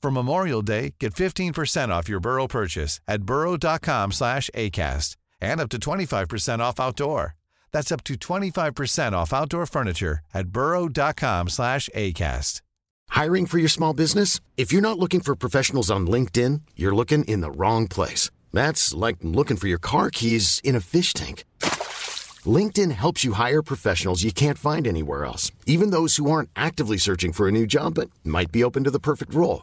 For Memorial Day, get 15% off your Burrow purchase at burrow.com slash ACAST and up to 25% off outdoor. That's up to 25% off outdoor furniture at burrow.com slash ACAST. Hiring for your small business? If you're not looking for professionals on LinkedIn, you're looking in the wrong place. That's like looking for your car keys in a fish tank. LinkedIn helps you hire professionals you can't find anywhere else, even those who aren't actively searching for a new job but might be open to the perfect role.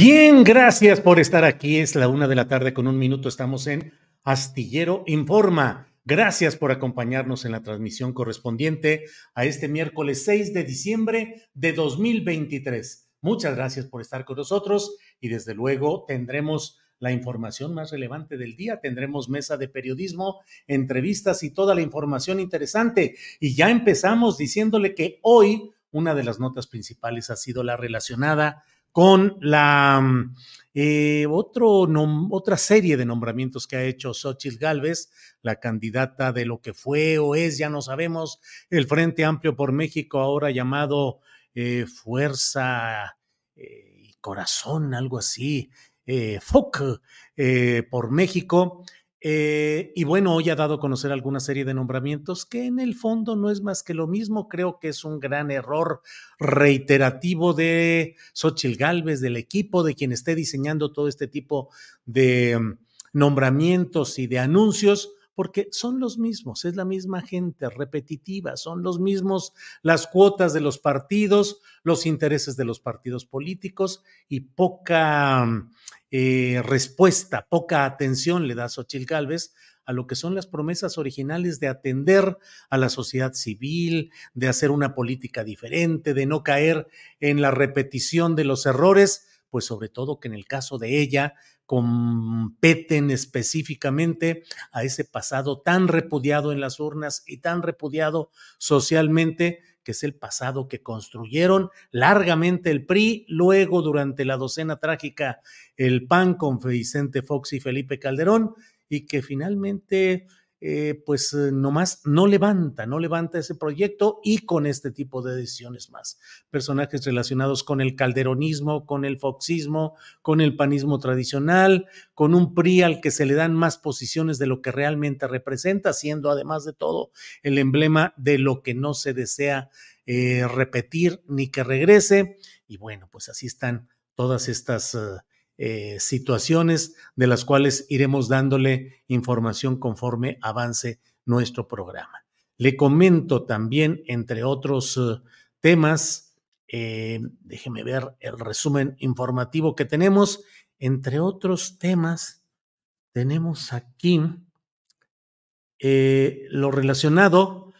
Bien, gracias por estar aquí. Es la una de la tarde con un minuto. Estamos en Astillero Informa. Gracias por acompañarnos en la transmisión correspondiente a este miércoles 6 de diciembre de 2023. Muchas gracias por estar con nosotros y desde luego tendremos la información más relevante del día. Tendremos mesa de periodismo, entrevistas y toda la información interesante. Y ya empezamos diciéndole que hoy una de las notas principales ha sido la relacionada con la eh, otro otra serie de nombramientos que ha hecho Xochitl Gálvez, la candidata de lo que fue o es, ya no sabemos, el Frente Amplio por México, ahora llamado eh, Fuerza eh, y Corazón, algo así, FOC por México. Eh, y bueno, hoy ha dado a conocer alguna serie de nombramientos que en el fondo no es más que lo mismo. Creo que es un gran error reiterativo de Xochitl Galvez, del equipo, de quien esté diseñando todo este tipo de mm, nombramientos y de anuncios, porque son los mismos, es la misma gente repetitiva, son los mismos las cuotas de los partidos, los intereses de los partidos políticos y poca mm, eh, respuesta, poca atención le da Xochitl Gálvez a lo que son las promesas originales de atender a la sociedad civil, de hacer una política diferente, de no caer en la repetición de los errores, pues sobre todo que en el caso de ella competen específicamente a ese pasado tan repudiado en las urnas y tan repudiado socialmente que es el pasado que construyeron largamente el PRI, luego durante la docena trágica el PAN con Vicente Fox y Felipe Calderón, y que finalmente eh, pues eh, nomás no levanta, no levanta ese proyecto y con este tipo de decisiones más. Personajes relacionados con el calderonismo, con el foxismo, con el panismo tradicional, con un PRI al que se le dan más posiciones de lo que realmente representa, siendo además de todo el emblema de lo que no se desea eh, repetir ni que regrese. Y bueno, pues así están todas estas eh, situaciones de las cuales iremos dándole información conforme avance nuestro programa. Le comento también, entre otros eh, temas, eh, déjeme ver el resumen informativo que tenemos. Entre otros temas, tenemos aquí lo relacionado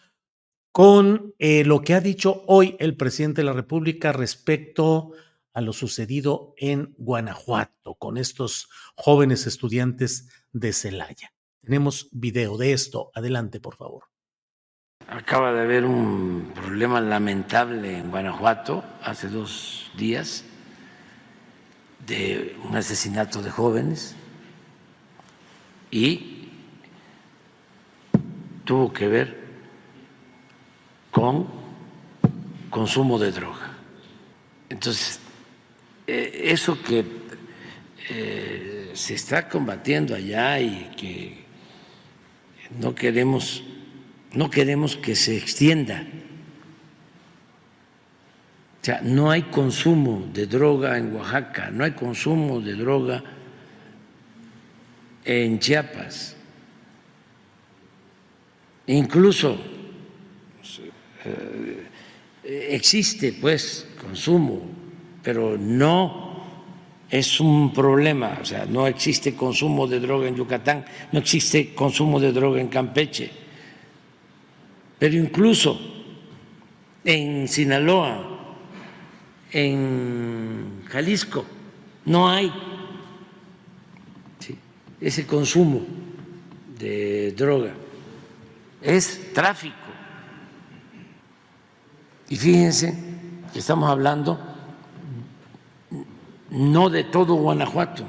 con lo que ha dicho hoy el presidente de la República respecto a lo sucedido en Guanajuato con estos jóvenes estudiantes de Celaya. Tenemos video de esto. Adelante, por favor. Acaba de haber un problema lamentable en Guanajuato hace dos días de un asesinato de jóvenes y tuvo que ver con consumo de droga. Entonces, eso que eh, se está combatiendo allá y que no queremos, no queremos que se extienda. O sea, no hay consumo de droga en Oaxaca, no hay consumo de droga en Chiapas. Incluso eh, existe pues consumo, pero no es un problema, o sea, no existe consumo de droga en Yucatán, no existe consumo de droga en Campeche, pero incluso en Sinaloa, en Jalisco, no hay ese consumo de droga, es tráfico. Y fíjense que estamos hablando no de todo Guanajuato,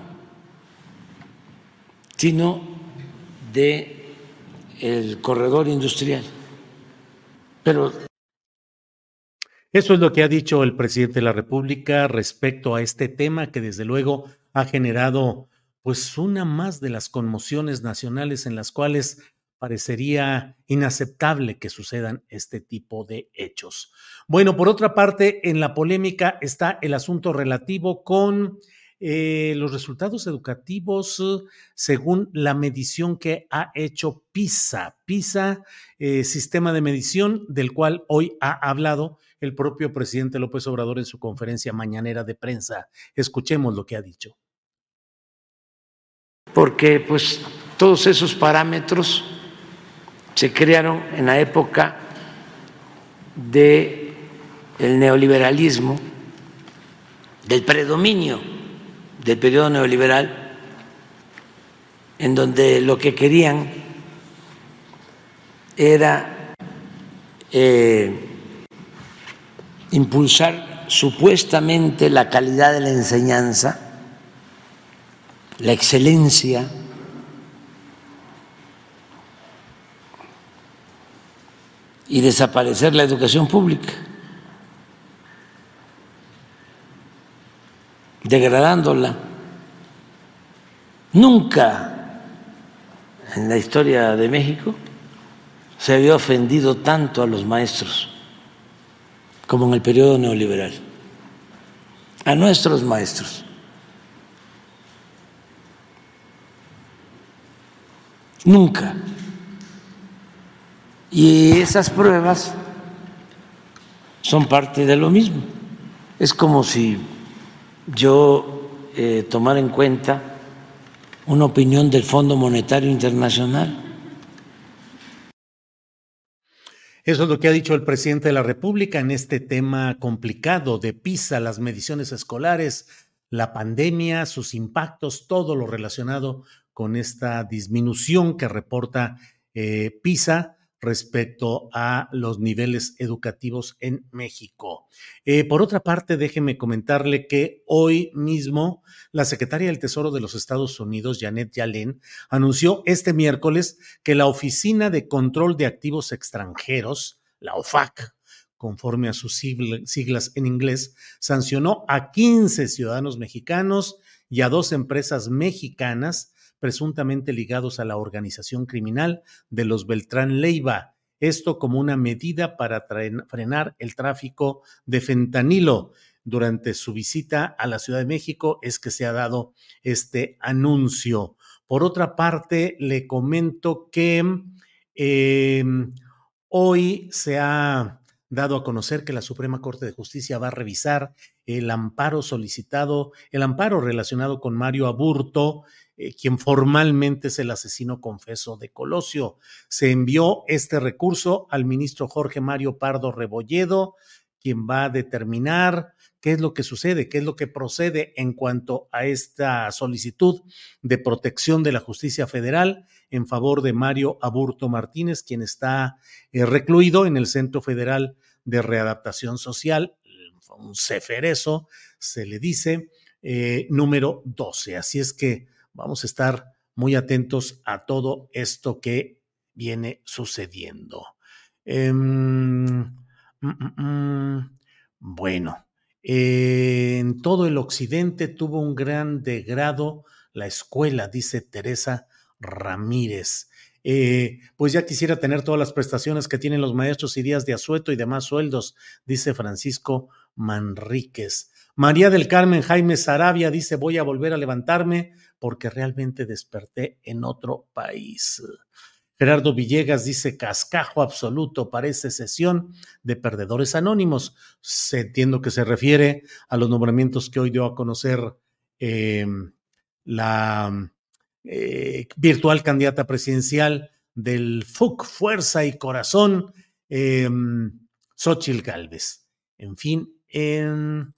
sino de el corredor industrial. Pero eso es lo que ha dicho el presidente de la República respecto a este tema que desde luego ha generado pues una más de las conmociones nacionales en las cuales parecería inaceptable que sucedan este tipo de hechos. Bueno, por otra parte, en la polémica está el asunto relativo con eh, los resultados educativos según la medición que ha hecho PISA. PISA, eh, sistema de medición del cual hoy ha hablado el propio presidente López Obrador en su conferencia mañanera de prensa. Escuchemos lo que ha dicho. Porque pues todos esos parámetros se crearon en la época del neoliberalismo, del predominio del periodo neoliberal, en donde lo que querían era eh, impulsar supuestamente la calidad de la enseñanza, la excelencia, y desaparecer la educación pública, degradándola. Nunca en la historia de México se había ofendido tanto a los maestros como en el periodo neoliberal, a nuestros maestros. Nunca. Y esas pruebas son parte de lo mismo. Es como si yo eh, tomara en cuenta una opinión del Fondo Monetario Internacional. Eso es lo que ha dicho el presidente de la República en este tema complicado de PISA, las mediciones escolares, la pandemia, sus impactos, todo lo relacionado con esta disminución que reporta eh, PISA respecto a los niveles educativos en México. Eh, por otra parte, déjeme comentarle que hoy mismo la secretaria del Tesoro de los Estados Unidos, Janet Yellen, anunció este miércoles que la Oficina de Control de Activos Extranjeros, la OFAC, conforme a sus siglas en inglés, sancionó a 15 ciudadanos mexicanos y a dos empresas mexicanas presuntamente ligados a la organización criminal de los Beltrán Leiva. Esto como una medida para frenar el tráfico de fentanilo. Durante su visita a la Ciudad de México es que se ha dado este anuncio. Por otra parte, le comento que em, hoy se ha dado a conocer que la Suprema Corte de Justicia va a revisar el amparo solicitado, el amparo relacionado con Mario Aburto eh, quien formalmente es el asesino confeso de Colosio. Se envió este recurso al ministro Jorge Mario Pardo Rebolledo, quien va a determinar qué es lo que sucede, qué es lo que procede en cuanto a esta solicitud de protección de la justicia federal en favor de Mario Aburto Martínez, quien está eh, recluido en el Centro Federal de Readaptación Social, un ceferezo, se le dice, eh, número 12. Así es que vamos a estar muy atentos a todo esto que viene sucediendo. Em, mm, mm, mm, bueno, Eh, en todo el occidente tuvo un gran degrado la escuela, dice Teresa Ramírez. Eh, pues ya quisiera tener todas las prestaciones que tienen los maestros y días de asueto y demás sueldos, dice Francisco Manríquez. María del Carmen Jaime Sarabia dice, voy a volver a levantarme porque realmente desperté en otro país. Gerardo Villegas dice, cascajo absoluto, parece sesión de perdedores anónimos. Entiendo que se refiere a los nombramientos que hoy dio a conocer em, la eh, virtual candidata presidencial del FUC, Fuerza y Corazón, eh, Xochitl Galvez. En fin, en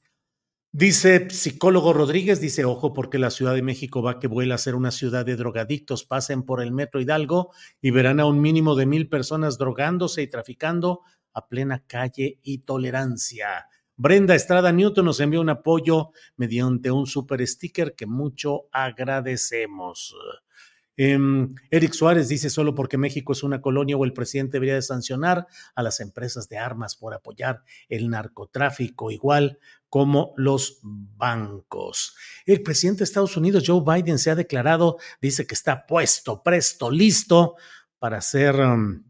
Dice psicólogo Rodríguez, dice, ojo, porque la Ciudad de México va que vuela a ser una ciudad de drogadictos. Pasen por el Metro Hidalgo y verán a un mínimo de mil personas drogándose y traficando a plena calle y tolerancia. Brenda Estrada Newton nos envió un apoyo mediante un super sticker que mucho agradecemos. Em, Eric Suárez dice solo porque México es una colonia o el presidente debería de sancionar a las empresas de armas por apoyar el narcotráfico, igual como los bancos. El presidente de Estados Unidos, Joe Biden, se ha declarado, dice que está puesto, presto, listo para hacer em,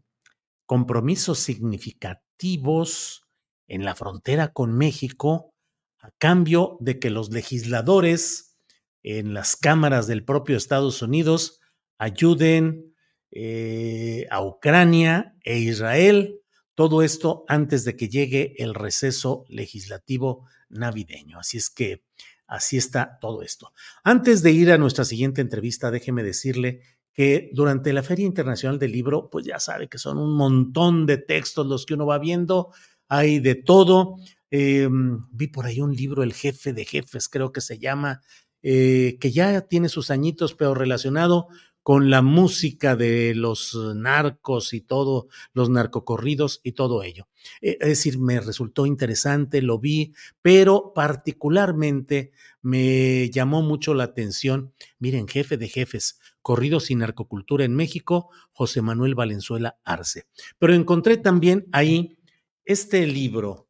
compromisos significativos en la frontera con México a cambio de que los legisladores en las cámaras del propio Estados Unidos ayuden eh, a Ucrania e Israel. Todo esto antes de que llegue el receso legislativo navideño. Así es que así está todo esto. Antes de ir a nuestra siguiente entrevista, déjeme decirle que durante la Feria Internacional del Libro, pues ya sabe que son un montón de textos los que uno va viendo, hay de todo. Em, vi por ahí un libro, El jefe de jefes, creo que se llama, eh, que ya tiene sus añitos, pero relacionado con la música de los narcos y todo, los narcocorridos y todo ello. Eh, es decir, me resultó interesante, lo vi, pero particularmente me llamó mucho la atención, miren, jefe de jefes, corridos y narcocultura en México, José Manuel Valenzuela Arce. Pero encontré también ahí este libro,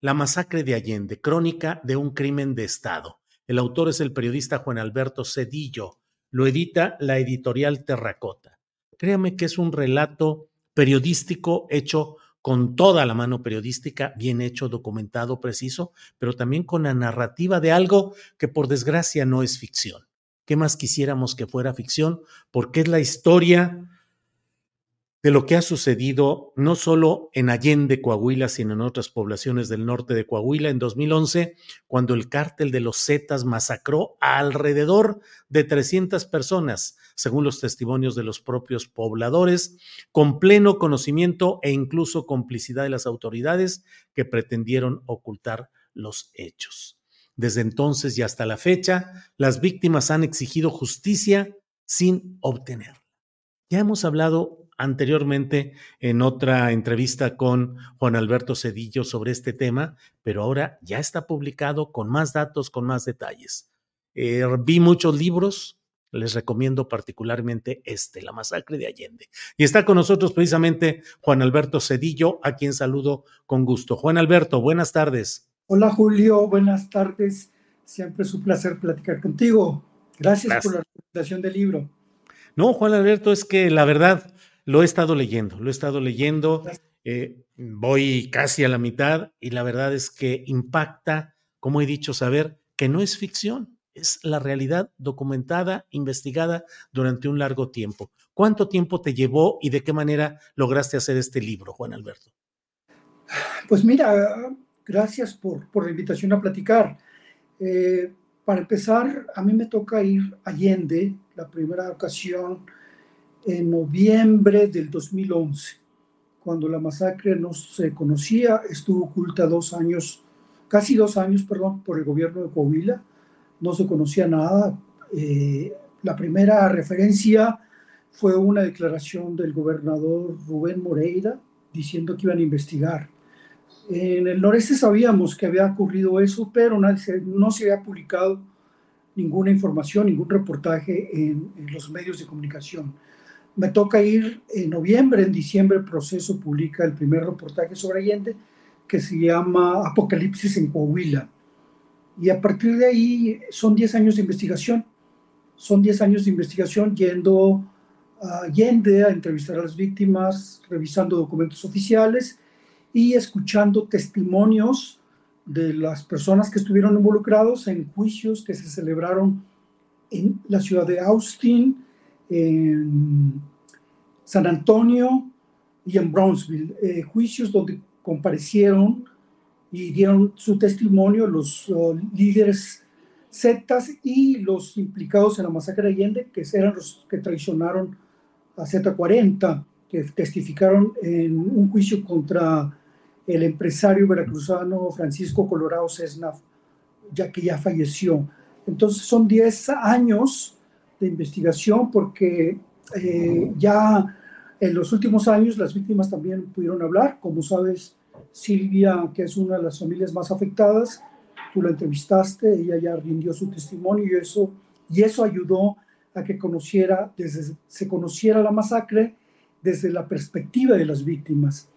La masacre de Allende, crónica de un crimen de Estado. El autor es el periodista Juan Alberto Cedillo lo edita la editorial Terracota. Créame que es un relato periodístico hecho con toda la mano periodística, bien hecho, documentado, preciso, pero también con la narrativa de algo que por desgracia no es ficción. ¿Qué más quisiéramos que fuera ficción? Porque es la historia de lo que ha sucedido no solo en Allende, Coahuila, sino en otras poblaciones del norte de Coahuila en 2011, cuando el cártel de los Zetas masacró a alrededor de 300 personas, según los testimonios de los propios pobladores, con pleno conocimiento e incluso complicidad de las autoridades que pretendieron ocultar los hechos. Desde entonces y hasta la fecha, las víctimas han exigido justicia sin obtenerla. Ya hemos hablado anteriormente en otra entrevista con Juan Alberto Cedillo sobre este tema, pero ahora ya está publicado con más datos, con más detalles. Eh, vi muchos libros, les recomiendo particularmente este, La masacre de Allende. Y está con nosotros precisamente Juan Alberto Cedillo, a quien saludo con gusto. Juan Alberto, buenas tardes. Hola Julio, buenas tardes. Siempre es un placer platicar contigo. Gracias, por la presentación del libro. No, Juan Alberto, es que la verdad, lo he estado leyendo, lo he estado leyendo, eh, voy casi a la mitad y la verdad es que impacta, como he dicho, saber que no es ficción, es la realidad documentada, investigada durante un largo tiempo. ¿Cuánto tiempo te llevó y de qué manera lograste hacer este libro, Juan Alberto? Pues mira, gracias por, la invitación a platicar. Eh, para empezar, a mí me toca ir a Allende, la primera ocasión en noviembre del 2011, cuando la masacre no se conocía, estuvo oculta dos años, casi dos años, perdón, por el gobierno de Coahuila, no se conocía nada. Eh, la primera referencia fue una declaración del gobernador Rubén Moreira diciendo que iban a investigar. En el noreste sabíamos que había ocurrido eso, pero no se había publicado ninguna información, ningún reportaje en los medios de comunicación. Me toca ir en noviembre, en diciembre el proceso publica el primer reportaje sobre Allende que se llama Apocalipsis en Coahuila. Y a partir de ahí son 10 años de investigación. Son 10 años de investigación yendo a Allende a entrevistar a las víctimas, revisando documentos oficiales y escuchando testimonios de las personas que estuvieron involucrados en juicios que se celebraron en la ciudad de Austin, en San Antonio y en Brownsville, eh, juicios donde comparecieron y dieron su testimonio los líderes zetas y los implicados en la masacre de Allende, que eran los que traicionaron a Z40, que testificaron en un juicio contra el empresario veracruzano Francisco Colorado Cesna, ya que ya falleció. Entonces son 10 años de investigación porque eh, ya en los últimos años las víctimas también pudieron hablar. Como sabes, Silvia, que es una de las familias más afectadas, tú la entrevistaste, ella ya rindió su testimonio y eso, y eso ayudó a que conociera, desde, se conociera la masacre desde la perspectiva de las víctimas.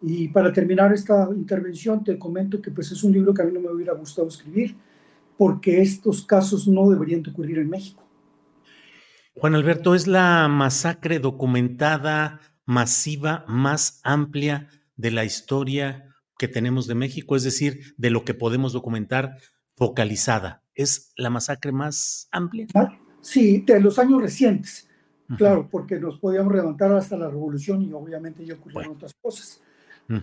Y para terminar esta intervención, te comento que pues, es un libro que a mí no me hubiera gustado escribir, porque estos casos no deberían ocurrir en México. Juan Alberto, ¿es la masacre documentada masiva más amplia de la historia que tenemos de México? Es decir, de lo que podemos documentar focalizada. ¿Es la masacre más amplia? Ah, sí, de los años recientes. Claro, porque nos podíamos levantar hasta la revolución y obviamente ya ocurrieron otras cosas.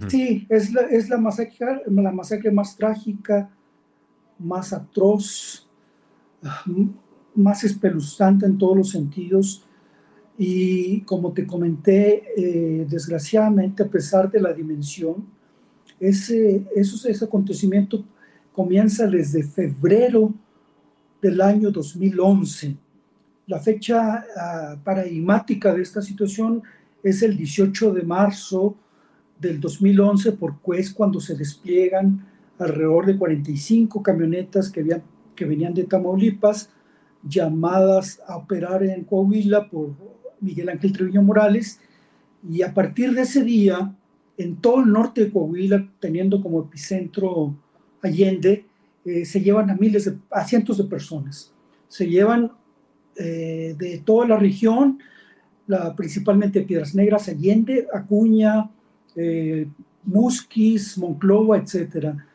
Sí, es la, es la, masacre, la masacre más trágica, más atroz, más espeluznante en todos los sentidos. Y como te comenté, eh, desgraciadamente, a pesar de la dimensión, ese, ese acontecimiento comienza desde febrero del año 2011. La fecha uh, paradigmática de esta situación es el 18 de marzo del 2011 porque es cuando se despliegan alrededor de 45 camionetas que, habían, que venían de Tamaulipas, llamadas a operar en Coahuila por Miguel Ángel Treviño Morales, y a partir de ese día, en todo el norte de Coahuila, teniendo como epicentro Allende, eh, se llevan a miles, de, a cientos de personas. Se llevan eh, de toda la región, la, principalmente Piedras Negras, Allende, Acuña, eh, Musquis, Monclova, etcétera.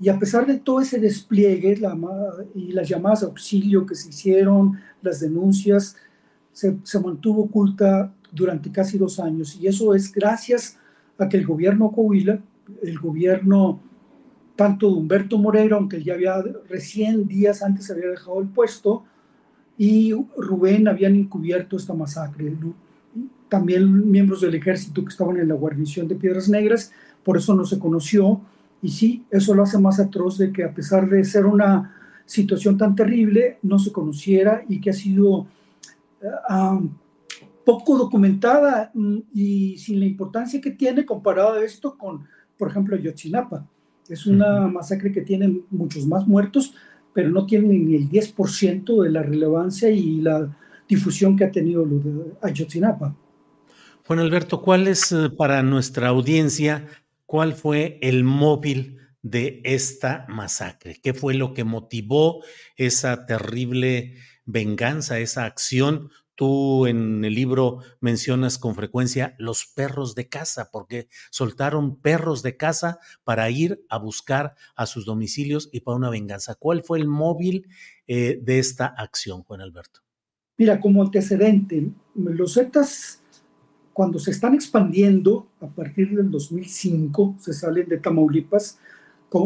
Y a pesar de todo ese despliegue y las llamadas de auxilio que se hicieron, las denuncias, se, mantuvo oculta durante casi dos años. Y eso es gracias a que el gobierno Coahuila, el gobierno tanto de Humberto Moreira, aunque ya había recién días antes había dejado el puesto, y Rubén habían encubierto esta masacre. También miembros del ejército que estaban en la guarnición de Piedras Negras, por eso no se conoció y sí, eso lo hace más atroz de que a pesar de ser una situación tan terrible, no se conociera y que ha sido uh, poco documentada mm, y sin la importancia que tiene comparado esto con, por ejemplo, Yotzinapa. Es una masacre que tiene muchos más muertos, pero no tiene ni el 10% de la relevancia y la difusión que ha tenido Ayotzinapa. Juan Alberto, ¿cuál es eh, para nuestra audiencia cuál fue el móvil de esta masacre, qué fue lo que motivó esa terrible venganza, esa acción. Tú en el libro mencionas con frecuencia los perros de casa, porque soltaron perros de casa para ir a buscar a sus domicilios y para una venganza. ¿Cuál fue el móvil eh, de esta acción, Juan Alberto? Mira, como antecedente, los Zetas cuando se están expandiendo a partir del 2005, se salen de Tamaulipas,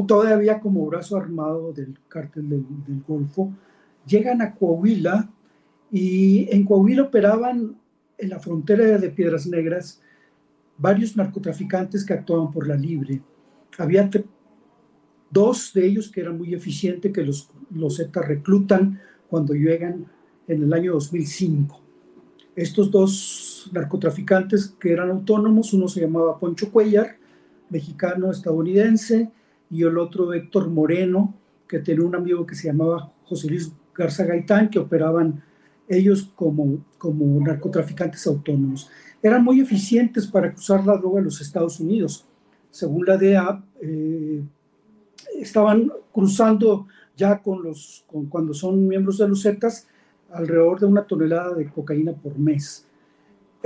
todavía como brazo armado del cártel del, Golfo, llegan a Coahuila y en Coahuila operaban en la frontera de Piedras Negras varios narcotraficantes que actuaban por la libre. Había dos de ellos que eran muy eficientes, que los, los reclutan cuando llegan en el año 2005 estos dos narcotraficantes que eran autónomos, uno se llamaba Poncho Cuellar, mexicano estadounidense, y el otro Héctor Moreno, que tenía un amigo que se llamaba José Luis Garza Gaitán, que operaban ellos como, como narcotraficantes autónomos. Eran muy eficientes para cruzar la droga a los Estados Unidos. según la DEA, estaban cruzando ya con los, cuando son miembros de los Zetas, alrededor de una tonelada de cocaína por mes.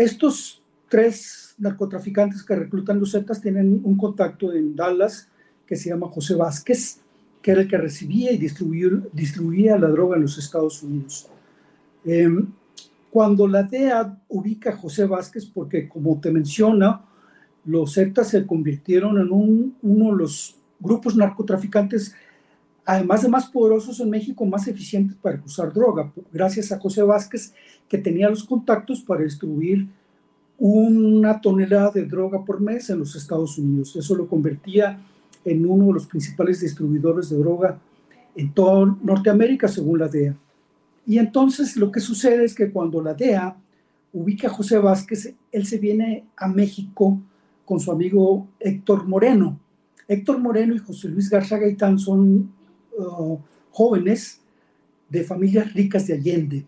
Estos tres narcotraficantes que reclutan los Zetas tienen un contacto en Dallas que se llama José Vázquez, que era el que recibía y distribuía, la droga en los Estados Unidos. Em, cuando la DEA ubica a José Vázquez, porque como te menciona, los Zetas se convirtieron en uno de los grupos narcotraficantes además de más poderosos en México, más eficientes para usar droga, gracias a José Vázquez, que tenía los contactos para distribuir una tonelada de droga por mes en los Estados Unidos. Eso lo convertía en uno de los principales distribuidores de droga en toda Norteamérica, según la DEA. Y entonces lo que sucede es que cuando la DEA ubica a José Vázquez, él se viene a México con su amigo Héctor Moreno. Héctor Moreno y José Luis Garza Gaitán son jóvenes de familias ricas de Allende.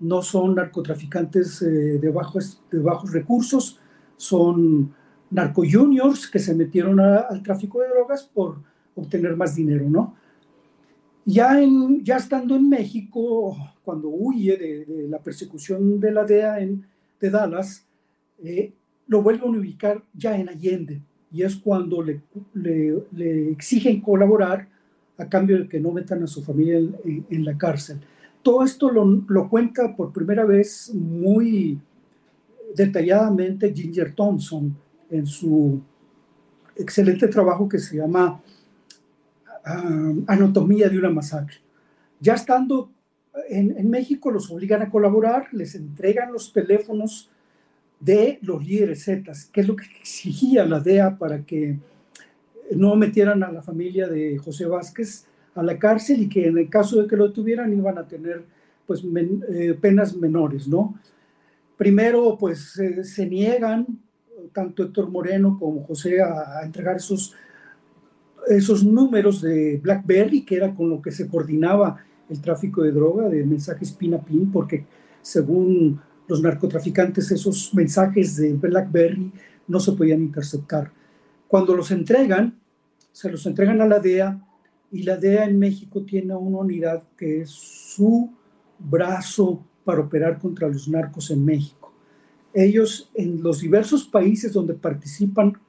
No son narcotraficantes eh, de, bajos, de bajos recursos, son narco juniors que se metieron al tráfico de drogas por obtener más dinero, ¿no? Ya, en, ya estando en México, cuando huye de, la persecución de la DEA en, de Dallas, eh, lo vuelven a ubicar ya en Allende, y es cuando le, le, le exigen colaborar a cambio de que no metan a su familia en, la cárcel. Todo esto lo, cuenta por primera vez muy detalladamente Ginger Thompson en su excelente trabajo que se llama ah, Anatomía de una masacre. Ya estando en, en, México los obligan a colaborar, les entregan los teléfonos de los líderes Zetas, que es lo que exigía la DEA para que no metieran a la familia de José Vázquez a la cárcel y que en el caso de que lo tuvieran iban a tener pues eh, penas menores, ¿no? Primero pues se niegan tanto Héctor Moreno como José a, entregar esos, esos números de BlackBerry, que era con lo que se coordinaba el tráfico de droga, de mensajes pin a pin, porque según los narcotraficantes esos mensajes de BlackBerry no se podían interceptar. Cuando los entregan, se los entregan a la DEA y la DEA en México tiene una unidad que es su brazo para operar contra los narcos en México. Ellos en los diversos países donde participan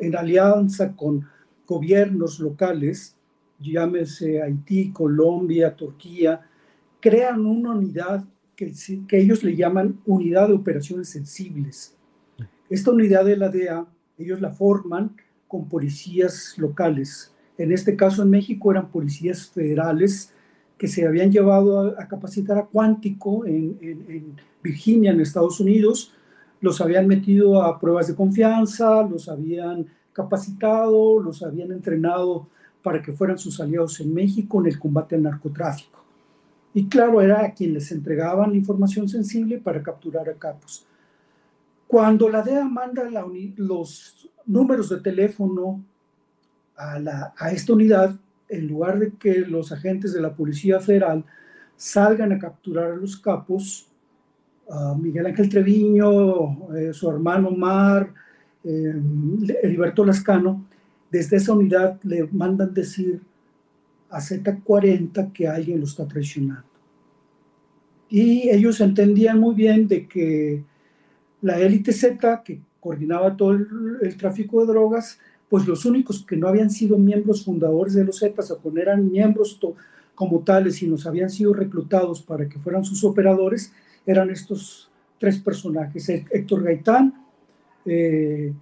en alianza con gobiernos locales, llámese Haití, Colombia, Turquía, crean una unidad que, que ellos le llaman Unidad de Operaciones Sensibles. Esta unidad de la DEA, ellos la forman con policías locales. En este caso en México eran policías federales que se habían llevado a, capacitar a Cuántico en, Virginia, en Estados Unidos, los habían metido a pruebas de confianza, los habían capacitado, los habían entrenado para que fueran sus aliados en México en el combate al narcotráfico. Y claro, era a quien les entregaban información sensible para capturar a capos. Cuando la DEA manda los números de teléfono a, esta unidad, en lugar de que los agentes de la Policía Federal salgan a capturar a los capos, Miguel Ángel Treviño, eh, su hermano Mar, eh, Heriberto Lascano, desde esa unidad le mandan decir a Z40 que alguien lo está traicionando. Y ellos entendían muy bien de que la élite Z, que coordinaba todo el, tráfico de drogas, pues los únicos que no habían sido miembros fundadores de los Zetas o que eran miembros como tales nos habían sido reclutados para que fueran sus operadores, eran estos tres personajes, Héctor Gaitán, eh,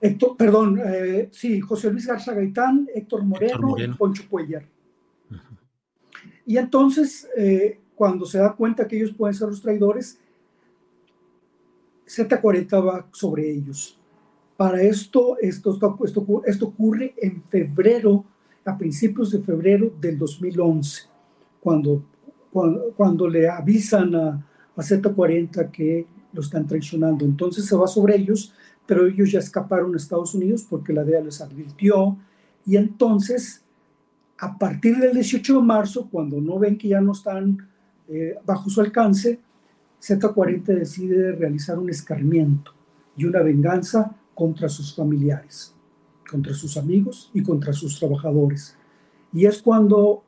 Héctor, perdón, eh, sí, José Luis Garza Gaitán, Héctor Moreno, y Poncho Cuellar. Y entonces, eh, cuando se da cuenta que ellos pueden ser los traidores, Z40 va sobre ellos. Para esto, esto, esto, esto ocurre en febrero, a principios de febrero del 2011, cuando, cuando, le avisan a, a Z40 que lo están traicionando. Entonces se va sobre ellos, pero ellos ya escaparon a Estados Unidos porque la DEA les advirtió. Y entonces, a partir del 18 de marzo, cuando no ven que ya no están eh, bajo su alcance, Z40 decide realizar un escarmiento y una venganza contra sus familiares. contra sus amigos y contra sus trabajadores. Y es cuando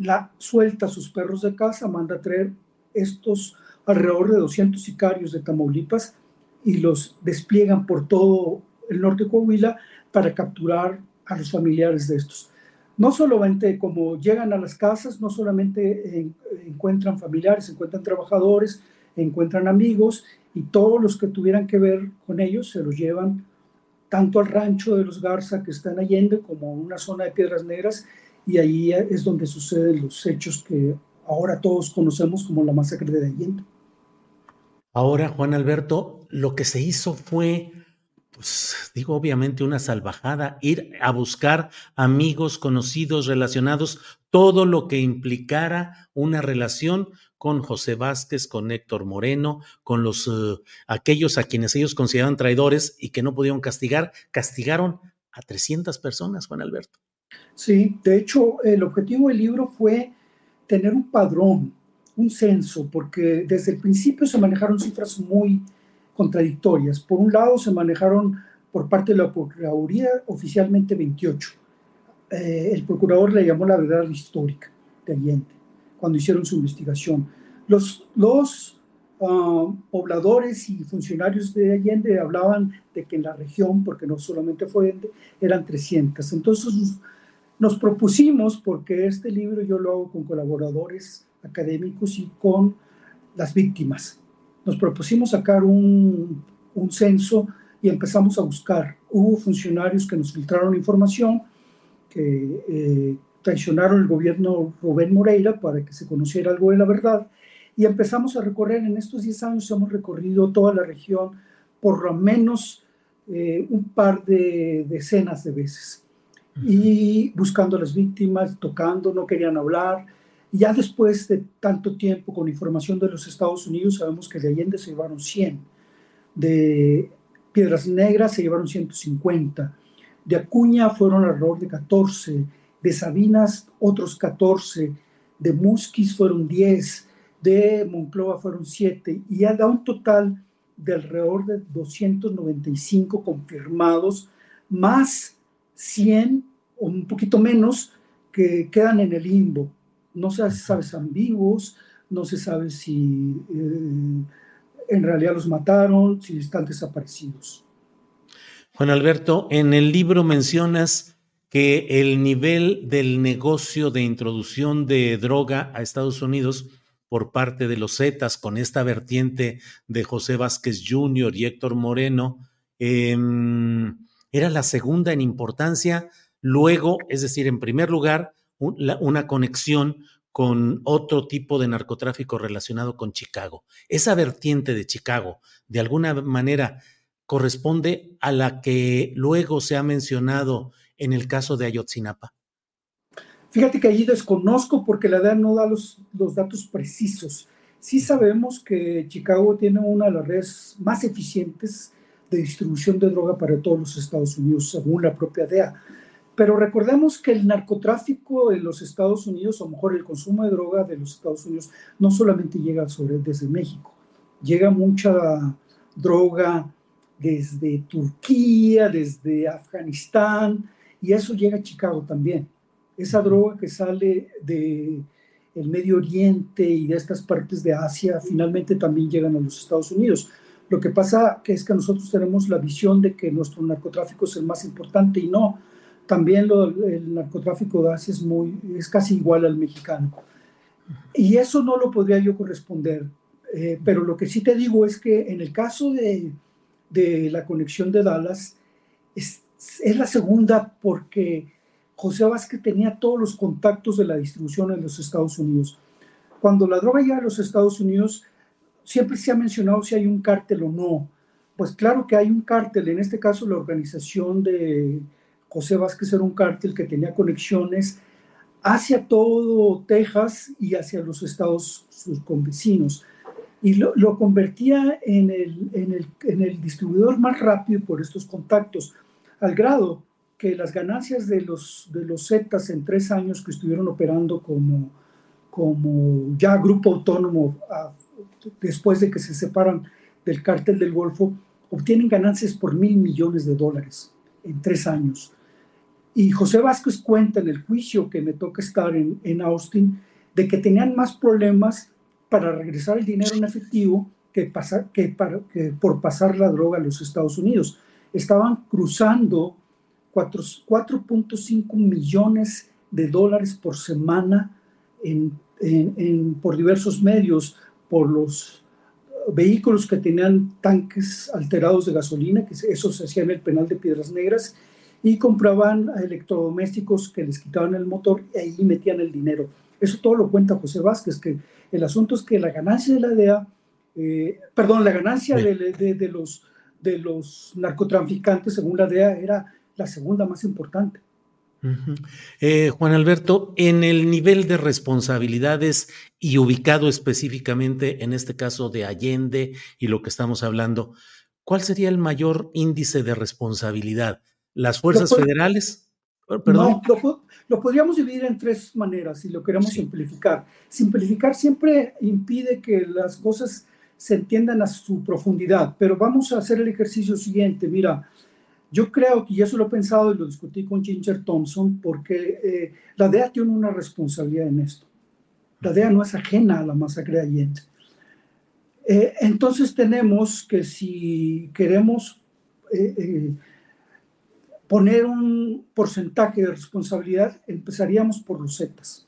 la, suelta sus perros de casa, manda a traer estos alrededor de 200 sicarios de Tamaulipas y los despliegan por todo el norte de Coahuila para capturar a los familiares de estos. No solamente como llegan a las casas, no solamente encuentran familiares, encuentran trabajadores, encuentran amigos y todos los que tuvieran que ver con ellos se los llevan tanto al rancho de los Garza que está en Allende como a una zona de Piedras Negras y ahí es donde suceden los hechos que ahora todos conocemos como la masacre de Allende. Ahora, Juan Alberto, lo que se hizo fue, pues digo, obviamente una salvajada, ir a buscar amigos, conocidos, relacionados, todo lo que implicara una relación con José Vázquez, con Héctor Moreno, con los eh, aquellos a quienes ellos consideraban traidores y que no pudieron castigar, castigaron a 300 personas, Juan Alberto. Sí, de hecho, el objetivo del libro fue tener un padrón, un censo, porque desde el principio se manejaron cifras muy contradictorias. Por un lado, se manejaron por parte de la Procuraduría oficialmente 28. Eh, el procurador le llamó la verdad histórica de cuando hicieron su investigación. Los, los ah, pobladores y funcionarios de Allende hablaban de que en la región, porque no solamente fue Allende, eran 300. Entonces nos propusimos, porque este libro yo lo hago con colaboradores académicos y con las víctimas. Nos propusimos sacar un, un censo y empezamos a buscar. Hubo funcionarios que nos filtraron información, que eh, traicionaron el gobierno Rubén Moreira para que se conociera algo de la verdad. Y empezamos a recorrer, en estos 10 años hemos recorrido toda la región por lo menos eh, un par de decenas de veces. Y buscando a las víctimas, tocando, no querían hablar, ya después de tanto tiempo con información de los Estados Unidos, sabemos que de Allende se llevaron 100, de Piedras Negras se llevaron 150, de Acuña fueron alrededor de 14, de Sabinas otros 14, de Musquis fueron 10, de Monclova fueron 7, y ya da un total de alrededor de 295 confirmados, más 100 o un poquito menos que quedan en el limbo no se sabe si vivos, no se sabe si eh, en realidad los mataron, si están desaparecidos. Juan Alberto, en el libro mencionas que el nivel del negocio de introducción de droga a Estados Unidos por parte de los Zetas con esta vertiente de José Vázquez Jr. y Héctor Moreno em, era la segunda en importancia. Luego, es decir, en primer lugar, una conexión con otro tipo de narcotráfico relacionado con Chicago. Esa vertiente de Chicago, de alguna manera, corresponde a la que luego se ha mencionado en el caso de Ayotzinapa. Fíjate que allí desconozco porque la DEA no da los, los datos precisos. Sí sabemos que Chicago tiene una de las redes más eficientes de distribución de droga para todos los Estados Unidos, según la propia DEA pero recordemos que el narcotráfico en los Estados Unidos, o mejor el consumo de droga de los Estados Unidos, no solamente llega sobre, desde México, llega mucha droga desde Turquía, desde Afganistán, y eso llega a Chicago también. Esa droga que sale de el Medio Oriente y de estas partes de Asia finalmente también llegan a los Estados Unidos. Lo que pasa que es que nosotros tenemos la visión de que nuestro narcotráfico es el más importante y no, también el narcotráfico de Asia es, muy, es casi igual al mexicano. Y eso no lo podría yo corresponder. Eh, pero lo que sí te digo es que en el caso de, de la conexión de Dallas, es, es, la segunda porque José Vázquez tenía todos los contactos de la distribución en los Estados Unidos. Cuando la droga llega a los Estados Unidos, siempre se ha mencionado si hay un cártel o no. Pues claro que hay un cártel, en este caso la organización de José Vázquez era un cártel que tenía conexiones hacia todo Texas y hacia los estados sus convecinos. Y lo, convertía en el, en, el, en el, distribuidor más rápido por estos contactos, al grado que las ganancias de los, de los Zetas en tres años que estuvieron operando como, como ya grupo autónomo después de que se separan del cártel del Golfo, obtienen ganancias por mil millones de dólares en tres años. Y José Vázquez cuenta en el juicio que me toca estar en, en Austin de que tenían más problemas para regresar el dinero en efectivo que, pasar, que, para, que por pasar la droga a los Estados Unidos. Estaban cruzando 4.5 millones de dólares por semana en, en, por diversos medios, por los vehículos que tenían tanques alterados de gasolina, que eso se hacía en el penal de Piedras Negras, y compraban electrodomésticos que les quitaban el motor y ahí metían el dinero. Eso todo lo cuenta José Vázquez, que el asunto es que la ganancia de la DEA, eh, perdón, la ganancia de, los, de los narcotraficantes, según la DEA, era la segunda más importante. Eh, Juan Alberto, en el nivel de responsabilidades y ubicado específicamente en este caso de Allende y lo que estamos hablando, ¿cuál sería el mayor índice de responsabilidad? ¿Las fuerzas federales? No, lo, podríamos dividir en tres maneras si lo queremos simplificar. Simplificar siempre impide que las cosas se entiendan a su profundidad, pero vamos a hacer el ejercicio siguiente. Mira, yo creo que, y eso lo he pensado y lo discutí con Ginger Thompson, porque eh, la DEA tiene una responsabilidad en esto. La DEA no es ajena a la masacre de Allende. Eh, entonces tenemos que si queremos eh, poner un porcentaje de responsabilidad, empezaríamos por los Zetas,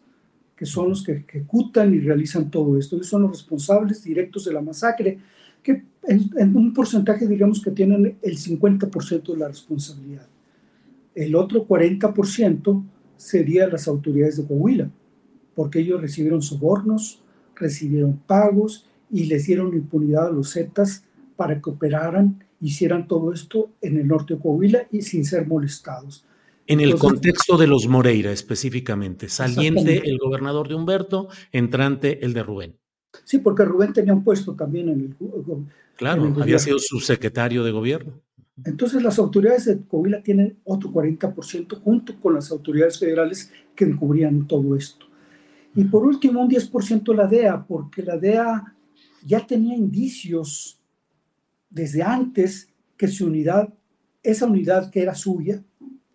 que son los que ejecutan y realizan todo esto. Ellos son los responsables directos de la masacre, que en, un porcentaje digamos que tienen el 50% de la responsabilidad. El otro 40% serían las autoridades de Coahuila, porque ellos recibieron sobornos, recibieron pagos y les dieron impunidad a los Zetas para que operaran hicieran todo esto en el norte de Coahuila y sin ser molestados. En el contexto de los Moreira específicamente, saliente el gobernador de Humberto, entrante el de Rubén. Sí, porque Rubén tenía un puesto también en el. Claro, había sido subsecretario de gobierno. Entonces las autoridades de Coahuila tienen otro 40% junto con las autoridades federales que encubrían todo esto. Y por último, un 10% la DEA, porque la DEA ya tenía indicios desde antes que su unidad, esa unidad que era suya,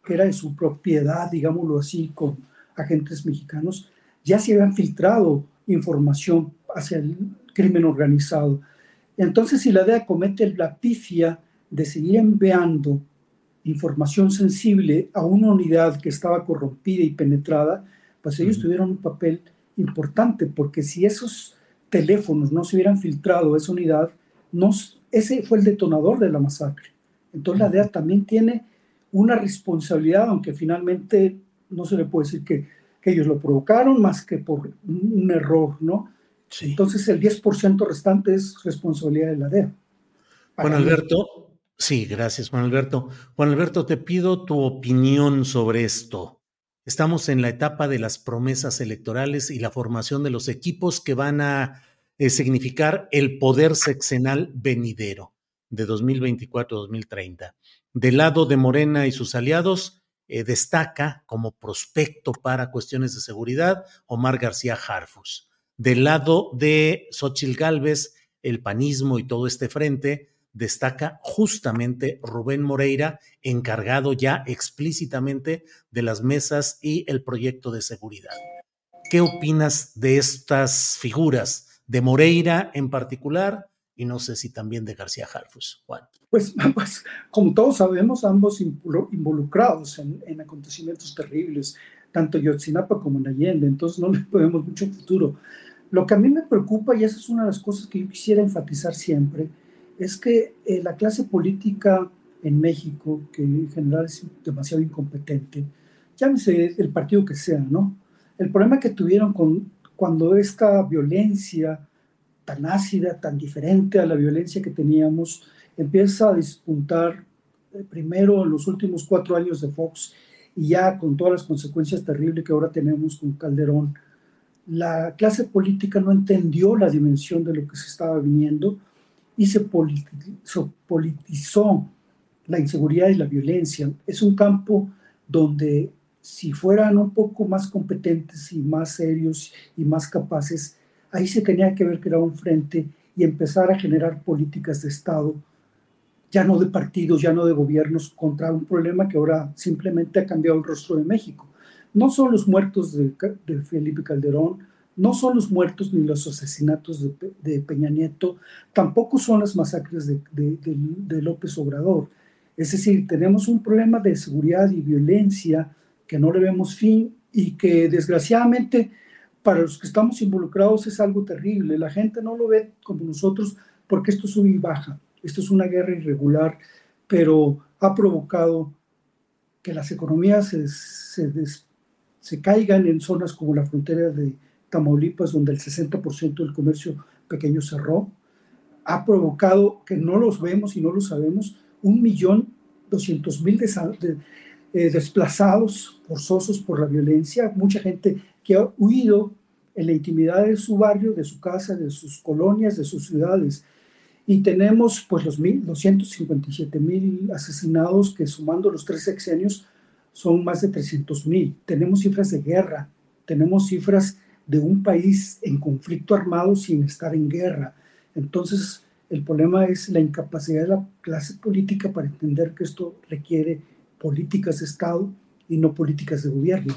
que era de su propiedad, digámoslo así, con agentes mexicanos, ya se habían filtrado información hacia el crimen organizado. Entonces, si la DEA comete la pifia de seguir enviando información sensible a una unidad que estaba corrompida y penetrada, pues ellos tuvieron un papel importante, porque si esos teléfonos no se hubieran filtrado a esa unidad, no, ese fue el detonador de la masacre. Entonces la DEA también tiene una responsabilidad, aunque finalmente no se le puede decir que, ellos lo provocaron más que por un, error, ¿no? Entonces el 10% restante es responsabilidad de la DEA. Juan Alberto, sí, gracias Juan Alberto. Juan Alberto, te pido tu opinión sobre esto. Estamos en la etapa de las promesas electorales y la formación de los equipos que van a significar el poder sexenal venidero de 2024-2030. Del lado de Morena y sus aliados, eh, destaca como prospecto para cuestiones de seguridad Omar García Harfus. Del lado de Xochil Gálvez, el panismo y todo este frente, destaca justamente Rubén Moreira, encargado ya explícitamente de las mesas y el proyecto de seguridad. ¿Qué opinas de estas figuras? de Moreira en particular y no sé si también de García Harfus, Juan. Pues, pues como todos sabemos, ambos involucrados en, acontecimientos terribles, tanto en Yotzinapa como en Allende, entonces no le podemos mucho futuro. Lo que a mí me preocupa, y esa es una de las cosas que yo quisiera enfatizar siempre, es que eh, la clase política en México, que en general es demasiado incompetente, llámese el partido que sea, ¿no? El problema que tuvieron con cuando esta violencia tan ácida, tan diferente a la violencia que teníamos, empieza a despuntar eh, primero en los últimos cuatro años de Fox y ya con todas las consecuencias terribles que ahora tenemos con Calderón, la clase política no entendió la dimensión de lo que se estaba viniendo y se politizó la inseguridad y la violencia. Es un campo donde si fueran un poco más competentes y más serios y más capaces, ahí se tenía que que era un frente y empezar a generar políticas de Estado ya no de partidos, ya no de gobiernos, contra un problema que ahora simplemente ha cambiado el rostro de México. No son los muertos de, Felipe Calderón, no son los muertos ni los asesinatos de, Peña Nieto, tampoco son las masacres de, López Obrador. Es decir, tenemos un problema de seguridad y violencia que no le vemos fin y que desgraciadamente para los que estamos involucrados es algo terrible. La gente no lo ve como nosotros porque esto sube y baja. Esto es una guerra irregular, pero ha provocado que las economías se, caigan en zonas como la frontera de Tamaulipas, donde el 60% del comercio pequeño cerró. Ha provocado que no los vemos y no lo sabemos, un millón doscientos mil eh, desplazados forzosos por la violencia, mucha gente que ha huido en la intimidad de su barrio, de su casa, de sus colonias, de sus ciudades. Y tenemos pues los 257 mil asesinados que sumando los tres sexenios son más de 300 mil. Tenemos cifras de guerra, tenemos cifras de un país en conflicto armado sin estar en guerra. Entonces, el problema es la incapacidad de la clase política para entender que esto requiere políticas de Estado y no políticas de gobierno.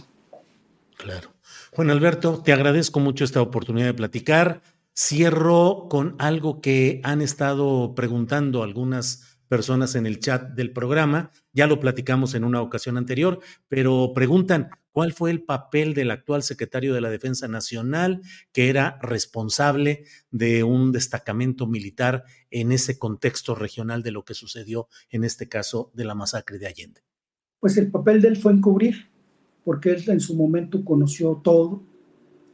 Claro. Juan Alberto, te agradezco mucho esta oportunidad de platicar. Cierro con algo que han estado preguntando algunas personas en el chat del programa. Ya lo platicamos en una ocasión anterior, pero preguntan cuál fue el papel del actual secretario de la Defensa Nacional, que era responsable de un destacamento militar en ese contexto regional de lo que sucedió en este caso de la masacre de Allende. Pues el papel de él fue encubrir, porque él en su momento conoció todo,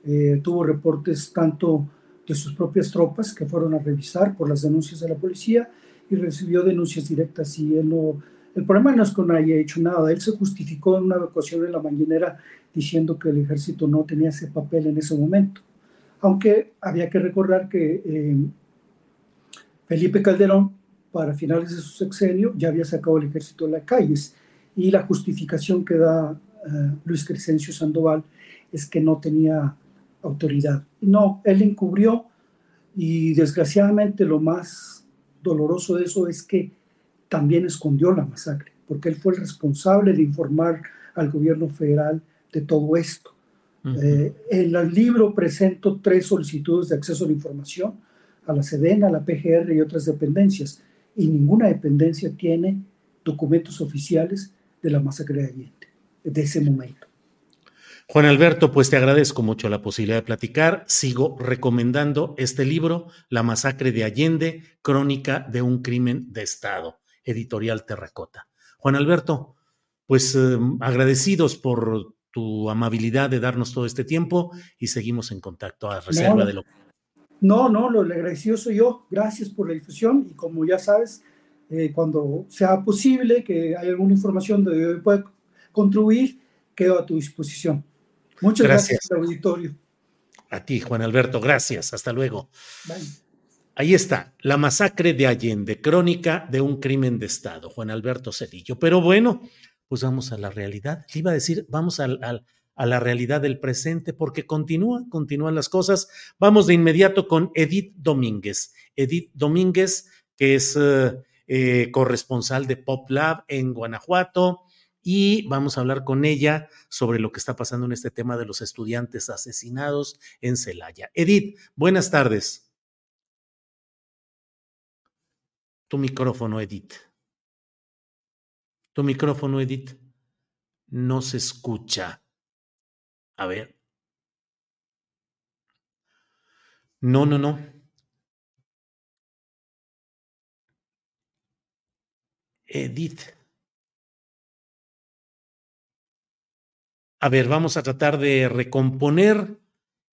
eh, tuvo reportes tanto de sus propias tropas que fueron a revisar por las denuncias de la policía y recibió denuncias directas y él no, el problema no es que no haya hecho nada, él se justificó en una evacuación en la mañanera diciendo que el ejército no tenía ese papel en ese momento, aunque había que recordar que eh, Felipe Calderón para finales de su sexenio ya había sacado el ejército de las calles y la justificación que da eh, Luis Crescencio Sandoval es que no tenía autoridad. No, él encubrió y desgraciadamente lo más doloroso de eso es que también escondió la masacre, porque él fue el responsable de informar al gobierno federal de todo esto. Eh, en el libro presento tres solicitudes de acceso a la información a la SEDENA, a la PGR y otras dependencias, y ninguna dependencia tiene documentos oficiales de la masacre de Allende, de ese momento. Juan Alberto, pues te agradezco mucho la posibilidad de platicar. Sigo recomendando este libro, La masacre de Allende, crónica de un crimen de Estado, editorial Terracota. Juan Alberto, pues eh, agradecidos por tu amabilidad de darnos todo este tiempo y seguimos en contacto a reserva no, de lo No, no, lo agradecido soy yo. Gracias por la difusión y como ya sabes, eh, cuando sea posible que haya alguna información de yo pueda contribuir, quedo a tu disposición. Muchas gracias, auditorio. A ti, Juan Alberto, gracias. Hasta luego. Ahí está, la masacre de Allende, crónica de un crimen de Estado, Juan Alberto Cedillo. Pero bueno, pues vamos a la realidad. Le iba a decir, vamos a la realidad del presente, porque continúa, continúan las cosas. Vamos de inmediato con Edith Domínguez. Edith Domínguez, que es eh, eh, corresponsal de Pop Lab en Guanajuato, y vamos a hablar con ella sobre lo que está pasando en este tema de los estudiantes asesinados en Celaya. Edith, buenas tardes. Tu micrófono, Edith. Tu micrófono, Edith. No se escucha. A ver. No, no, no. Edith. A ver, vamos a tratar de recomponer,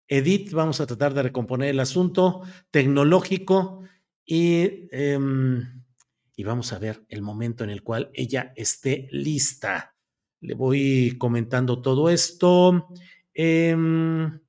Edith, vamos a tratar de recomponer el asunto tecnológico y, em, y vamos a ver el momento en el cual ella esté lista. Le voy comentando todo esto. Em,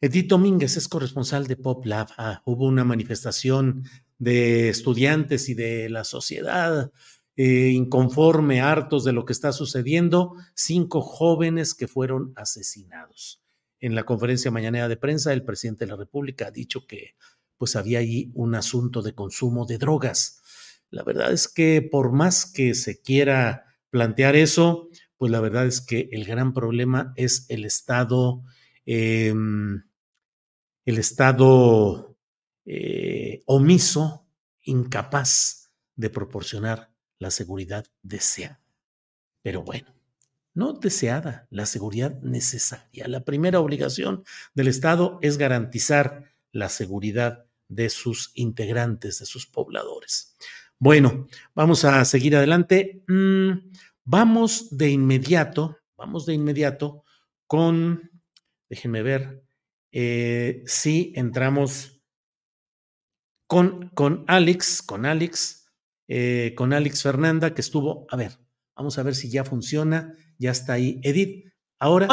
Edith Domínguez es corresponsal de Pop Lab. Ah, hubo una manifestación de estudiantes y de la sociedad eh, inconforme, hartos de lo que está sucediendo, cinco jóvenes que fueron asesinados. En la conferencia mañanera de prensa, el presidente de la República ha dicho que pues había ahí un asunto de consumo de drogas. La verdad es que por más que se quiera plantear eso, pues la verdad es que el gran problema es el Estado, em, el Estado eh, omiso, incapaz de proporcionar la seguridad deseada. Pero bueno, no deseada, la seguridad necesaria. La primera obligación del Estado es garantizar la seguridad de sus integrantes, de sus pobladores. Bueno, vamos a seguir adelante. Mm, vamos de inmediato, vamos de inmediato con, déjenme ver, eh, si entramos con, con Alex, con Alex, eh, con Alex Fernanda, que estuvo, a ver, vamos a ver si ya funciona, ya está ahí. Edith, ahora.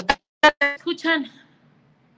escuchan?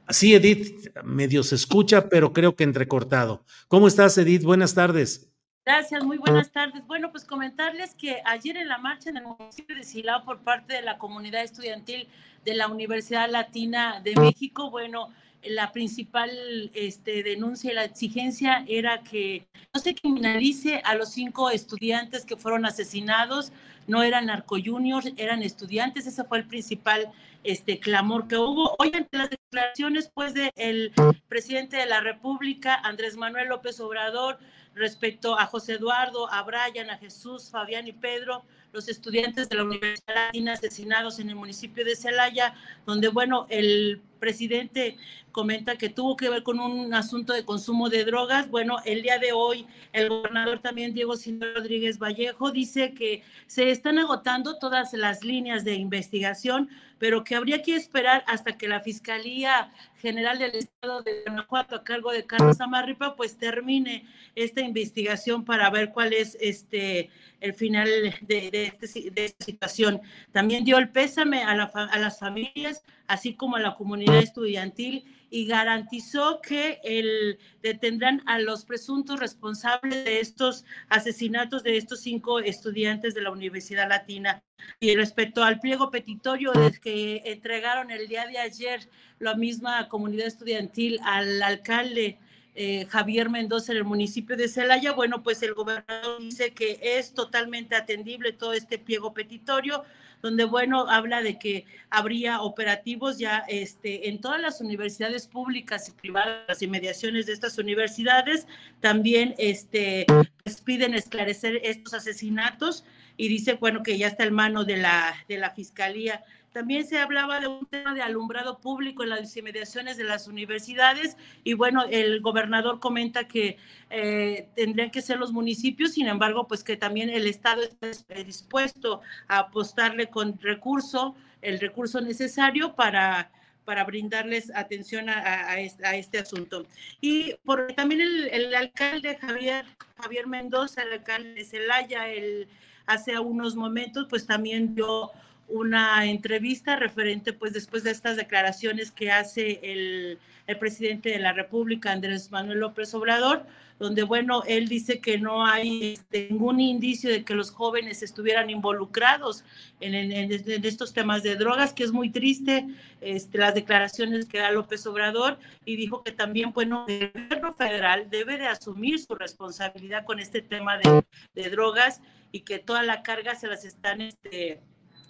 Sí, Edith, medio se escucha, pero creo que entrecortado. ¿Cómo estás, Edith? Buenas tardes. Gracias, muy buenas tardes. Bueno, pues comentarles que ayer en la marcha en el municipio de Silao por parte de la comunidad estudiantil de la Universidad Latina de México, bueno, la principal este, denuncia y la exigencia era que no se criminalice a los cinco estudiantes que fueron asesinados, no eran narcojuniors, eran estudiantes, ese fue el principal este, clamor que hubo. Hoy ante las declaraciones pues del presidente de la República, Andrés Manuel López Obrador, respecto a José Eduardo, a Brian, a Jesús, Fabián y Pedro, los estudiantes de la Universidad Latina asesinados en el municipio de Celaya, donde, bueno, el presidente comenta que tuvo que ver con un asunto de consumo de drogas. Bueno, el día de hoy el gobernador también, Diego Sinaloa Rodríguez Vallejo, dice que se están agotando todas las líneas de investigación, pero que habría que esperar hasta que la Fiscalía General del Estado de Guanajuato, a cargo de Carlos Amarripa, pues termine esta investigación para ver cuál es este el final de, este, de esta situación. También dio el pésame a, a las familias, así como a la comunidad estudiantil y garantizó que el, detendrán a los presuntos responsables de estos asesinatos de estos cinco estudiantes de la Universidad Latina. Y respecto al pliego petitorio que entregaron el día de ayer la misma comunidad estudiantil al alcalde eh, Javier Mendoza en el municipio de Celaya, bueno, pues el gobernador dice que es totalmente atendible todo este pliego petitorio, donde, bueno, habla de que habría operativos ya este, en todas las universidades públicas y privadas, las inmediaciones de estas universidades, también este, pues piden esclarecer estos asesinatos y dice, bueno, que ya está en mano de la, de la Fiscalía también se hablaba de un tema de alumbrado público en las inmediaciones de las universidades y bueno, el gobernador comenta que eh, tendrían que ser los municipios, sin embargo, pues que también el Estado está dispuesto a apostarle con recurso, el recurso necesario para para brindarles atención a, este, asunto. Y por, también el, alcalde Javier, Javier Mendoza, el alcalde de Celaya, el, hace unos momentos, pues también dio una entrevista referente, pues después de estas declaraciones que hace el, presidente de la República, Andrés Manuel López Obrador, donde, bueno, él dice que no hay este, ningún indicio de que los jóvenes estuvieran involucrados en, estos temas de drogas, que es muy triste este, las declaraciones que da López Obrador, y dijo que también, bueno, el gobierno federal debe de asumir su responsabilidad con este tema de, de drogas y que toda la carga se las están... Este,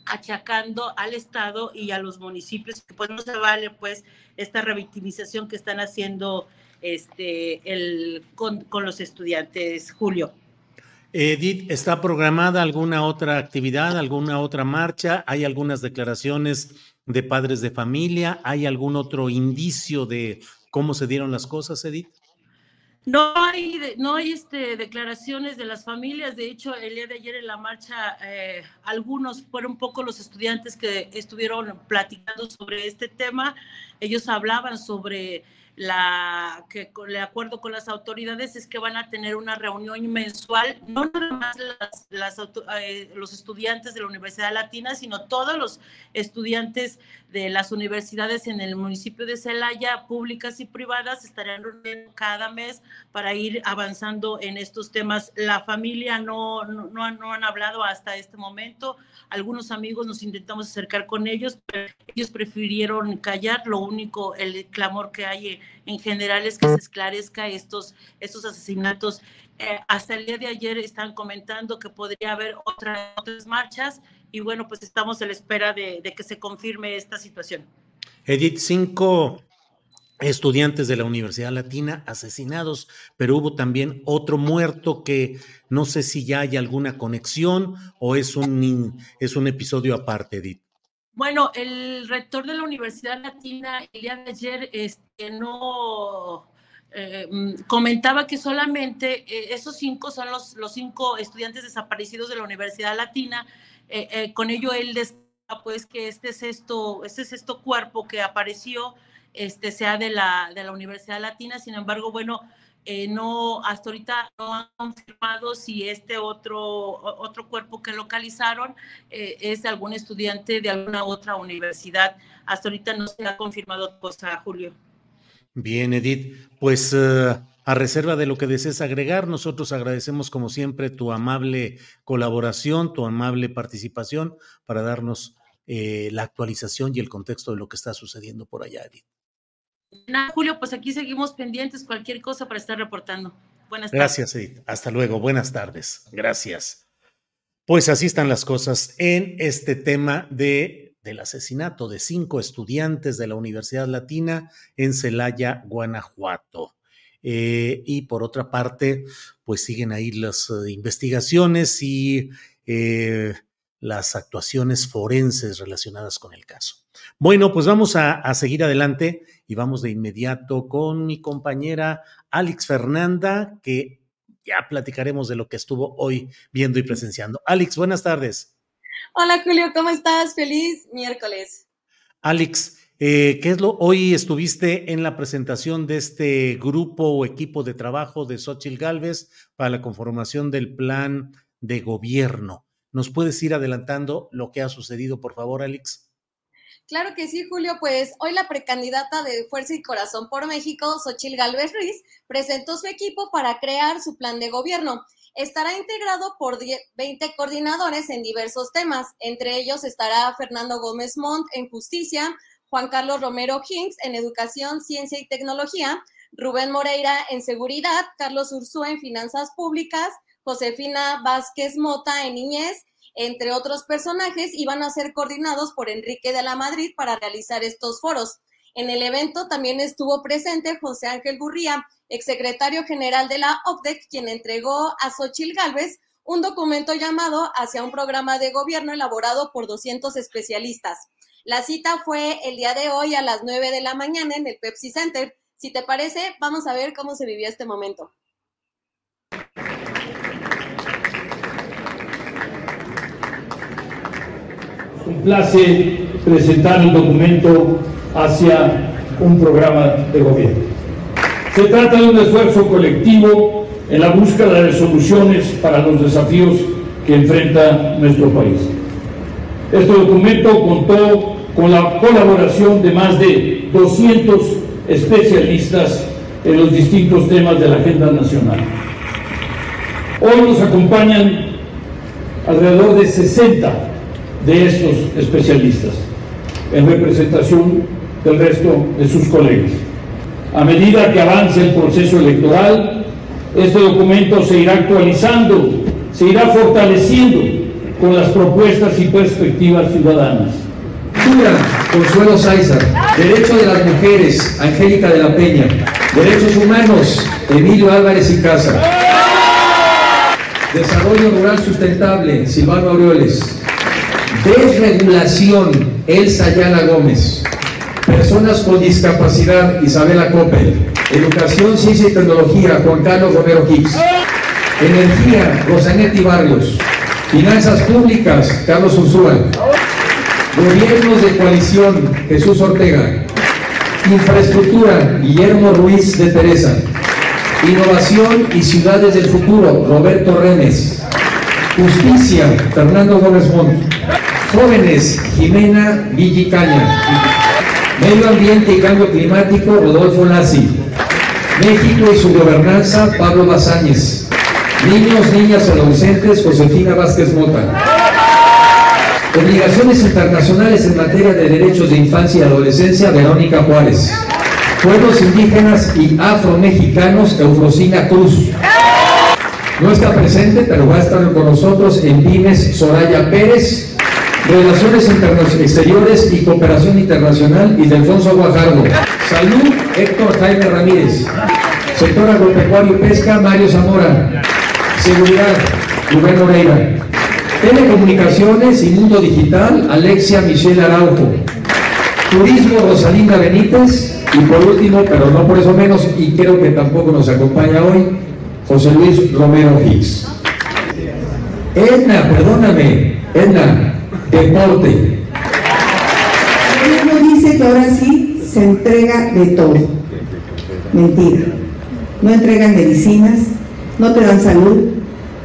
achacando al Estado y a los municipios, que pues no se vale pues esta revictimización que están haciendo este, el, con, con los estudiantes. Julio. Edith, ¿está programada alguna otra actividad, alguna otra marcha? ¿Hay algunas declaraciones de padres de familia? ¿Hay algún otro indicio de cómo se dieron las cosas, Edith? No hay, no hay este, declaraciones de las familias. De hecho, el día de ayer en la marcha, eh, algunos fueron poco los estudiantes que estuvieron platicando sobre este tema. Ellos hablaban sobre la que de acuerdo con las autoridades es que van a tener una reunión mensual, no nada más las, eh, los estudiantes de la Universidad Latina, sino todos los estudiantes de las universidades en el municipio de Celaya, públicas y privadas, estarán reuniendo cada mes para ir avanzando en estos temas. La familia no, no, no, no han hablado hasta este momento, algunos amigos nos intentamos acercar con ellos, pero ellos prefirieron callar, lo único, el clamor que hay en general es que se esclarezca estos, estos asesinatos. Eh, hasta el día de ayer están comentando que podría haber otra, otras marchas y bueno, pues estamos a la espera de, de que se confirme esta situación. Edith, cinco estudiantes de la Universidad Latina asesinados, pero hubo también otro muerto que no sé si ya hay alguna conexión o es un, es un episodio aparte, Edith. Bueno, el rector de la Universidad Latina el día de ayer este, no eh, mm, comentaba que solamente eh, esos cinco son los, los cinco estudiantes desaparecidos de la Universidad Latina. Eh, con ello él descarga pues que este sexto, este sexto cuerpo que apareció este, sea de la, de la Universidad Latina. Sin embargo, bueno, eh, no, hasta ahorita no han confirmado si este otro, otro cuerpo que localizaron eh, es algún estudiante de alguna otra universidad. Hasta ahorita no se ha confirmado cosa, Julio. Bien, Edith, pues eh, a reserva de lo que desees agregar, nosotros agradecemos como siempre tu amable colaboración, tu amable participación para darnos la actualización y el contexto de lo que está sucediendo por allá, Edith. Julio, pues aquí seguimos pendientes, cualquier cosa para estar reportando. Buenas tardes. Gracias, Edith. Hasta luego. Buenas tardes. Gracias. Pues así están las cosas en este tema de, del asesinato de cinco estudiantes de la Universidad Latina en Celaya, Guanajuato. Eh, y por otra parte, pues siguen ahí las eh, investigaciones y eh, las actuaciones forenses relacionadas con el caso. Bueno, pues vamos a, seguir adelante y vamos de inmediato con mi compañera Alex Fernanda, que ya platicaremos de lo que estuvo hoy viendo y presenciando. Alex, buenas tardes. Hola Julio, ¿cómo estás? Feliz miércoles. Alex, eh, ¿qué es lo? Hoy estuviste en la presentación de este grupo o equipo de trabajo de Xochil Gálvez para la conformación del plan de gobierno. ¿Nos puedes ir adelantando lo que ha sucedido, por favor, Alex? Claro que sí, Julio, pues hoy la precandidata de Fuerza y Corazón por México, Xochil Gálvez Ruiz, presentó su equipo para crear su plan de gobierno. Estará integrado por 20 coordinadores en diversos temas. Entre ellos estará Fernando Gómez Montt en Justicia, Juan Carlos Romero Hinks en Educación, Ciencia y Tecnología, Rubén Moreira en Seguridad, Carlos Ursúa en Finanzas Públicas, Josefina Vázquez Mota en Niñez, entre otros personajes, iban a ser coordinados por Enrique de la Madrid para realizar estos foros. En el evento también estuvo presente José Ángel Gurría, exsecretario general de la OPDEC, quien entregó a Xochil Gálvez un documento llamado Hacia un programa de gobierno elaborado por 200 especialistas. La cita fue el día de hoy a las 9 de la mañana en el Pepsi Center. Si te parece, vamos a ver cómo se vivió este momento. Un place presentar el documento hacia un programa de gobierno. Se trata de un esfuerzo colectivo en la búsqueda de soluciones para los desafíos que enfrenta nuestro país. Este documento contó con la colaboración de más de 200 especialistas en los distintos temas de la agenda nacional. Hoy nos acompañan alrededor de 60 de estos especialistas en representación del resto de sus colegas. A medida que avance el proceso electoral, este documento se irá actualizando, se irá fortaleciendo con las propuestas y perspectivas ciudadanas. Consuelo Sáizar. Derecho de las mujeres, Angélica de la Peña. Derechos humanos, Emilio Álvarez y Casa. Desarrollo rural sustentable, Silvano Aureoles. Desregulación, Elsa Ayala Gómez. Personas con discapacidad, Isabela Coppel. Educación, Ciencia y Tecnología, Juan Carlos Romero Hicks. Energía, Rosanetti Barrios. Finanzas Públicas, Carlos Ursúa. Gobiernos de coalición, Jesús Ortega. Infraestructura, Guillermo Ruiz de Teresa. Innovación y Ciudades del Futuro, Roberto Remes. Justicia, Fernando Gómez Montt. Jóvenes, Jimena Villicaña. Medio Ambiente y Cambio Climático, Rodolfo Lassi. México y su gobernanza, Pablo Bazáñez. Niños, niñas, adolescentes, Josefina Vázquez Mota. Obligaciones internacionales en materia de derechos de infancia y adolescencia, Verónica Juárez. pueblos indígenas y afromexicanos, Eufrosina Cruz. No está presente, pero va a estar con nosotros en Pymes Soraya Pérez, Relaciones Exteriores y Cooperación Internacional y Delfonso Guajardo. Salud, Héctor Jaime Ramírez. Sector Agropecuario y Pesca, Mario Zamora. Seguridad, Rubén Moreira. Telecomunicaciones y Mundo Digital, Alexia Michelle Araujo. Turismo, Rosalinda Benítez. Y por último, pero no por eso menos, y creo que tampoco nos acompaña hoy, José Luis Romero Hicks. Edna, perdóname, Edna, deporte. El gobierno dice que ahora sí se entrega de todo. Mentira. No entregan medicinas, no te dan salud,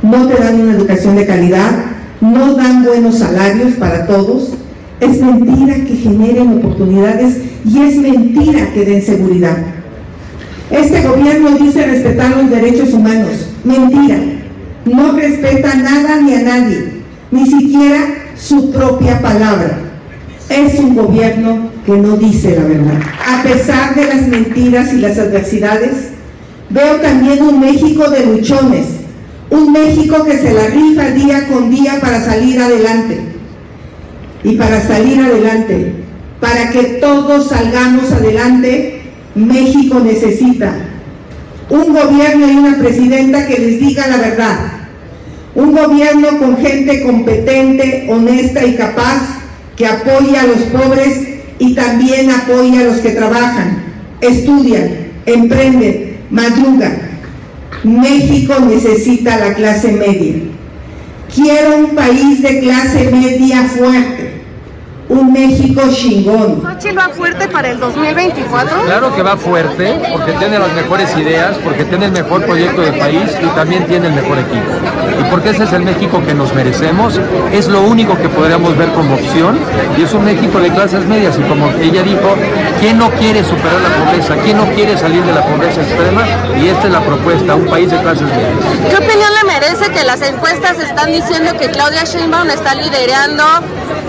no te dan una educación de calidad, no dan buenos salarios para todos. Es mentira que generen oportunidades y es mentira que den seguridad. Este gobierno dice respetar los derechos humanos. Mentira. No respeta nada ni a nadie, ni siquiera su propia palabra. Es un gobierno que no dice la verdad. A pesar de las mentiras y las adversidades, veo también un México de luchones, un México que se la rifa día con día para salir adelante. Y para salir adelante, para que todos salgamos adelante, México necesita un gobierno y una presidenta que les diga la verdad, un gobierno con gente competente, honesta y capaz que apoya a los pobres y también apoya a los que trabajan, estudian, emprenden, madrugan. México necesita la clase media. Quiero un país de clase media fuerte, un México chingón. ¿Xochitl va fuerte para el 2024? Claro que va fuerte, porque tiene las mejores ideas, porque tiene el mejor proyecto de país y también tiene el mejor equipo. Y porque ese es el México que nos merecemos, es lo único que podríamos ver como opción, y es un México de clases medias, y como ella dijo, ¿quién no quiere superar la pobreza? ¿Quién no quiere salir de la pobreza extrema? Y esta es la propuesta, un país de clases medias. ¿Qué opinión le merece que las encuestas están diciendo que Claudia Sheinbaum está liderando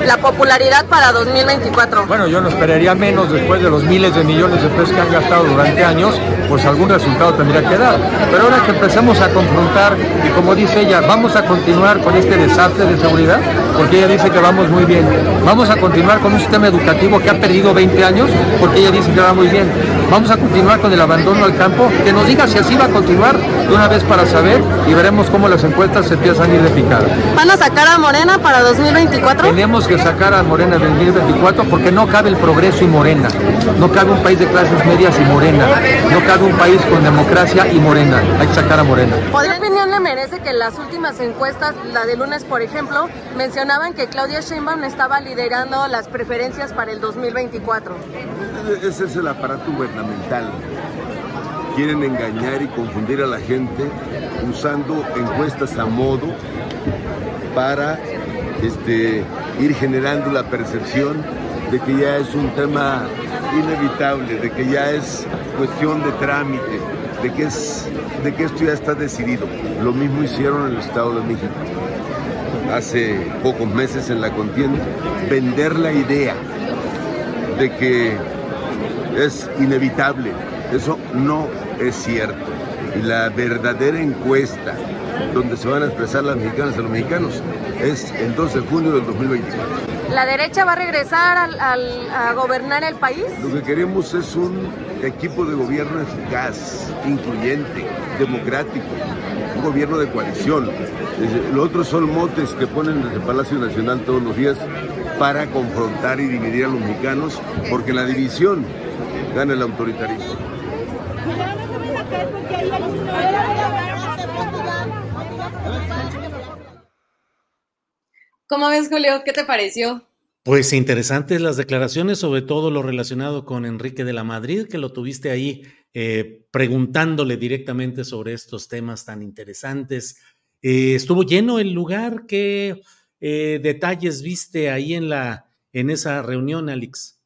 la popularidad para 2024? Bueno, yo no esperaría menos después de los miles de millones de pesos que han gastado durante años, pues algún resultado tendría que dar. Pero ahora que empecemos a confrontar, y como dice ella, vamos a continuar con este desastre de seguridad, porque ella dice que vamos muy bien. Vamos a continuar con un sistema educativo que ha perdido 20 años, porque ella dice que va muy bien. Vamos a continuar con el abandono al campo, que nos diga si así va a continuar de una vez para saber y veremos cómo las encuestas se empiezan a ir de picada. ¿Van a sacar a Morena para 2024? Tenemos que sacar a Morena en 2024 porque no cabe el progreso y Morena. No cabe un país de clases medias y Morena. No cabe un país con democracia y Morena. Hay que sacar a Morena. ¿Qué opinión le merece que las últimas encuestas, la de lunes por ejemplo, mencionaban que Claudia Sheinbaum estaba liderando las preferencias para el 2024? Ese es el aparato gubernamental. Quieren engañar y confundir a la gente usando encuestas a modo para este, ir generando la percepción de que ya es un tema inevitable, de que ya es cuestión de trámite, de que, es, de esto ya está decidido. Lo mismo hicieron en el Estado de México hace pocos meses en la contienda, vender la idea de que es inevitable. Eso no es cierto. Y la verdadera encuesta donde se van a expresar las mexicanas y los mexicanos es el 12 de junio del 2024. ¿La derecha va a regresar a gobernar el país? Lo que queremos es un equipo de gobierno eficaz, incluyente, democrático, un gobierno de coalición. Lo otro son motes que ponen desde el Palacio Nacional todos los días para confrontar y dividir a los mexicanos, porque la división gana el autoritarismo. ¿Cómo ves, Julio? ¿Qué te pareció? Pues interesantes las declaraciones, sobre todo lo relacionado con Enrique de la Madrid, que lo tuviste ahí eh, preguntándole directamente sobre estos temas tan interesantes. Eh, estuvo lleno el lugar. ¿Qué eh, detalles viste ahí en la en esa reunión, Alex?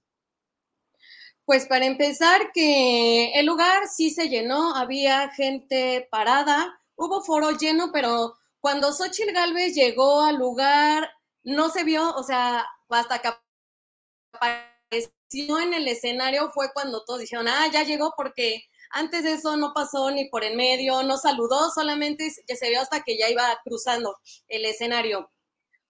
Pues para empezar, que el lugar sí se llenó, había gente parada, hubo foro lleno, pero cuando Xochitl Galvez llegó al lugar, no se vio, o sea, hasta que apareció en el escenario fue cuando todos dijeron, ah, ya llegó porque antes de eso no pasó ni por en medio, no saludó, solamente se vio hasta que ya iba cruzando el escenario.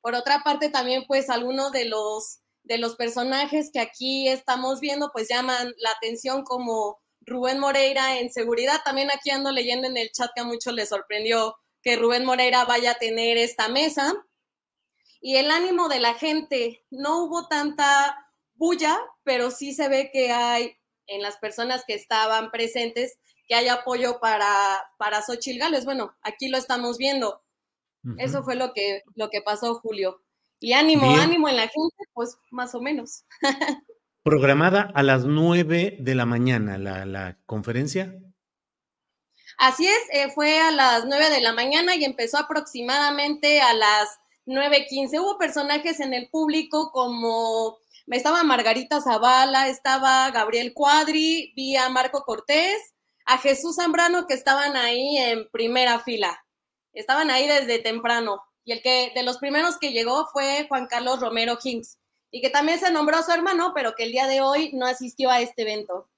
Por otra parte, también pues algunos de los, de los personajes que aquí estamos viendo pues llaman la atención como Rubén Moreira en seguridad. También aquí ando leyendo en el chat que a muchos les sorprendió que Rubén Moreira vaya a tener esta mesa. Y el ánimo de la gente, no hubo tanta bulla, pero sí se ve que hay en las personas que estaban presentes que hay apoyo para, para Xochitl Gales. Bueno, aquí lo estamos viendo. Eso fue lo que, lo que pasó, Julio. Y ánimo, ánimo en la gente, pues más o menos. Programada a las nueve de la mañana la, la conferencia. Así es, eh, fue a las nueve de la mañana y empezó aproximadamente a las 9.15. Hubo personajes en el público como estaba Margarita Zavala, estaba Gabriel Cuadri, vi a Marco Cortés, a Jesús Zambrano que estaban ahí en primera fila. Estaban ahí desde temprano. Y el que de los primeros que llegó fue Juan Carlos Romero Hinks, y que también se nombró a su hermano, pero que el día de hoy no asistió a este evento.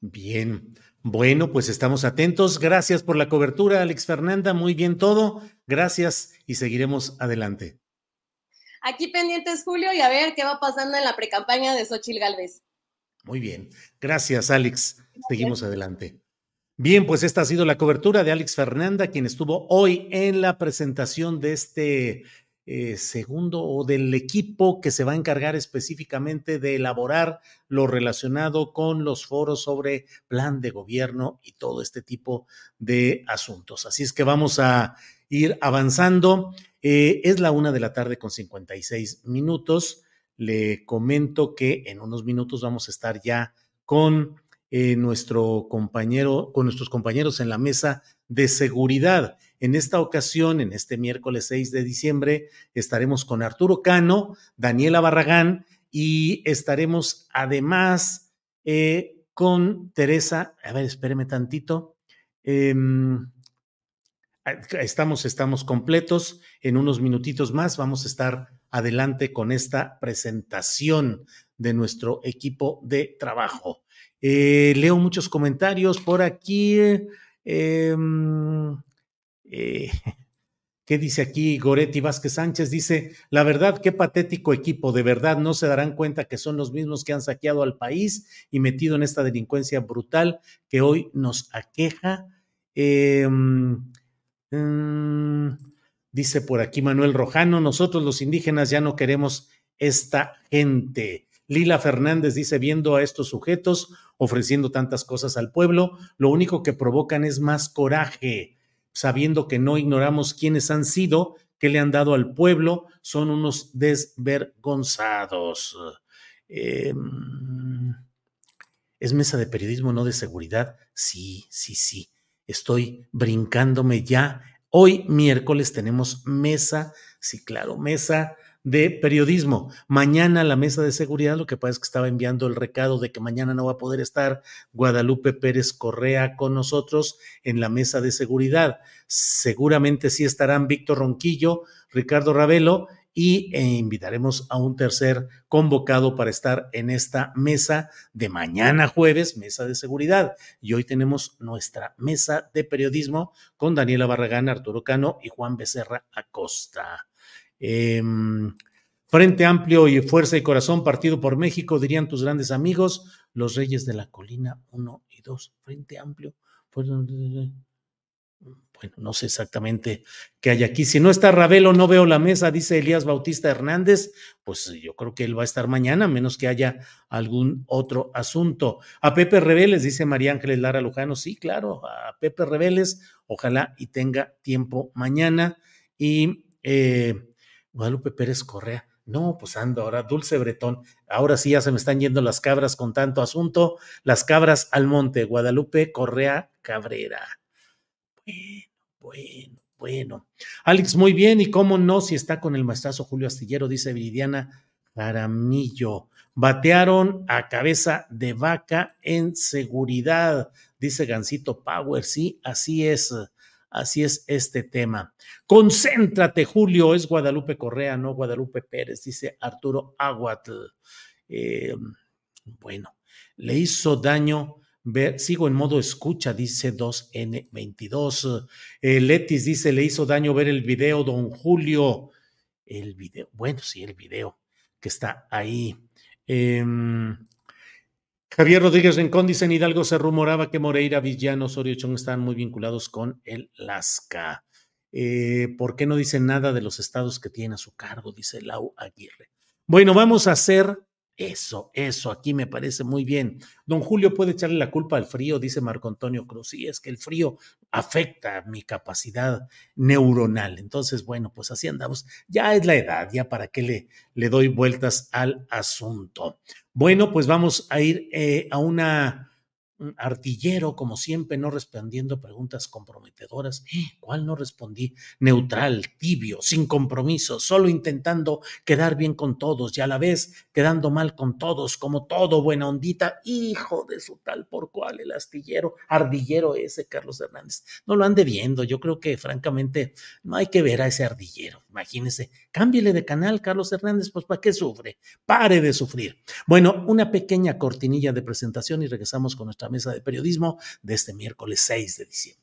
Bien, bueno, pues estamos atentos. Gracias por la cobertura, Alex Fernanda. Muy bien todo. Gracias y seguiremos adelante. Aquí pendientes, Julio, y a ver qué va pasando en la precampaña de Xochil Gálvez. Muy bien. Gracias, Alex. Seguimos adelante. Bien, pues esta ha sido la cobertura de Alex Fernanda, quien estuvo hoy en la presentación de este eh, segundo o del equipo que se va a encargar específicamente de elaborar lo relacionado con los foros sobre plan de gobierno y todo este tipo de asuntos. Así es que vamos a ir avanzando. Eh, es la una de la tarde con 56 minutos. Le comento que en unos minutos vamos a estar ya con eh, nuestro compañero, con nuestros compañeros en la mesa de seguridad. En esta ocasión, en este miércoles 6 de diciembre, estaremos con Arturo Cano, Daniela Barragán y estaremos además eh, con Teresa. A ver, espéreme tantito. Em, Estamos, estamos completos. En unos minutitos más vamos a estar adelante con esta presentación de nuestro equipo de trabajo. Eh, leo muchos comentarios por aquí. Em, eh, ¿Qué dice aquí Goretti Vázquez Sánchez? Dice, la verdad, qué patético equipo, de verdad no se darán cuenta que son los mismos que han saqueado al país y metido en esta delincuencia brutal que hoy nos aqueja. Eh, Mm, dice por aquí Manuel Rojano, nosotros los indígenas ya no queremos esta gente. Lila Fernández dice, viendo a estos sujetos ofreciendo tantas cosas al pueblo, lo único que provocan es más coraje, sabiendo que no ignoramos quiénes han sido, qué le han dado al pueblo, son unos desvergonzados. Em, ¿Es mesa de periodismo, no de seguridad? Sí, sí, sí estoy brincándome ya. Hoy miércoles tenemos mesa, sí, claro, mesa de periodismo. Mañana la mesa de seguridad, lo que pasa es que estaba enviando el recado de que mañana no va a poder estar Guadalupe Pérez Correa con nosotros en la mesa de seguridad. Seguramente sí estarán Víctor Ronquillo, Ricardo Ravelo y eh, invitaremos a un tercer convocado para estar en esta mesa de mañana jueves, mesa de seguridad. Y hoy tenemos nuestra mesa de periodismo con Daniela Barragán, Arturo Cano y Juan Becerra Acosta. Em, Frente Amplio y Fuerza y Corazón, Partido por México, dirían tus grandes amigos, los Reyes de la Colina 1 y 2. Frente Amplio. Bueno, no sé exactamente qué hay aquí. Si no está Ravelo, no veo la mesa, dice Elías Bautista Hernández. Pues yo creo que él va a estar mañana, menos que haya algún otro asunto. A Pepe Reveles, dice María Ángeles Lara Lujano. Sí, claro, a Pepe Reveles, ojalá y tenga tiempo mañana. Y eh, Guadalupe Pérez Correa. No, pues ando ahora, Dulce Bretón. Ahora sí ya se me están yendo las cabras con tanto asunto. Las cabras al monte, Guadalupe Correa Cabrera. Bueno, bueno. Alex, muy bien. ¿Y cómo no si está con el maestrazo Julio Astillero? Dice Viridiana Jaramillo. Batearon a cabeza de vaca en seguridad, dice Gancito Power. Sí, así es. Así es este tema. Concéntrate, Julio. Es Guadalupe Correa, no Guadalupe Pérez, dice Arturo Aguatl. Eh, Bueno, le hizo daño ver, sigo en modo escucha, dice 2N22. Eh, Letis dice, le hizo daño ver el video, don Julio. El video, bueno, sí, el video que está ahí. Em, Javier Rodríguez Rincón dice, en Hidalgo se rumoraba que Moreira, Villano, Osorio Chong estaban muy vinculados con el Lasca. Eh, ¿Por qué no dice nada de los estados que tiene a su cargo? Dice Lau Aguirre. Bueno, vamos a hacer eso, eso, aquí me parece muy bien. Don Julio puede echarle la culpa al frío, dice Marco Antonio Cruz. Sí, es que el frío afecta mi capacidad neuronal. Entonces, bueno, pues así andamos. Ya es la edad, ya para qué le, le doy vueltas al asunto. Bueno, pues vamos a ir eh, a una artillero, como siempre, no respondiendo preguntas comprometedoras. ¿Cuál no respondí? Neutral, tibio, sin compromiso, solo intentando quedar bien con todos y a la vez quedando mal con todos, como todo buena ondita. Hijo de su tal por cual, el astillero, ardillero ese, Carlos Hernández. No lo ande viendo. Yo creo que, francamente, no hay que ver a ese ardillero. Imagínese, cámbiele de canal, Carlos Hernández, pues ¿para qué sufre? Pare de sufrir. Bueno, una pequeña cortinilla de presentación y regresamos con nuestra mesa de periodismo de este miércoles 6 de diciembre.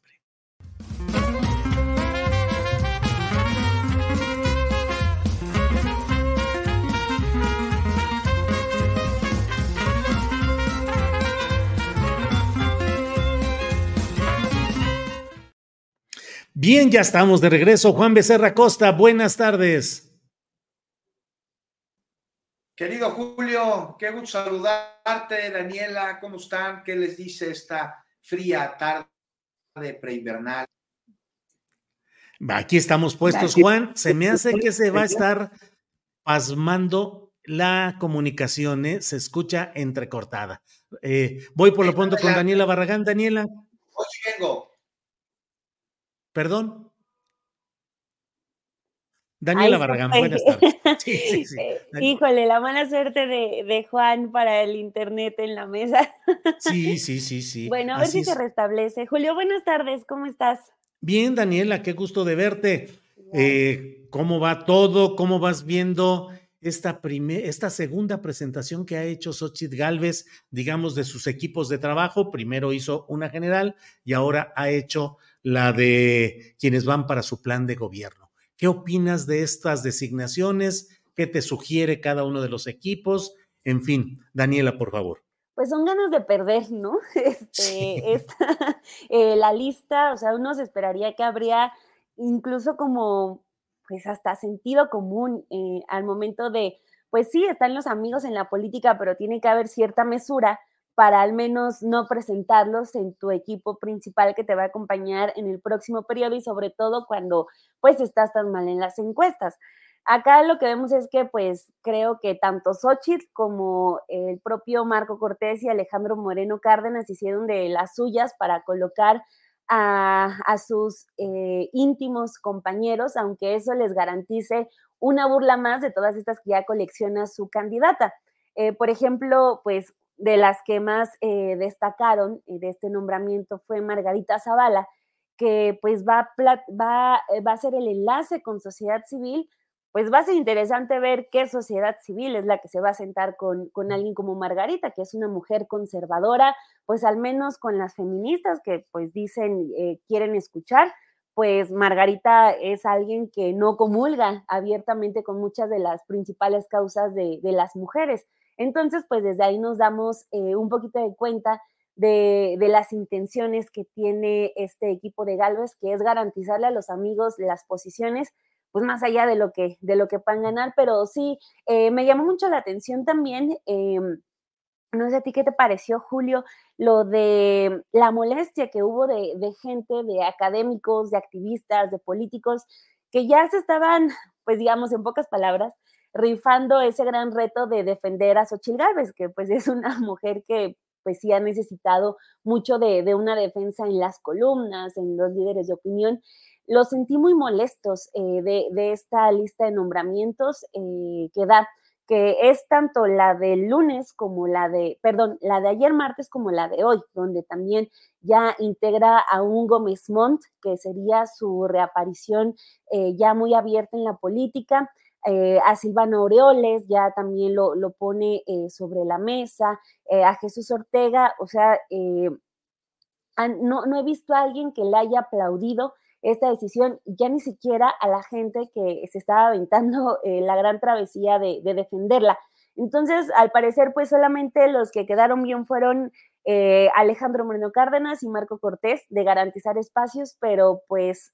Bien, ya estamos de regreso. Juan Becerra Costa, buenas tardes. Querido Julio, qué gusto saludarte. Daniela, ¿cómo están? ¿Qué les dice esta fría tarde preinvernal? Aquí estamos puestos, Juan. Se me hace que se va a estar pasmando la comunicación, ¿eh? se escucha entrecortada. Eh, voy por lo pronto con Daniela Barragán. Daniela. Hoy vengo. Perdón. Daniela Barragán, buenas tardes. Sí, sí, eh, Híjole, la mala suerte de, Juan para el internet en la mesa. Sí, sí, sí, sí. Bueno, a ver si se restablece. Julio, buenas tardes, ¿cómo estás? Bien, Daniela, qué gusto de verte. Eh, ¿Cómo va todo? ¿Cómo vas viendo esta, esta segunda presentación que ha hecho Xochitl Galvez, digamos, de sus equipos de trabajo? Primero hizo una general y ahora ha hecho la de quienes van para su plan de gobierno. ¿Qué opinas de estas designaciones? ¿Qué te sugiere cada uno de los equipos? En fin, Daniela, por favor. Pues son ganas de perder, ¿no? Este, esta, eh, la lista, o sea, uno se esperaría que habría incluso como, pues hasta sentido común eh, al momento de, pues sí, están los amigos en la política, pero tiene que haber cierta mesura para al menos no presentarlos en tu equipo principal que te va a acompañar en el próximo periodo y sobre todo cuando pues estás tan mal en las encuestas. Acá lo que vemos es que pues creo que tanto Xochitl como el propio Marco Cortés y Alejandro Moreno Cárdenas hicieron de las suyas para colocar a, sus eh, íntimos compañeros, aunque eso les garantice una burla más de todas estas que ya colecciona su candidata. Eh, por ejemplo, pues de las que más eh, destacaron eh, de este nombramiento fue Margarita Zavala, que pues va, va, eh, va a ser el enlace con sociedad civil, pues va a ser interesante ver qué sociedad civil es la que se va a sentar con, con alguien como Margarita, que es una mujer conservadora, pues al menos con las feministas que pues dicen quieren escuchar, pues Margarita es alguien que no comulga abiertamente con muchas de las principales causas de, de las mujeres. Entonces, pues desde ahí nos damos eh, un poquito de cuenta de, las intenciones que tiene este equipo de Galvez, que es garantizarle a los amigos las posiciones, pues más allá de lo que, de lo que puedan ganar, pero sí, eh, me llamó mucho la atención también, em, no sé a ti qué te pareció, Julio, lo de la molestia que hubo de, de gente, de académicos, de activistas, de políticos, que ya se estaban, pues digamos, en pocas palabras, rifando ese gran reto de defender a Xochitl Gálvez, que pues es una mujer que pues sí ha necesitado mucho de, una defensa en las columnas, en los líderes de opinión. Los sentí muy molestos eh, de, esta lista de nombramientos eh, que da, que es tanto la del lunes como la de, perdón, la de ayer martes como la de hoy, donde también ya integra a un Gómez Montt, que sería su reaparición eh, ya muy abierta en la política. Eh, a Silvano Aureoles, ya también lo, lo pone eh, sobre la mesa, eh, a Jesús Ortega, o sea, no, no he visto a alguien que le haya aplaudido esta decisión, ya ni siquiera a la gente que se estaba aventando la gran travesía de, de, defenderla. Entonces, al parecer, pues solamente los que quedaron bien fueron Alejandro Moreno Cárdenas y Marco Cortés de garantizar espacios, pero pues...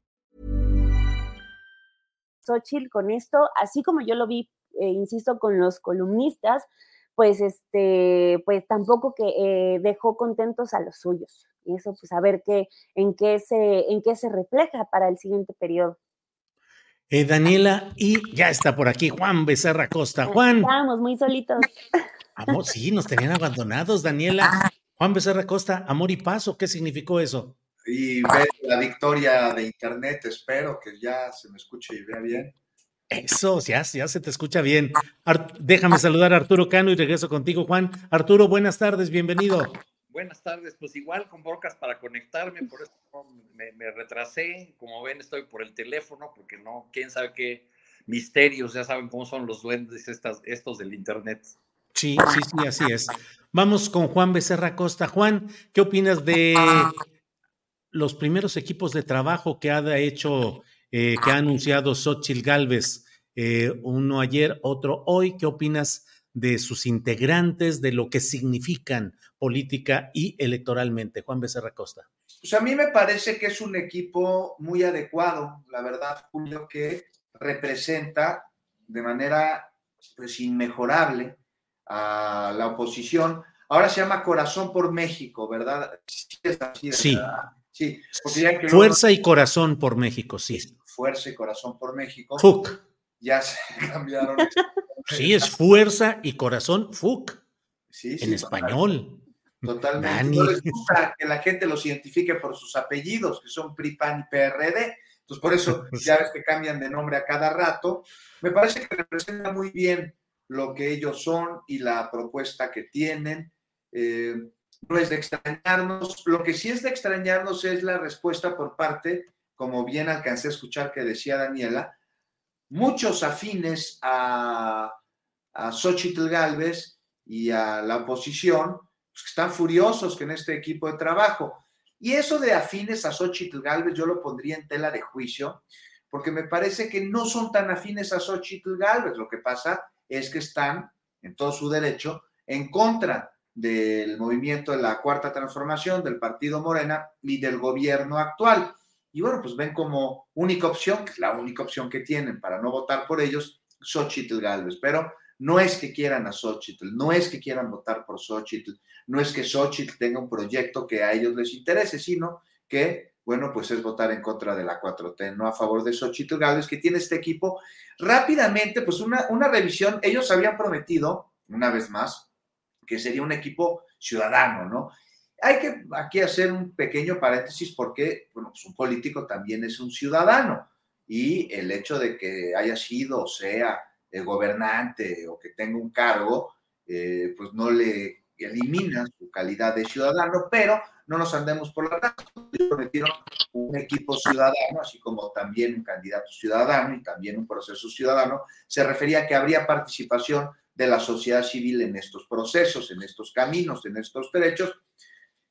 Xochitl con esto, así como yo lo vi, eh, insisto, con los columnistas, pues este, pues tampoco que eh, dejó contentos a los suyos. Y eso, pues a ver qué, en qué se, en qué se refleja para el siguiente periodo. Eh, Daniela, y ya está por aquí Juan Becerra Costa. Juan. Estamos muy solitos. Amor, sí, nos tenían abandonados, Daniela. Juan Becerra Costa, amor y paso, ¿qué significó eso? Y ver la victoria de Internet, espero que ya se me escuche y vea bien. Eso, ya, ya se te escucha bien. déjame saludar a Arturo Cano y regreso contigo, Juan. Arturo, buenas tardes, bienvenido. Buenas tardes, pues igual con brocas para conectarme, por eso me, retrasé. Como ven, estoy por el teléfono porque no, quién sabe qué misterios, ya saben cómo son los duendes estas, estos del Internet. Sí, sí, sí, así es. Vamos con Juan Becerra Costa. Juan, ¿qué opinas de los primeros equipos de trabajo que ha hecho, eh, que ha anunciado Xochitl Galvez? Eh, uno ayer, otro hoy. ¿Qué opinas de sus integrantes, de lo que significan política y electoralmente. Juan Becerra Costa. Pues a mí me parece que es un equipo muy adecuado, la verdad, Julio, que representa de manera pues inmejorable a la oposición. Ahora se llama Corazón por México, ¿verdad? Sí, sí. Sí Fuerza y Corazón por México, sí. Fuerza y Corazón por México. FUC. Ya se cambiaron. Sí, es fuerza y corazón, FUC. Sí, en español. Totalmente. No les gusta que la gente los identifique por sus apellidos, que son PRI, PAN y PRD. Entonces, por eso ya ves que cambian de nombre a cada rato. Me parece que representa muy bien lo que ellos son y la propuesta que tienen. Eh, no es de extrañarnos. Lo que sí es de extrañarnos es la respuesta por parte, como bien alcancé a escuchar que decía Daniela, muchos afines a, a Xochitl Galvez y a la oposición, pues, están furiosos que en este equipo de trabajo. Y eso de afines a Xochitl Galvez yo lo pondría en tela de juicio, porque me parece que no son tan afines a Xochitl Galvez. Lo que pasa es que están, en todo su derecho, en contra del movimiento de la Cuarta Transformación, del Partido Morena y del gobierno actual. Y bueno, pues ven como única opción, que es la única opción que tienen para no votar por ellos, Xochitl Galvez. Pero no es que quieran a Xochitl, no es que quieran votar por Xochitl, no es que Xochitl tenga un proyecto que a ellos les interese, sino que, bueno, pues es votar en contra de la 4T, no a favor de Xochitl Galvez, que tiene este equipo. Rápidamente, pues una, una revisión, ellos habían prometido, una vez más, que sería un equipo ciudadano, ¿no? Hay que aquí hacer un pequeño paréntesis porque, bueno, pues un político también es un ciudadano y el hecho de que haya sido o sea gobernante o que tenga un cargo, eh, pues no le elimina su calidad de ciudadano, pero no nos andemos por la razón. Prometieron un equipo ciudadano, así como también un candidato ciudadano y también un proceso ciudadano. Se refería a que habría participación de la sociedad civil en estos procesos, en estos caminos, en estos derechos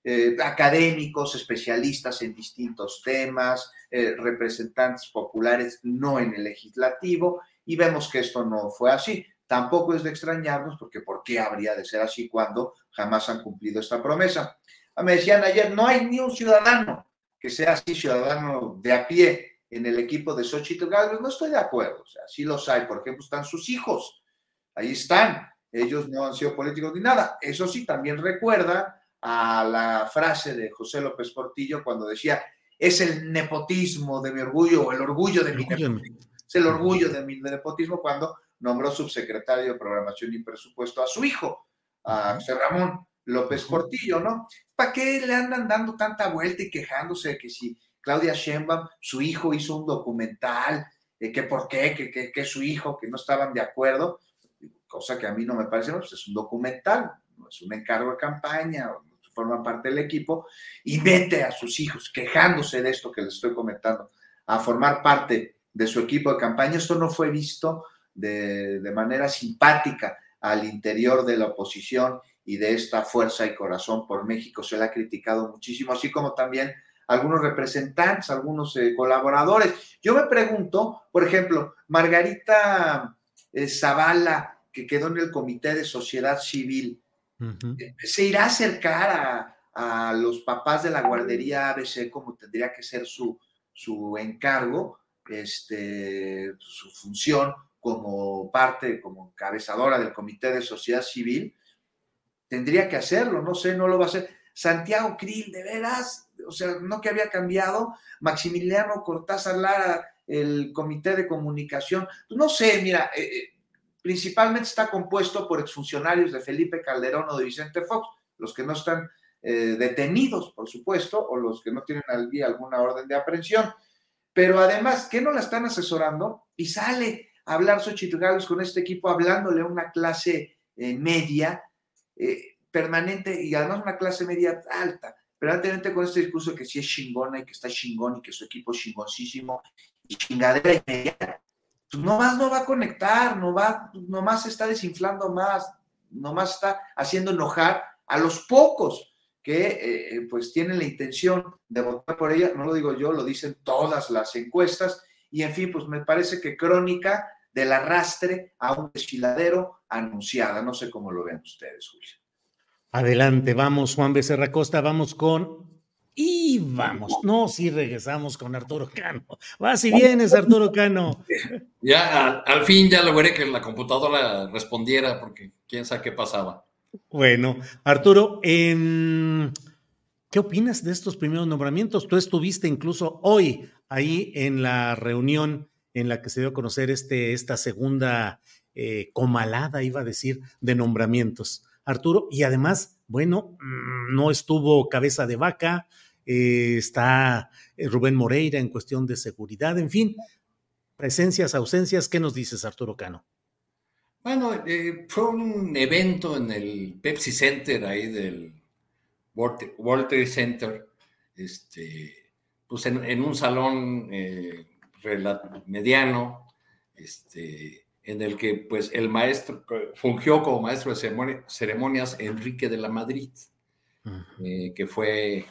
eh, académicos, especialistas en distintos temas, eh, representantes populares, no en el legislativo, y vemos que esto no fue así. Tampoco es de extrañarnos, porque ¿por qué habría de ser así cuando jamás han cumplido esta promesa? Ah, me decían ayer, no hay ni un ciudadano que sea así, ciudadano de a pie en el equipo de Xochitl Galvez. No estoy de acuerdo, o sea, sí los hay. Por ejemplo, están sus hijos, ahí están. Ellos no han sido políticos ni nada. Eso sí, también recuerda a la frase de José López Portillo cuando decía, es el nepotismo de mi orgullo o el orgullo de mi nepotismo. Es el orgullo de mi nepotismo cuando nombró subsecretario de Programación y Presupuesto a su hijo, a José Ramón López Portillo, ¿no? ¿Para qué le andan dando tanta vuelta y quejándose de que si Claudia Sheinbaum, su hijo hizo un documental, que por qué, que, que, su hijo, que no estaban de acuerdo, cosa que a mí no me parece, pues es un documental, no es un encargo de campaña, forma parte del equipo, y mete a sus hijos quejándose de esto que les estoy comentando, a formar parte de su equipo de campaña. Esto no fue visto de, manera simpática al interior de la oposición y de esta fuerza y corazón por México. Se le ha criticado muchísimo, así como también algunos representantes, algunos eh, colaboradores. Yo me pregunto, por ejemplo, Margarita eh, Zavala, que quedó en el Comité de Sociedad Civil, ¿se irá a acercar a, los papás de la guardería ABC como tendría que ser su, su encargo, este, su función? como parte, como cabezadora del Comité de Sociedad Civil, tendría que hacerlo, no sé, no lo va a hacer. Santiago Krill, de veras, o sea, no que había cambiado, Maximiliano Cortázar Lara, el Comité de Comunicación, no sé, mira, eh, eh, principalmente está compuesto por exfuncionarios de Felipe Calderón o de Vicente Fox, los que no están eh, detenidos, por supuesto, o los que no tienen alguna orden de aprehensión. Pero además, ¿qué no la están asesorando? Y sale hablar Xochitl con este equipo, hablándole a una clase eh, media eh, permanente y además una clase media alta, permanentemente con este discurso de que sí es chingona y que está chingón y que su equipo es chingoncísimo y chingadera y media, pues nomás no va a conectar, no va, nomás está desinflando más, nomás está haciendo enojar a los pocos que eh, pues tienen la intención de votar por ella, no lo digo yo, lo dicen todas las encuestas, y en fin, pues me parece que Crónica del arrastre a un desfiladero anunciada. No sé cómo lo ven ustedes, Julio. Adelante, vamos, Juan Becerra Costa, vamos con. Y vamos, no, si regresamos con Arturo Cano. Vas y vienes, Arturo Cano. Ya, al, fin ya logré que la computadora respondiera, porque quién sabe qué pasaba. Bueno, Arturo, ¿qué opinas de estos primeros nombramientos? Tú estuviste incluso hoy ahí en la reunión en la que se dio a conocer este, esta segunda eh, comalada, iba a decir, de nombramientos. Arturo, y además, bueno, mm, no estuvo cabeza de vaca, eh, está eh, Rubén Moreira en cuestión de seguridad, en fin, presencias, ausencias, ¿qué nos dices, Arturo Cano? Bueno, fue un evento en el Pepsi Center ahí del World Trade Center, este, pues en, un salón mediano, este, en el que pues el maestro fungió como maestro de ceremonias Enrique de la Madrid, eh, que fue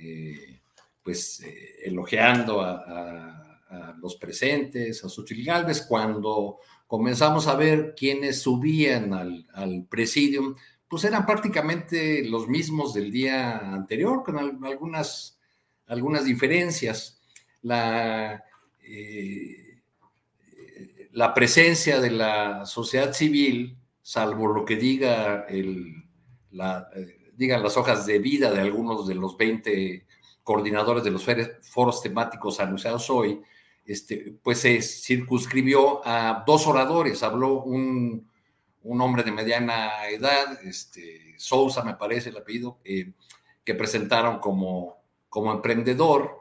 eh, pues eh, elogiando a, los presentes, a Xochitl Galvez, cuando comenzamos a ver quiénes subían al, al presidium, pues eran prácticamente los mismos del día anterior, con algunas, algunas diferencias. La, eh, la presencia de la sociedad civil, salvo lo que diga el, eh, digan las hojas de vida de algunos de los 20 coordinadores de los foros temáticos anunciados hoy, este, pues se circunscribió a dos oradores. Habló un, hombre de mediana edad, este, Sousa me parece el apellido, eh, que presentaron como, como emprendedor,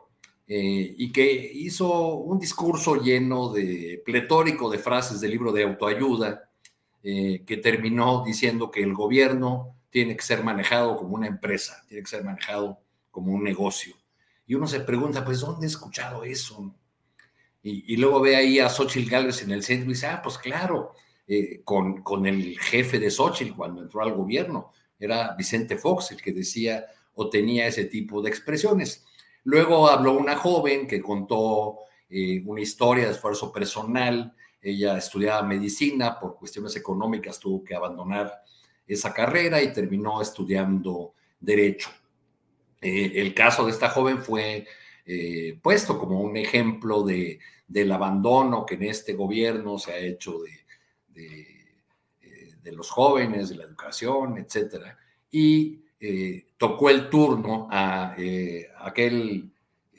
eh, y que hizo un discurso lleno de pletórico de frases del libro de autoayuda, eh, que terminó diciendo que el gobierno tiene que ser manejado como una empresa, tiene que ser manejado como un negocio. Y uno se pregunta, pues, ¿dónde he escuchado eso? Y, luego ve ahí a Xochitl Gálvez en el centro y dice, ah, pues claro, eh, con, con el jefe de Xochitl cuando entró al gobierno, era Vicente Fox el que decía, o tenía ese tipo de expresiones. Luego habló una joven que contó eh, una historia de esfuerzo personal. Ella estudiaba medicina, por cuestiones económicas tuvo que abandonar esa carrera y terminó estudiando derecho. Eh, el caso de esta joven fue eh, puesto como un ejemplo de, del abandono que en este gobierno se ha hecho de, de, los jóvenes, de la educación, etcétera. Y tocó el turno a aquel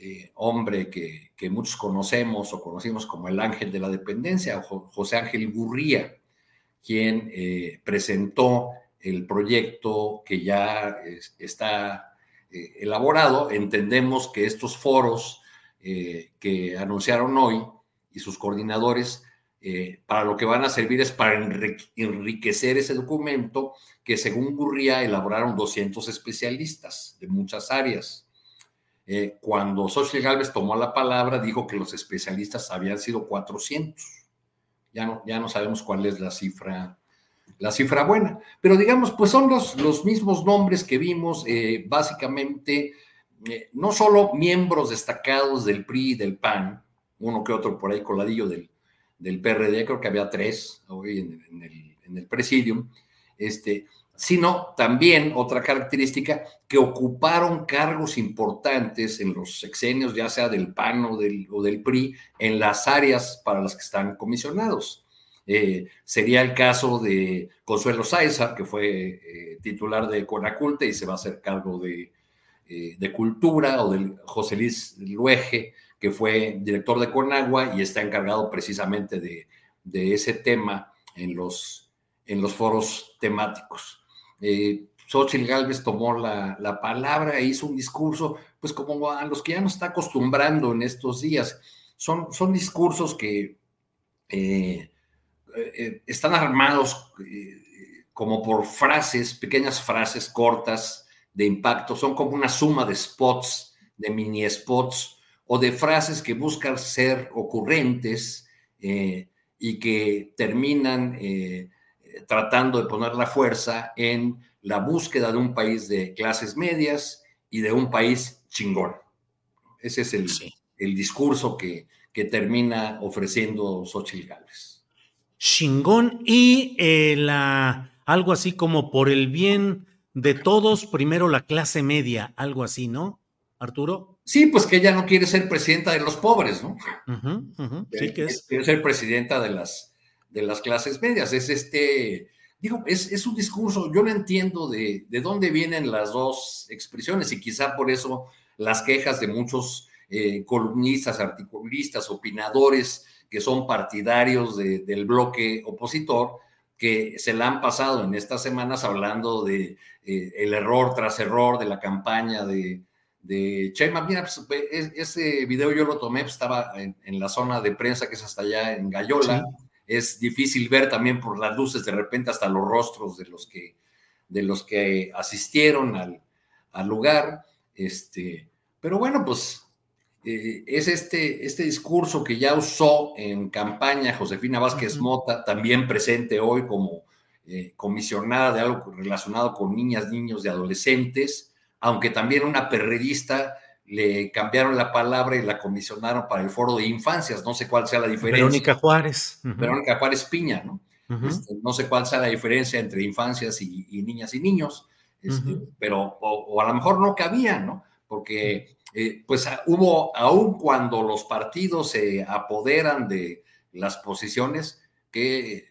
eh, hombre que, muchos conocemos o conocimos como el ángel de la dependencia, José Ángel Gurría, quien eh, presentó el proyecto que ya está eh, elaborado. Entendemos que estos foros que anunciaron hoy y sus coordinadores, para lo que van a servir es para enriquecer ese documento que según Gurría elaboraron 200 especialistas de muchas áreas eh, cuando Xochitl Gálvez tomó la palabra, dijo que los especialistas habían sido 400. Ya no, ya no sabemos cuál es la cifra, la cifra buena. Pero digamos, pues son los, los mismos nombres que vimos, eh, básicamente, eh, no solo miembros destacados del PRI y del PAN, uno que otro por ahí coladillo del, del PRD, creo que había tres hoy en, el, en el presidium, este, sino también otra característica que ocuparon cargos importantes en los sexenios, ya sea del PAN o del, PRI, en las áreas para las que están comisionados. Eh, sería el caso de Consuelo Sáeza, que fue eh, titular de Conaculte y se va a hacer cargo de, eh, de Cultura, o de José Luis Luege, que fue director de Conagua y está encargado precisamente de, de ese tema en los, en los foros temáticos eh, Xochitl Galvez tomó la, palabra e hizo un discurso, pues como a los que ya nos está acostumbrando en estos días. Son, son discursos que eh, eh, están armados eh, como por frases, pequeñas frases cortas de impacto, son como una suma de spots, de mini spots o de frases que buscan ser ocurrentes y que terminan tratando de poner la fuerza en la búsqueda de un país de clases medias y de un país chingón. Ese es el, el discurso que, que, termina ofreciendo Xochitl Gálvez. Chingón y eh, la, algo así como por el bien de todos, primero la clase media, algo así, ¿no, Arturo? Sí, pues que ella no quiere ser presidenta de los pobres, ¿no? Sí, que es. Quiere ser presidenta de las, de las clases medias. Es este, digo, es, un discurso, yo no entiendo de, dónde vienen las dos expresiones y quizá por eso las quejas de muchos eh, columnistas, articulistas, opinadores que son partidarios del bloque opositor, que se la han pasado en estas semanas hablando de eh, el error tras error de la campaña de, de. Mira, pues, ese video yo lo tomé, pues, estaba en, la zona de prensa que es hasta allá en Gallola es difícil ver también por las luces de repente hasta los rostros de los que, de los que asistieron al, lugar. Este, pero bueno, pues eh, es este, este discurso que ya usó en campaña Josefina Vázquez Mota, también presente hoy como eh, comisionada de algo relacionado con niñas, niños y adolescentes, aunque también una perredista le cambiaron la palabra y la comisionaron para el foro de infancias. No sé cuál sea la diferencia. Verónica Juárez. Verónica Juárez Piña, ¿no? Este, no sé cuál sea la diferencia entre infancias y, niñas y niños, este, pero o, a lo mejor no cabía, ¿no? Porque eh, pues hubo, aun cuando los partidos se apoderan de las posiciones, qué,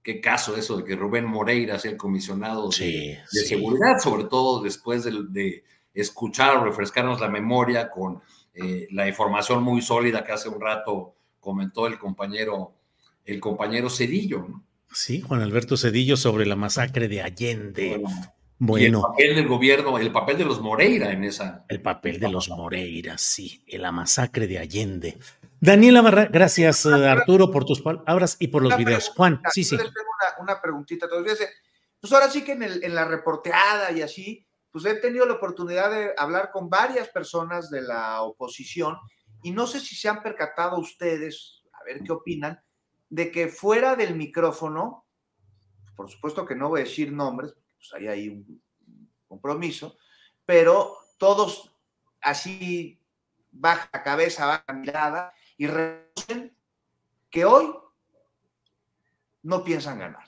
qué caso eso de que Rubén Moreira sea el comisionado de, seguridad, sobre todo después de escuchar o refrescarnos la memoria con eh, la información muy sólida que hace un rato comentó el compañero, el compañero Cedillo. Sí, Juan Alberto Cedillo sobre la masacre de Allende. Bueno. el papel del gobierno, el papel de los Moreira en esa. El papel de los Moreira, sí, en la masacre de Allende. Daniela Barra, gracias Arturo por tus palabras y por los videos. Juan, sí, sí. Una, una preguntita. Pues ahora sí que en, el, en la reporteada y así, pues he tenido la oportunidad de hablar con varias personas de la oposición y no sé si se han percatado ustedes, a ver qué opinan, de que fuera del micrófono, por supuesto que no voy a decir nombres, pues ahí hay un compromiso, pero todos así baja cabeza, baja mirada y reconocen que hoy no piensan ganar,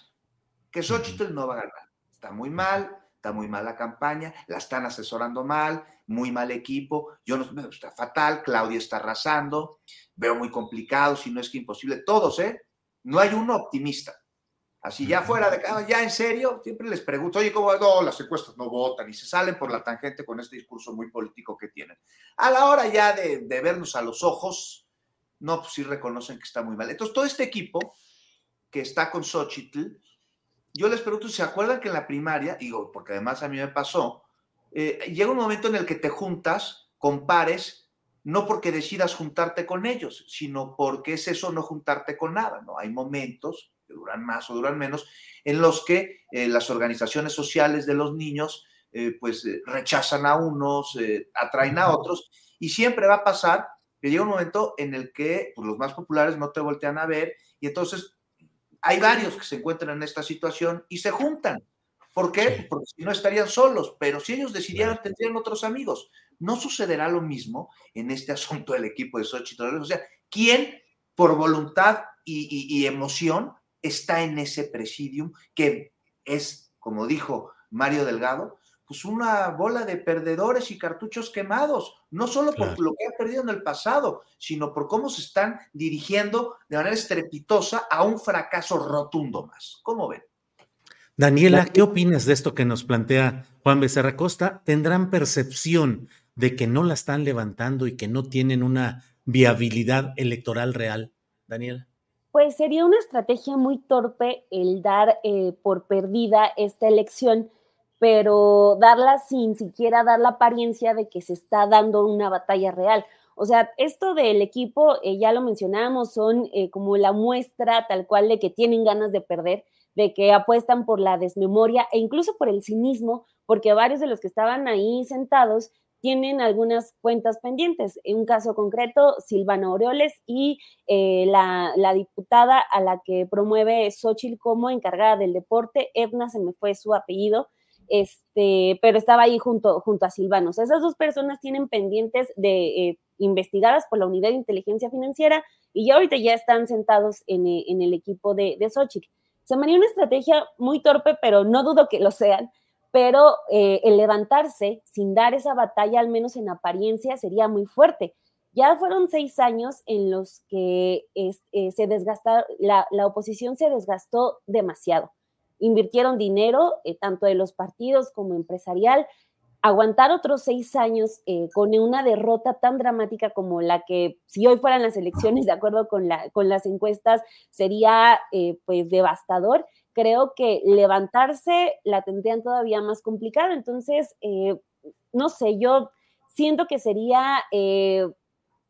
que Xochitl no va a ganar. Está muy mal, está muy mal la campaña, la están asesorando mal, muy mal equipo, yo no, está fatal, Claudia está arrasando, veo muy complicado, si no es que imposible, todos, ¿eh? No hay uno optimista. Así ya fuera de cada, ya en serio, siempre les pregunto, oye, ¿cómo no? Las encuestas no votan y se salen por la tangente con este discurso muy político que tienen. A la hora ya de, de vernos a los ojos, no, pues sí reconocen que está muy mal. Entonces, todo este equipo que está con Xochitl, yo les pregunto, ¿se acuerdan que en la primaria, digo, porque además a mí me pasó, eh, llega un momento en el que te juntas con pares, no porque decidas juntarte con ellos, sino porque es eso no juntarte con nada, ¿no? Hay momentos que duran más o duran menos, en los que eh, las organizaciones sociales de los niños, eh, pues rechazan a unos, atraen a otros, y siempre va a pasar que llega un momento en el que pues, los más populares no te voltean a ver, y entonces hay varios que se encuentran en esta situación y se juntan. ¿Por qué? Porque si no estarían solos, pero si ellos decidieran, tendrían otros amigos. No sucederá lo mismo en este asunto del equipo de Xochitl. O sea, ¿quién por voluntad y, y emoción está en ese presidium que es, como dijo Mario Delgado, pues una bola de perdedores y cartuchos quemados, no solo por lo que ha perdido en el pasado, sino por cómo se están dirigiendo de manera estrepitosa a un fracaso rotundo más. ¿Cómo ven? Daniela, ¿qué opinas de esto que nos plantea Juan Becerra Costa? ¿Tendrán percepción de que no la están levantando y que no tienen una viabilidad electoral real? Daniela. Pues sería una estrategia muy torpe el dar eh, por perdida esta elección pero darla sin siquiera dar la apariencia de que se está dando una batalla real. O sea, esto del equipo, eh, ya lo mencionamos, son eh, como la muestra tal cual de que tienen ganas de perder, de que apuestan por la desmemoria e incluso por el cinismo, porque varios de los que estaban ahí sentados tienen algunas cuentas pendientes. En un caso concreto, Silvana Aureoles y eh, la, la, diputada a la que promueve Xochitl como encargada del deporte, Edna, se me fue su apellido, este, pero estaba ahí junto, junto a Silvanos. Esas dos personas tienen pendientes de eh, investigadas por la Unidad de Inteligencia Financiera y ya ahorita ya están sentados en, eh, el equipo de, de Xochitl. Se me haría una estrategia muy torpe, pero no dudo que lo sean, pero eh, el levantarse sin dar esa batalla, al menos en apariencia, sería muy fuerte. Ya fueron seis años en los que se desgastaron, la, la oposición se desgastó demasiado invirtieron dinero, eh, tanto de los partidos como empresarial, aguantar otros seis años eh, con una derrota tan dramática como la que si hoy fueran las elecciones de acuerdo con, la, con las encuestas sería eh, pues devastador, creo que levantarse la tendrían todavía más complicada. Entonces, no sé, yo siento que sería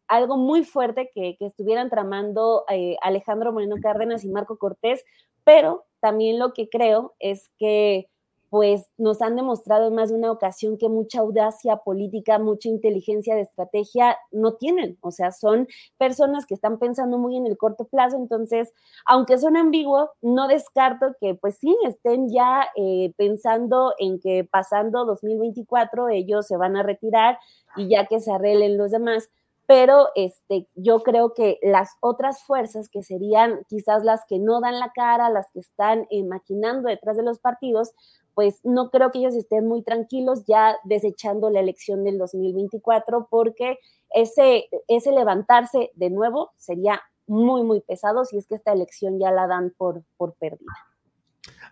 algo muy fuerte que, que estuvieran tramando Alejandro Moreno Cárdenas y Marco Cortés, pero también lo que creo es que pues nos han demostrado en más de una ocasión que mucha audacia política, mucha inteligencia de estrategia no tienen. O sea, son personas que están pensando muy en el corto plazo. Entonces, aunque son ambiguos, no descarto que pues sí, estén ya eh, pensando en que pasando 2024 ellos se van a retirar y ya que se arreglen los demás pero este, yo creo que las otras fuerzas que serían quizás las que no dan la cara, las que están eh, maquinando detrás de los partidos, pues no creo que ellos estén muy tranquilos ya desechando la elección del 2024 porque ese, ese levantarse de nuevo sería muy, muy pesado si es que esta elección ya la dan por, por perdida.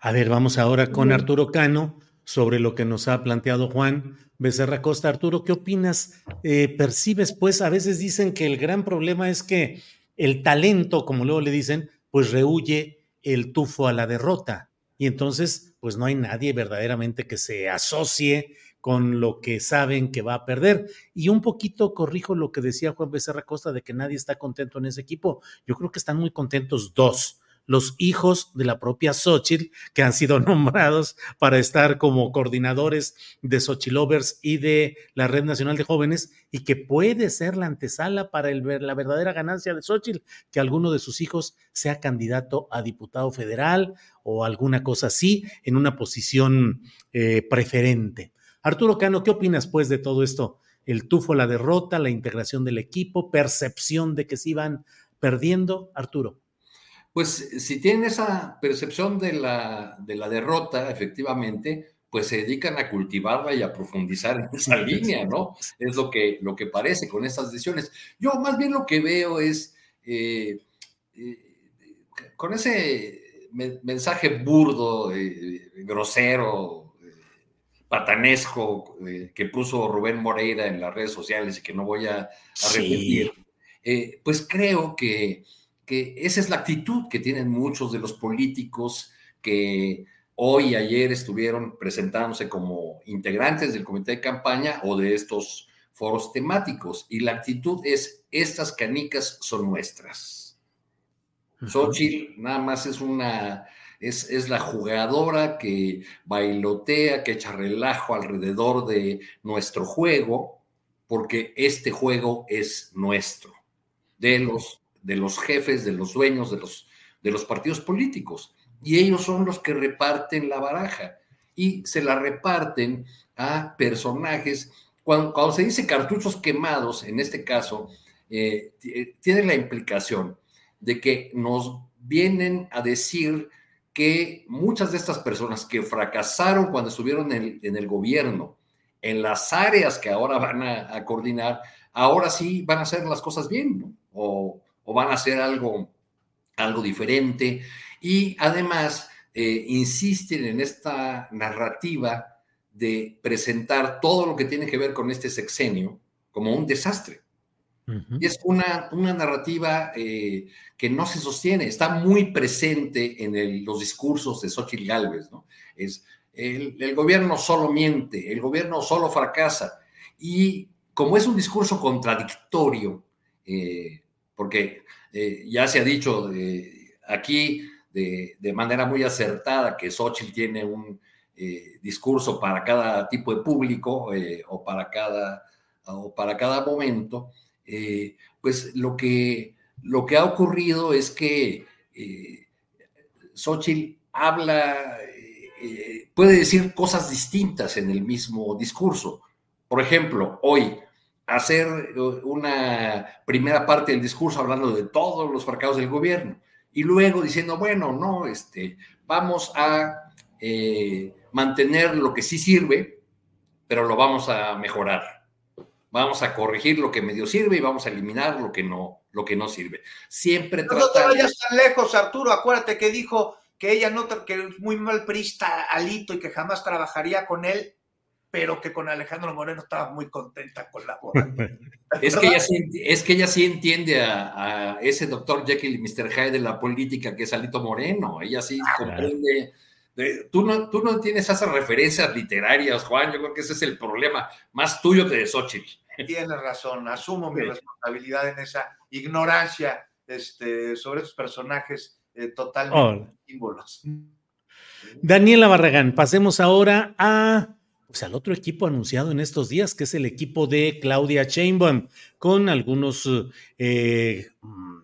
A ver, vamos ahora con Arturo Cano sobre lo que nos ha planteado Juan Becerra Costa. Arturo, ¿qué opinas? Eh, ¿Percibes, pues, a veces dicen que el gran problema es que el talento, como luego le dicen, pues rehuye el tufo a la derrota. Y entonces, pues no hay nadie verdaderamente que se asocie con lo que saben que va a perder. Y un poquito corrijo lo que decía Juan Becerra Costa de que nadie está contento en ese equipo. Yo creo que están muy contentos dos los hijos de la propia Xochitl, que han sido nombrados para estar como coordinadores de Xochilovers y de la Red Nacional de Jóvenes, y que puede ser la antesala para la verdadera ganancia de Xochitl, que alguno de sus hijos sea candidato a diputado federal o alguna cosa así, en una posición eh, preferente. Arturo Cano, ¿qué opinas pues de todo esto? El tufo, la derrota, la integración del equipo, percepción de que se iban perdiendo, Arturo. Pues si tienen esa percepción de la, de la derrota, efectivamente, pues se dedican a cultivarla y a profundizar en esa línea, ¿no? Es lo que, lo que parece con estas decisiones. Yo más bien lo que veo es, eh, eh, con ese mensaje burdo, eh, grosero, patanesco que puso Rubén Moreira en las redes sociales y que no voy a, repetir, pues creo que que esa es la actitud que tienen muchos de los políticos que hoy y ayer estuvieron presentándose como integrantes del comité de campaña o de estos foros temáticos. Y la actitud es, estas canicas son nuestras. Xochitl nada más es una, es, es, la jugadora que bailotea, que echa relajo alrededor de nuestro juego, porque este juego es nuestro, de los de los jefes, de los dueños de los, de los partidos políticos. Y ellos son los que reparten la baraja y se la reparten a personajes. Cuando, se dice cartuchos quemados, en este caso, eh, tiene la implicación de que nos vienen a decir que muchas de estas personas que fracasaron cuando estuvieron en el, gobierno, en las áreas que ahora van a, coordinar, ahora sí van a hacer las cosas bien, ¿no? O, o van a hacer algo, algo diferente. Y además eh, insisten en esta narrativa de presentar todo lo que tiene que ver con este sexenio como un desastre. Y es una, una narrativa eh, que no se sostiene, está muy presente en los discursos de Xochitl Gálvez, ¿no? Es, el, gobierno solo miente, el gobierno solo fracasa. Y como es un discurso contradictorio, eh, porque eh, ya se ha dicho aquí de, manera muy acertada que Xochitl tiene un eh, discurso para cada tipo de público eh, o, para cada, o para cada momento, pues lo que, lo que ha ocurrido es que Xochitl habla, puede decir cosas distintas en el mismo discurso. Por ejemplo, hoy hacer una primera parte del discurso hablando de todos los fracasos del gobierno y luego diciendo, bueno, no, este, vamos a eh, mantener lo que sí sirve, pero lo vamos a mejorar. Vamos a corregir lo que medio sirve y vamos a eliminar lo que no, lo que no sirve. Siempre No te vayas tan lejos, Arturo. Acuérdate que dijo que ella no, que es muy mal prista Alito y que jamás trabajaría con él pero que con Alejandro Moreno estaba muy contenta colaborando. es, que ella sí, es que ella sí entiende a, ese doctor Jekyll y Mr. Hyde de la política que es Alito Moreno. Ella sí ah, comprende. tú, no, tú no tienes esas referencias literarias, Juan. Yo creo que ese es el problema más tuyo que de Xochitl. Tienes razón, asumo mi responsabilidad en esa ignorancia este, sobre esos personajes eh, totalmente símbolos. Daniela Barragán, pasemos ahora a pues, al otro equipo anunciado en estos días, que es el equipo de Claudia Sheinbaum, con algunos eh, mm,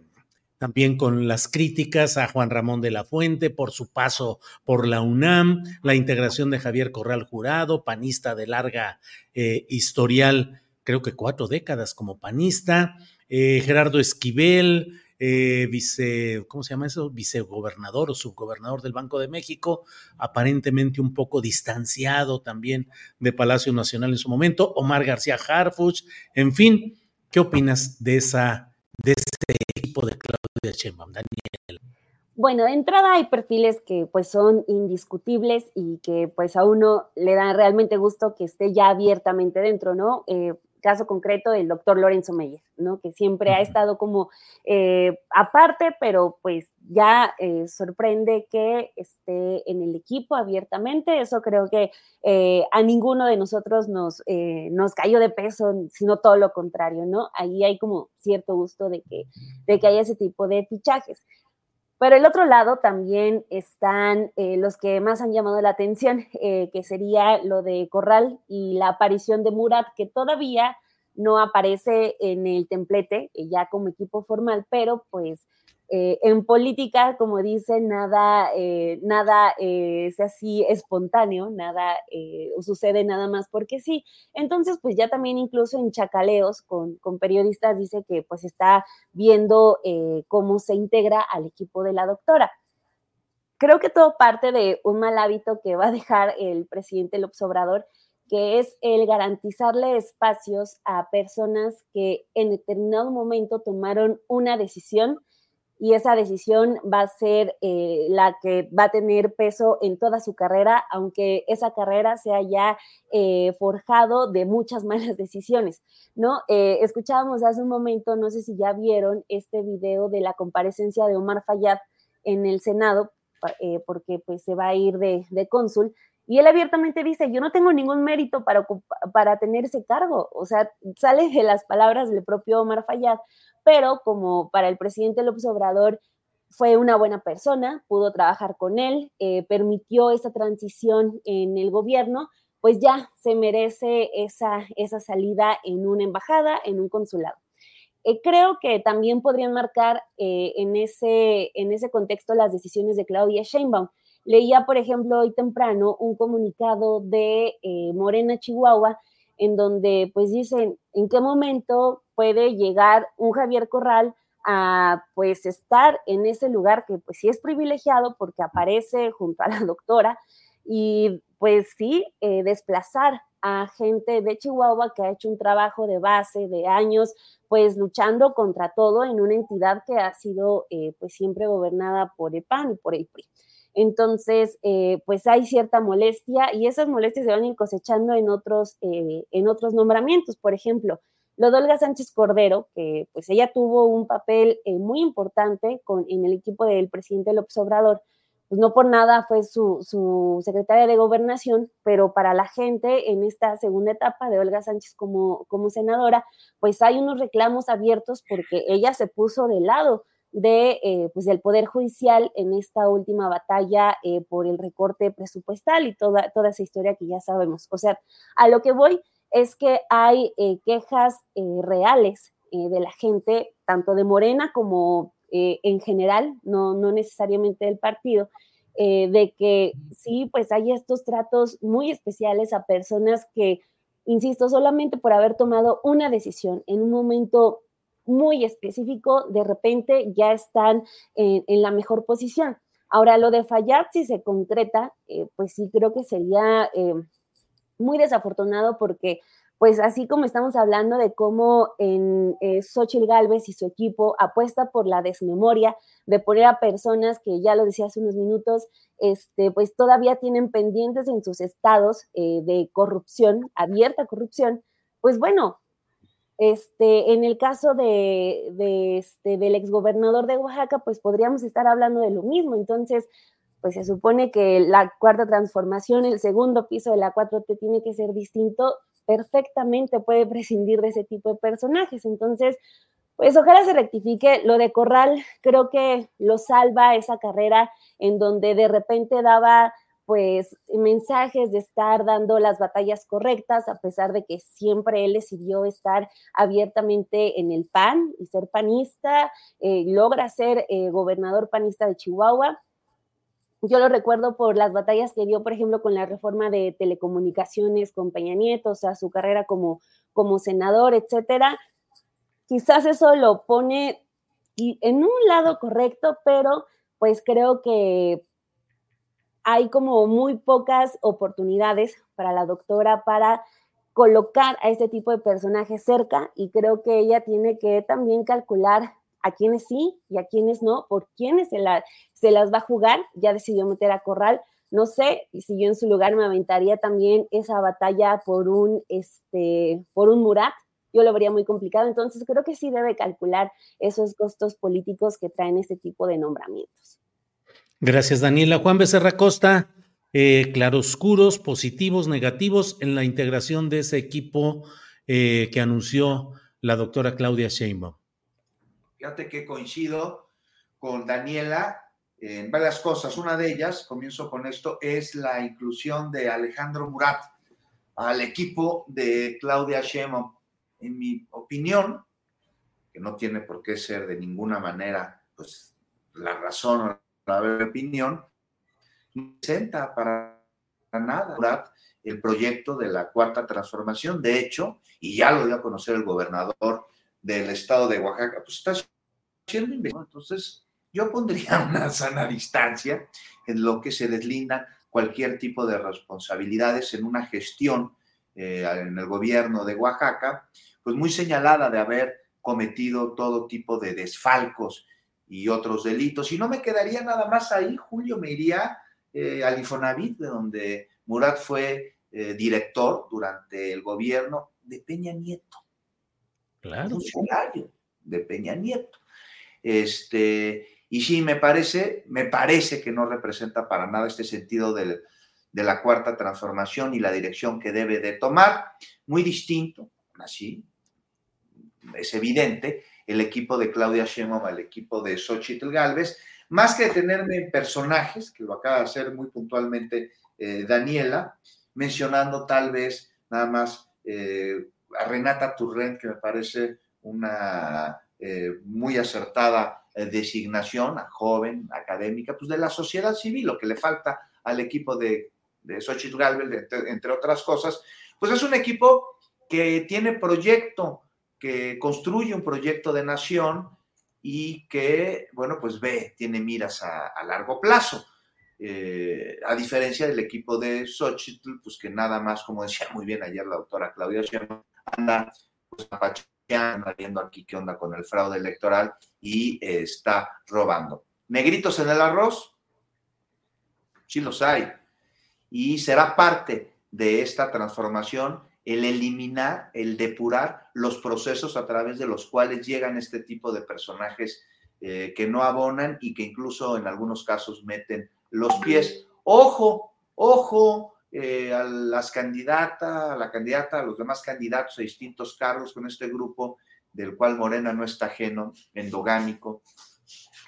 también con las críticas a Juan Ramón de la Fuente por su paso por la UNAM, la integración de Javier Corral Jurado, panista de larga eh, historial, creo que cuatro décadas como panista, eh, Gerardo Esquivel, eh, vice, ¿cómo se llama eso? Vicegobernador o subgobernador del Banco de México, aparentemente un poco distanciado también de Palacio Nacional en su momento, Omar García Harfuch, en fin, ¿qué opinas de esa de ese equipo de Claudia Sheinbaum, Daniel? Bueno, de entrada hay perfiles que pues son indiscutibles y que pues a uno le da realmente gusto que esté ya abiertamente dentro, ¿no? Eh, caso concreto el doctor Lorenzo Meyer, ¿no? Que siempre ha estado como eh, aparte, pero pues ya eh, sorprende que esté en el equipo abiertamente. Eso creo que eh, a ninguno de nosotros nos, nos cayó de peso, sino todo lo contrario, ¿no? Ahí hay como cierto gusto de que, de que haya ese tipo de fichajes. Pero el otro lado también están los que más han llamado la atención, que sería lo de Corral y la aparición de Murat, que todavía no aparece en el templete ya como equipo formal, pero pues eh, en política, como dicen, nada, eh, nada eh, es así espontáneo, nada sucede nada más porque sí. Entonces, pues ya también incluso en chacaleos con, con periodistas dice que pues está viendo cómo se integra al equipo de la doctora. Creo que todo parte de un mal hábito que va a dejar el presidente López Obrador, que es el garantizarle espacios a personas que en determinado momento tomaron una decisión y esa decisión va a ser eh, la que va a tener peso en toda su carrera, aunque esa carrera se haya eh, forjado de muchas malas decisiones, ¿no? Eh, escuchábamos hace un momento, no sé si ya vieron este video de la comparecencia de Omar Fayad en el Senado, porque pues se va a ir de cónsul, y él abiertamente dice, yo no tengo ningún mérito para, para tener ese cargo. O sea, sale de las palabras del propio Omar Fayad, pero como para el presidente López Obrador fue una buena persona, pudo trabajar con él, eh, permitió esa transición en el gobierno, pues ya se merece esa, esa salida en una embajada, en un consulado. Eh, creo que también podrían marcar eh, en, ese, en ese contexto las decisiones de Claudia Sheinbaum. Leía, por ejemplo, hoy temprano un comunicado de Morena Chihuahua en donde pues dicen en qué momento puede llegar un Javier Corral a pues estar en ese lugar que pues sí es privilegiado porque aparece junto a la doctora y pues sí eh, desplazar a gente de Chihuahua que ha hecho un trabajo de base de años pues luchando contra todo en una entidad que ha sido eh, pues siempre gobernada por el PAN y por el PRI. Entonces, eh, pues hay cierta molestia y esas molestias se van cosechando en otros, eh, en otros nombramientos. Por ejemplo, lo de Olga Sánchez Cordero, que pues ella tuvo un papel eh, muy importante en el equipo del presidente López Obrador, pues no por nada fue su, su, secretaria de gobernación, pero para la gente en esta segunda etapa de Olga Sánchez como, como senadora, pues hay unos reclamos abiertos porque ella se puso de lado de, eh, pues del Poder Judicial en esta última batalla eh, por el recorte presupuestal y toda, toda esa historia que ya sabemos. O sea, a lo que voy es que hay eh, quejas reales de la gente, tanto de Morena como en general, no, no necesariamente del partido, de que sí, pues hay estos tratos muy especiales a personas que, insisto, solamente por haber tomado una decisión en un momento muy específico, de repente ya están en, la mejor posición. Ahora, lo de fallar, si se concreta, eh, pues sí creo que sería eh, muy desafortunado porque, pues así como estamos hablando de cómo en eh, Xochitl Galvez y su equipo apuesta por la desmemoria de poner a personas que ya lo decía hace unos minutos, este, pues todavía tienen pendientes en sus estados de corrupción, abierta corrupción, pues bueno, este, en el caso de, este, del exgobernador de Oaxaca, pues podríamos estar hablando de lo mismo. Entonces, pues se supone que la cuarta transformación, el segundo piso de la 4T tiene que ser distinto, perfectamente puede prescindir de ese tipo de personajes. Entonces, pues ojalá se rectifique. Lo de Corral creo que lo salva esa carrera en donde de repente daba pues mensajes de estar dando las batallas correctas, a pesar de que siempre él decidió estar abiertamente en el PAN y ser panista, eh, logra ser eh, gobernador panista de Chihuahua. Yo lo recuerdo por las batallas que dio, por ejemplo, con la reforma de telecomunicaciones con Peña Nieto, o sea, su carrera como, como senador, etcétera. Quizás eso lo pone en un lado correcto, pero pues creo que hay como muy pocas oportunidades para la doctora para colocar a este tipo de personajes cerca y creo que ella tiene que también calcular a quienes sí y a quienes no, por quienes se, se las va a jugar. Ya decidió meter a Corral. No sé si yo en su lugar me aventaría también esa batalla por un, este, por un Murat. Yo lo vería muy complicado. Entonces creo que sí debe calcular esos costos políticos que traen este tipo de nombramientos. Gracias, Daniela. Juan Becerra Costa, eh, claroscuros, positivos, negativos en la integración de ese equipo eh, que anunció la doctora Claudia Sheinbaum. Fíjate que coincido con Daniela en varias cosas. Una de ellas, comienzo con esto, es la inclusión de Alejandro Murat al equipo de Claudia Sheinbaum. En mi opinión, que no tiene por qué ser de ninguna manera pues, la razón o la opinión, no presenta para nada el proyecto de la cuarta transformación. De hecho, y ya lo dio a conocer el gobernador del estado de Oaxaca, pues está haciendo Entonces, yo pondría una sana distancia en lo que se deslinda cualquier tipo de responsabilidades en una gestión eh, en el gobierno de Oaxaca, pues muy señalada de haber cometido todo tipo de desfalcos y otros delitos. Y no me quedaría nada más ahí, Julio, me iría eh, al Infonavit, de donde Murat fue eh, director durante el gobierno de Peña Nieto. Claro. Funcionario de Peña Nieto. Este, y sí, me parece, me parece que no representa para nada este sentido de la cuarta transformación y la dirección que debe de tomar. Muy distinto, así, es evidente, el equipo de Claudia Sheinbaum el equipo de Xochitl Galvez, más que detenerme en personajes, que lo acaba de hacer muy puntualmente eh, Daniela, mencionando tal vez nada más eh, a Renata Turrent, que me parece una eh, muy acertada designación, a joven, académica, pues de la sociedad civil, lo que le falta al equipo de, de Xochitl Galvez, entre otras cosas, pues es un equipo que tiene proyecto, que construye un proyecto de nación y que, bueno, pues ve, tiene miras a, largo plazo. Eh, a diferencia del equipo de Xochitl, pues que nada más, como decía muy bien ayer la doctora Claudia anda pues, viendo aquí qué onda con el fraude electoral y eh, está robando. Negritos en el arroz, sí los hay. Y será parte de esta transformación el eliminar, el depurar los procesos a través de los cuales llegan este tipo de personajes eh, que no abonan y que incluso en algunos casos meten los pies. Ojo, ojo eh, a las candidatas, a la candidata, a los demás candidatos a distintos cargos con este grupo del cual Morena no está ajeno, endogámico,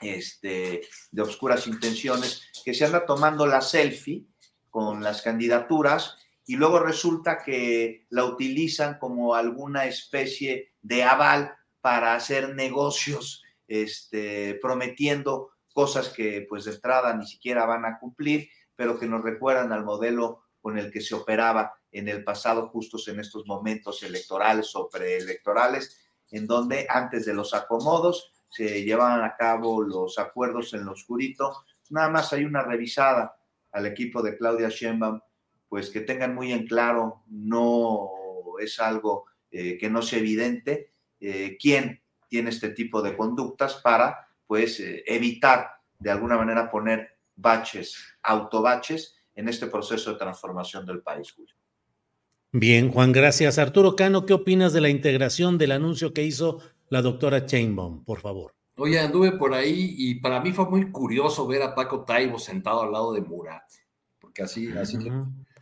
este, de obscuras intenciones, que se anda tomando la selfie con las candidaturas y luego resulta que la utilizan como alguna especie de aval para hacer negocios, este, prometiendo cosas que pues de entrada ni siquiera van a cumplir, pero que nos recuerdan al modelo con el que se operaba en el pasado, justos en estos momentos electorales o preelectorales, en donde antes de los acomodos se llevaban a cabo los acuerdos en lo oscurito. Nada más hay una revisada al equipo de Claudia Sheinbaum pues que tengan muy en claro, no es algo eh, que no sea evidente, eh, quién tiene este tipo de conductas para, pues, eh, evitar de alguna manera poner baches, autobaches en este proceso de transformación del país, Julio. Bien, Juan, gracias. Arturo Cano, ¿qué opinas de la integración del anuncio que hizo la doctora Chainbaum, por favor? Oye, anduve por ahí y para mí fue muy curioso ver a Paco Taibo sentado al lado de Murat, porque así, así,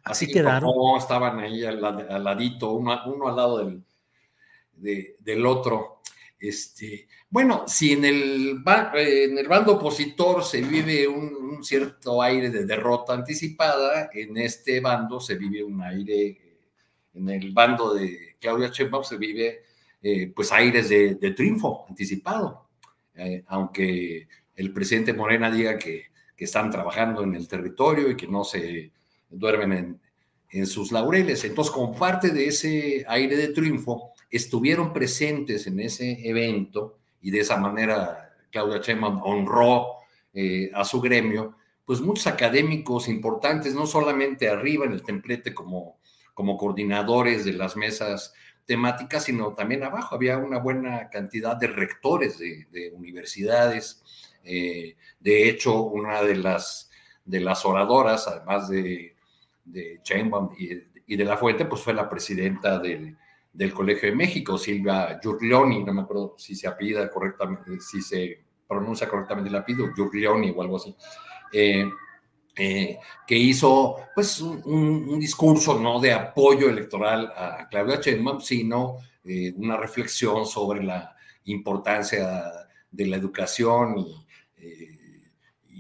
Así, quedaron. estaban ahí al, ladito, uno, al lado del, del otro. Este, bueno, si en el, en el bando opositor se vive un, cierto aire de derrota anticipada, en este bando se vive un aire, en el bando de Claudia Sheinbaum se vive eh, pues aires de, triunfo anticipado, eh, aunque el presidente Morena diga que, que están trabajando en el territorio y que no se duermen en, sus laureles. Entonces, como parte de ese aire de triunfo, estuvieron presentes en ese evento y de esa manera Claudia Sheinbaum honró eh, a su gremio, pues muchos académicos importantes, no solamente arriba en el templete como, como coordinadores de las mesas temáticas, sino también abajo. Había una buena cantidad de rectores de, universidades. Eh, de hecho, una de las, de las oradoras, además de de Chainbaum y, de la Fuente, pues fue la presidenta del, Colegio de México, Silvia Giurlioni, no me acuerdo si se apida correctamente, si se pronuncia correctamente el apellido, Giurlioni o algo así, eh, eh, que hizo pues un, discurso no de apoyo electoral a Claudia Sheinbaum, sino eh, una reflexión sobre la importancia de la educación y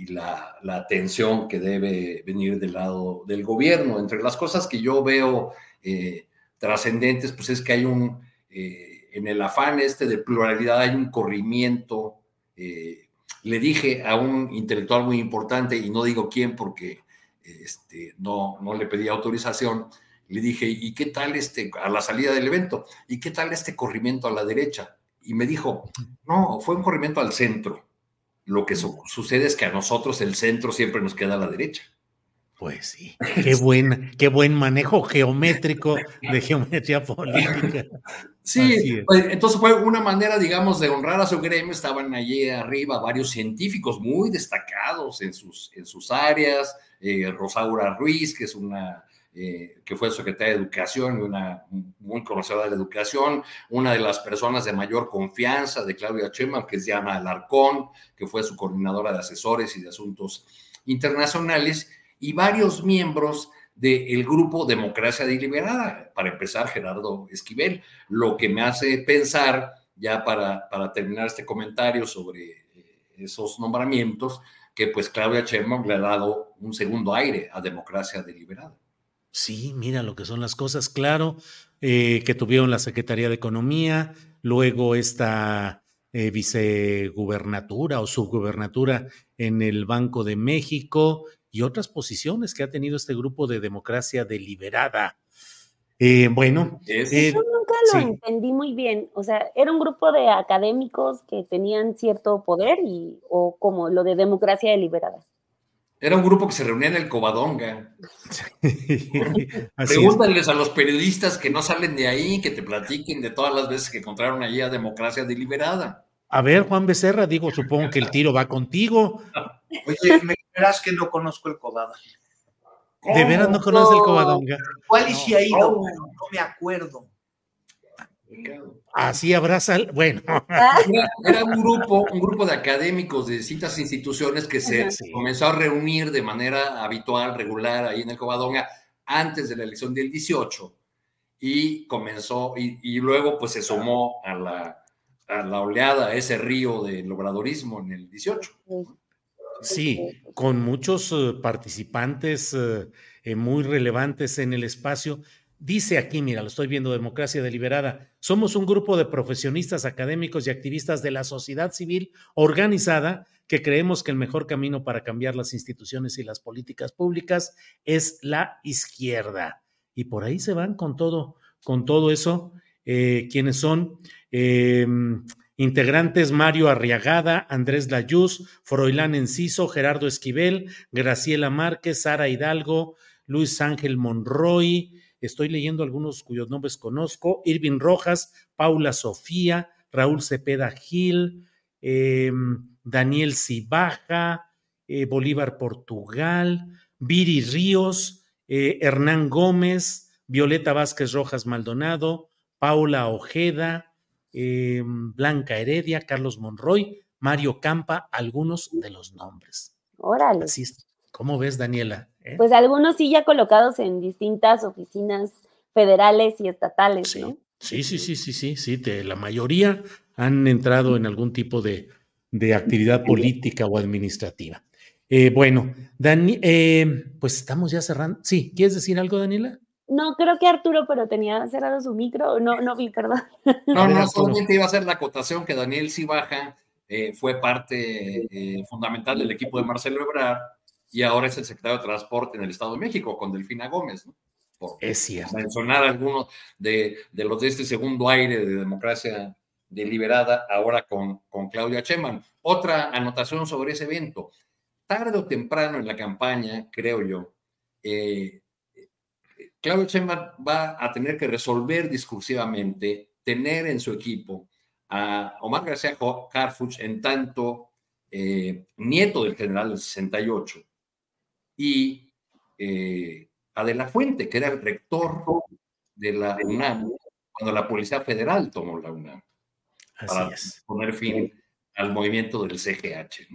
y la, atención que debe venir del lado del gobierno. Entre las cosas que yo veo eh, trascendentes, pues es que hay un, eh, en el afán este de pluralidad, hay un corrimiento eh, le dije a un intelectual muy importante, y no digo quién porque este, no, no le pedí autorización, le dije, ¿y qué tal este, a la salida del evento? ¿Y qué tal este corrimiento a la derecha? Y me dijo, no, fue un corrimiento al centro. Lo que sucede es que a nosotros el centro siempre nos queda a la derecha. Pues sí, qué buen, qué buen manejo geométrico de geometría política. Sí, pues, entonces fue una manera, digamos, de honrar a su gremio. Estaban allí arriba varios científicos muy destacados en sus, en sus áreas. Eh, Rosaura Ruiz, que es una eh, que fue secretaria de Educación una muy conocedora de la educación, una de las personas de mayor confianza de Claudia Sheinbaum, que es Diana Alarcón, que fue su coordinadora de asesores y de asuntos internacionales, y varios miembros del grupo Democracia Deliberada, para empezar Gerardo Esquivel, lo que me hace pensar, ya para, para terminar este comentario sobre eh, esos nombramientos, que pues Claudia Sheinbaum le ha dado un segundo aire a Democracia Deliberada. Sí, mira lo que son las cosas, claro, eh, que tuvieron la Secretaría de Economía, luego esta eh, vicegubernatura o subgubernatura en el Banco de México y otras posiciones que ha tenido este grupo de democracia deliberada. Eh, bueno, eh, yo nunca lo entendí muy bien. O sea, era un grupo de académicos que tenían cierto poder y o como lo de democracia deliberada. Era un grupo que se reunía en el Covadonga. Pregúntales a los periodistas que no salen de ahí, que te platiquen de todas las veces que encontraron allí a democracia deliberada. A ver, Juan Becerra, digo, supongo que el tiro va contigo. Oye, me verás que no conozco el Covadonga. ¿De veras no conoces el Covadonga? ¿Cuál y si ha ido? No, me acuerdo. Así abraza, bueno. Era, un grupo, un grupo de académicos de distintas instituciones que se comenzó a reunir de manera habitual, regular, ahí en el Covadonga, antes de la elección del 18, y comenzó, y, luego pues se sumó a la, a la oleada, a ese río del obradorismo en el 18. Sí, con muchos eh, participantes eh, eh, muy relevantes en el espacio. Dice aquí, mira, lo estoy viendo, Democracia Deliberada, somos un grupo de profesionistas académicos y activistas de la sociedad civil organizada que creemos que el mejor camino para cambiar las instituciones y las políticas públicas es la izquierda. Y por ahí se van con todo, con todo eso, quienes son em, Integrantes Mario Arriagada, Andrés Layuz, Froilán Enciso, Gerardo Esquivel, Graciela Márquez, Sara Hidalgo, Luis Ángel Monroy, estoy leyendo algunos cuyos nombres conozco, Irving Rojas, Paula Sofía, Raúl Cepeda Gil, em, Daniel Cibaja, eh, Bolívar Portugal, Viri Ríos, eh, Hernán Gómez, Violeta Vázquez Rojas Maldonado, Paula Ojeda, eh, Blanca Heredia, Carlos Monroy, Mario Campa, algunos de los nombres. Órale. Así. ¿Cómo ves, Daniela? ¿Eh? Pues algunos sí ya colocados en distintas oficinas federales y estatales, sí. ¿no? Sí, sí, sí, sí, sí, sí. la mayoría han entrado en algún tipo de, actividad política o administrativa. Eh, bueno, Dani, pues estamos ya cerrando. Sí, ¿quieres decir algo, Daniela? No, creo que Arturo, pero tenía cerrado su micro. No, no vi, perdón. No, no, solamente iba a ser la acotación que Daniel Cibaja eh, fue parte eh, fundamental del equipo de Marcelo Ebrard y ahora es el secretario de Transporte en el Estado de México con Delfina Gómez, ¿no? Por es cierto. mencionar algunos de, los de este segundo aire de democracia deliberada, ahora con, con Claudia Cheman. Otra anotación sobre ese evento. Tarde o temprano en la campaña, creo yo, eh, Claudio Sheinbaum va a tener que resolver discursivamente, tener en su equipo a Omar García Harfuch en tanto eh, nieto del general del 68 y eh, a De la Fuente, que era el rector de la UNAM cuando la Policía Federal tomó la UNAM para poner fin al movimiento del CGH.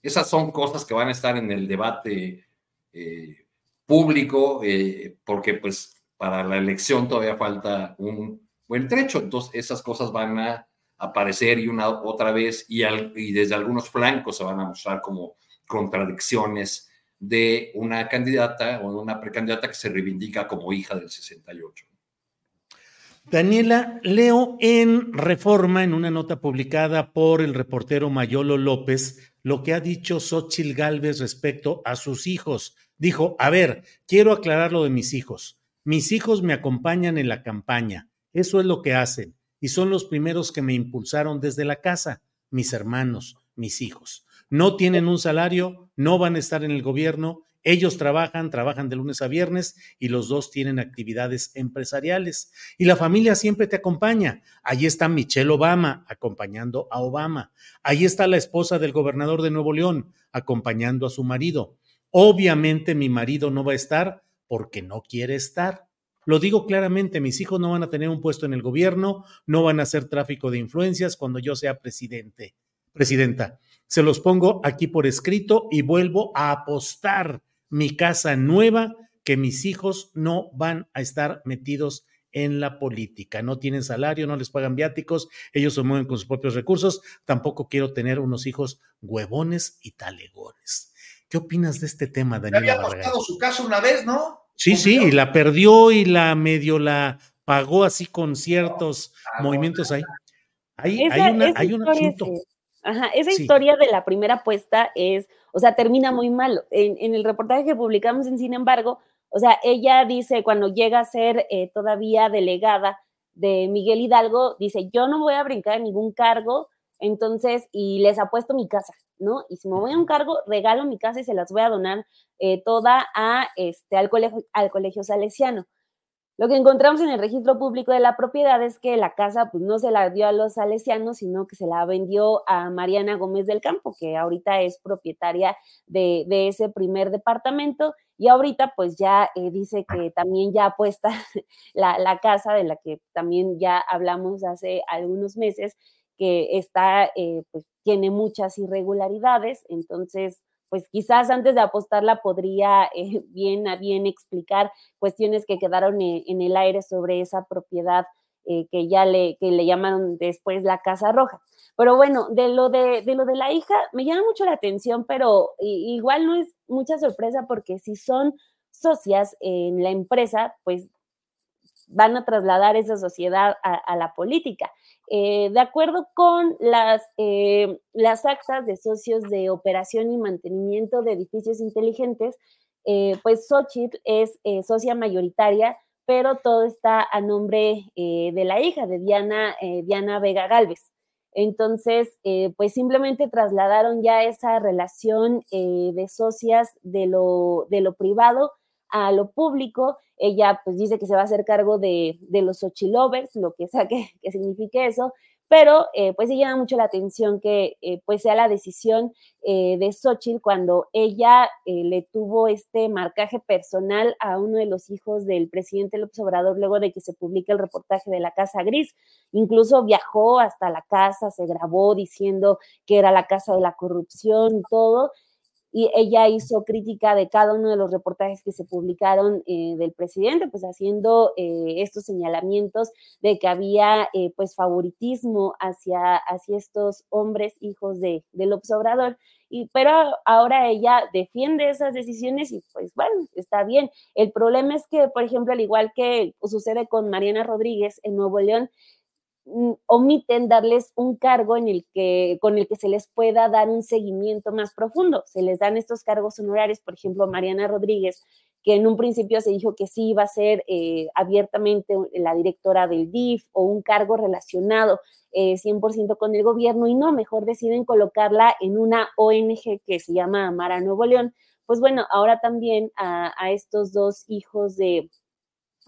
Esas son cosas que van a estar en el debate eh, público, eh, porque pues para la elección todavía falta un buen trecho, entonces esas cosas van a aparecer y una otra vez y, y desde algunos flancos se van a mostrar como contradicciones de una candidata o una precandidata que se reivindica como hija del 68. Daniela, leo en Reforma, en una nota publicada por el reportero Mayolo López, lo que ha dicho Xochil Gálvez respecto a sus hijos. Dijo, a ver, quiero aclarar lo de mis hijos. Mis hijos me acompañan en la campaña. Eso es lo que hacen. Y son los primeros que me impulsaron desde la casa, mis hermanos, mis hijos. No tienen un salario, no van a estar en el gobierno, ellos trabajan, trabajan de lunes a viernes y los dos tienen actividades empresariales. Y la familia siempre te acompaña. Ahí está Michelle Obama acompañando a Obama. Ahí está la esposa del gobernador de Nuevo León acompañando a su marido. Obviamente mi marido no va a estar porque no quiere estar. Lo digo claramente, mis hijos no van a tener un puesto en el gobierno, no van a hacer tráfico de influencias cuando yo sea presidente, presidenta. Se los pongo aquí por escrito y vuelvo a apostar mi casa nueva que mis hijos no van a estar metidos en la política. No tienen salario, no les pagan viáticos, ellos se mueven con sus propios recursos. Tampoco quiero tener unos hijos huevones y talegones. ¿Qué opinas de este tema, Daniel? Había apostado su casa una vez, ¿no? Sí, sí, y la perdió y la medio la pagó así con ciertos Ah, movimientos ahí. Hay, Esa- hay, una, hay un asunto. es- Ajá, esa Sí. historia de la primera apuesta es, o sea, termina muy mal. En, en el reportaje que publicamos en Sin embargo, o sea, ella dice cuando llega a ser eh, todavía delegada de Miguel Hidalgo, dice, yo no voy a brincar en ningún cargo, entonces, y les apuesto mi casa, ¿no? Y si me voy a un cargo, regalo mi casa y se las voy a donar eh, toda a, este, al, colegio, al colegio salesiano. Lo que encontramos en el registro público de la propiedad es que la casa pues, no se la dio a los salesianos, sino que se la vendió a Mariana Gómez del Campo, que ahorita es propietaria de, de ese primer departamento. Y ahorita pues ya eh, dice que también ya apuesta la, la casa de la que también ya hablamos hace algunos meses, que está, eh, pues tiene muchas irregularidades. Entonces, pues quizás antes de apostarla podría eh, bien a bien explicar cuestiones que quedaron en, en el aire sobre esa propiedad eh, que ya le, que le llamaron después la Casa Roja. Pero bueno, de lo de, de lo de la hija me llama mucho la atención, pero igual no es mucha sorpresa porque si son socias en la empresa, pues van a trasladar esa sociedad a, la política. Eh, de acuerdo con las, eh, las actas de socios de operación y mantenimiento de edificios inteligentes, eh, pues Xochitl es socia mayoritaria, pero todo está a nombre de la hija de Diana, Diana Vega Galvez. Entonces, pues simplemente trasladaron ya esa relación de socias de lo, de lo privado a lo público. Ella pues dice que se va a hacer cargo de, de los Xochilovers, lo que sea que, que signifique eso, pero eh, pues sí llama mucho la atención que eh, pues sea la decisión eh, de Xochitl cuando ella eh, le tuvo este marcaje personal a uno de los hijos del presidente López Obrador luego de que se publique el reportaje de la Casa Gris. Incluso viajó hasta la casa, se grabó diciendo que era la casa de la corrupción y todo y ella hizo crítica de cada uno de los reportajes que se publicaron eh, del presidente, pues haciendo eh, estos señalamientos de que había eh, pues favoritismo hacia, hacia estos hombres hijos de, de López Obrador. Y, pero ahora ella defiende esas decisiones y pues bueno, está bien. El problema es que, por ejemplo, al igual que sucede con Mariana Rodríguez en Nuevo León, omiten darles un cargo en el que, con el que se les pueda dar un seguimiento más profundo. Se les dan estos cargos honorarios, por ejemplo, Mariana Rodríguez, que en un principio se dijo que sí iba a ser eh, abiertamente la directora del DIF o un cargo relacionado eh, 100% con el gobierno y no, mejor deciden colocarla en una ONG que se llama Amara Nuevo León. Pues bueno, ahora también a estos dos hijos de,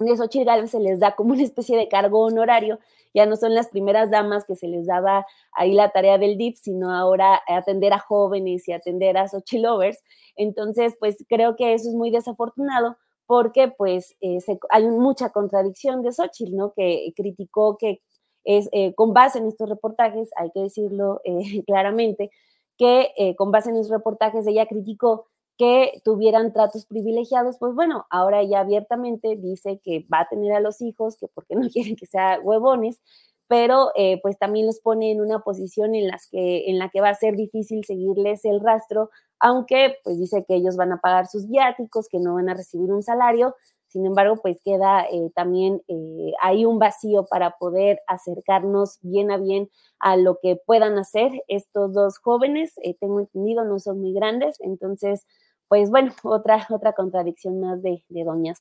de Xochitl Gálvez se les da como una especie de cargo honorario. Ya no son las primeras damas que se les daba ahí la tarea del DIP, sino ahora atender a jóvenes y atender a Xochitl lovers. Entonces, pues creo que eso es muy desafortunado porque pues eh, hay mucha contradicción de Xochitl, ¿no? Que criticó que es eh, con base en estos reportajes, hay que decirlo eh, claramente, que con base en esos reportajes ella criticó que tuvieran tratos privilegiados, pues bueno, ahora ella abiertamente dice que va a tener a los hijos, que porque no quieren que sean huevones, pero eh, pues también los pone en una posición en, las que, en la que va a ser difícil seguirles el rastro, aunque pues dice que ellos van a pagar sus viáticos, que no van a recibir un salario. Sin embargo, pues queda eh, también eh, hay un vacío para poder acercarnos bien a bien a lo que puedan hacer estos dos jóvenes. Eh, tengo entendido, no son muy grandes, entonces, pues bueno, otra, otra contradicción más de, de doñas.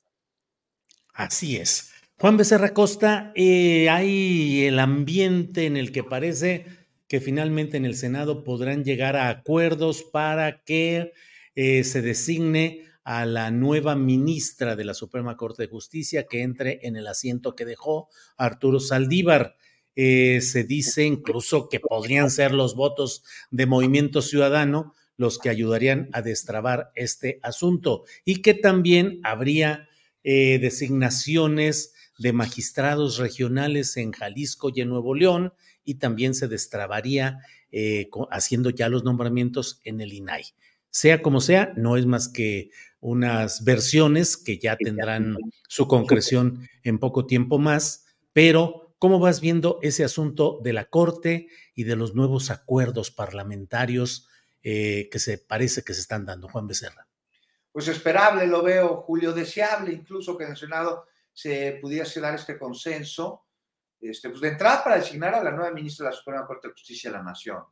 Así es. Juan Becerra Costa, hay el ambiente en el que parece que finalmente en el Senado podrán llegar a acuerdos para que se designe a la nueva ministra de la Suprema Corte de Justicia que entre en el asiento que dejó Arturo Saldívar. Eh, se dice incluso que podrían ser los votos de Movimiento Ciudadano los que ayudarían a destrabar este asunto y que también habría eh, designaciones de magistrados regionales en Jalisco y en Nuevo León y también se destrabaría eh, haciendo ya los nombramientos en el INAI. Sea como sea, no es más que unas versiones que ya tendrán su concreción en poco tiempo más, pero ¿cómo vas viendo ese asunto de la Corte y de los nuevos acuerdos parlamentarios eh, que se parece que se están dando, Juan Becerra? Pues esperable, lo veo, Julio, deseable incluso que en el Senado se pudiese dar este consenso, este, pues de entrada para designar a la nueva ministra de la Suprema Corte de Justicia de la Nación.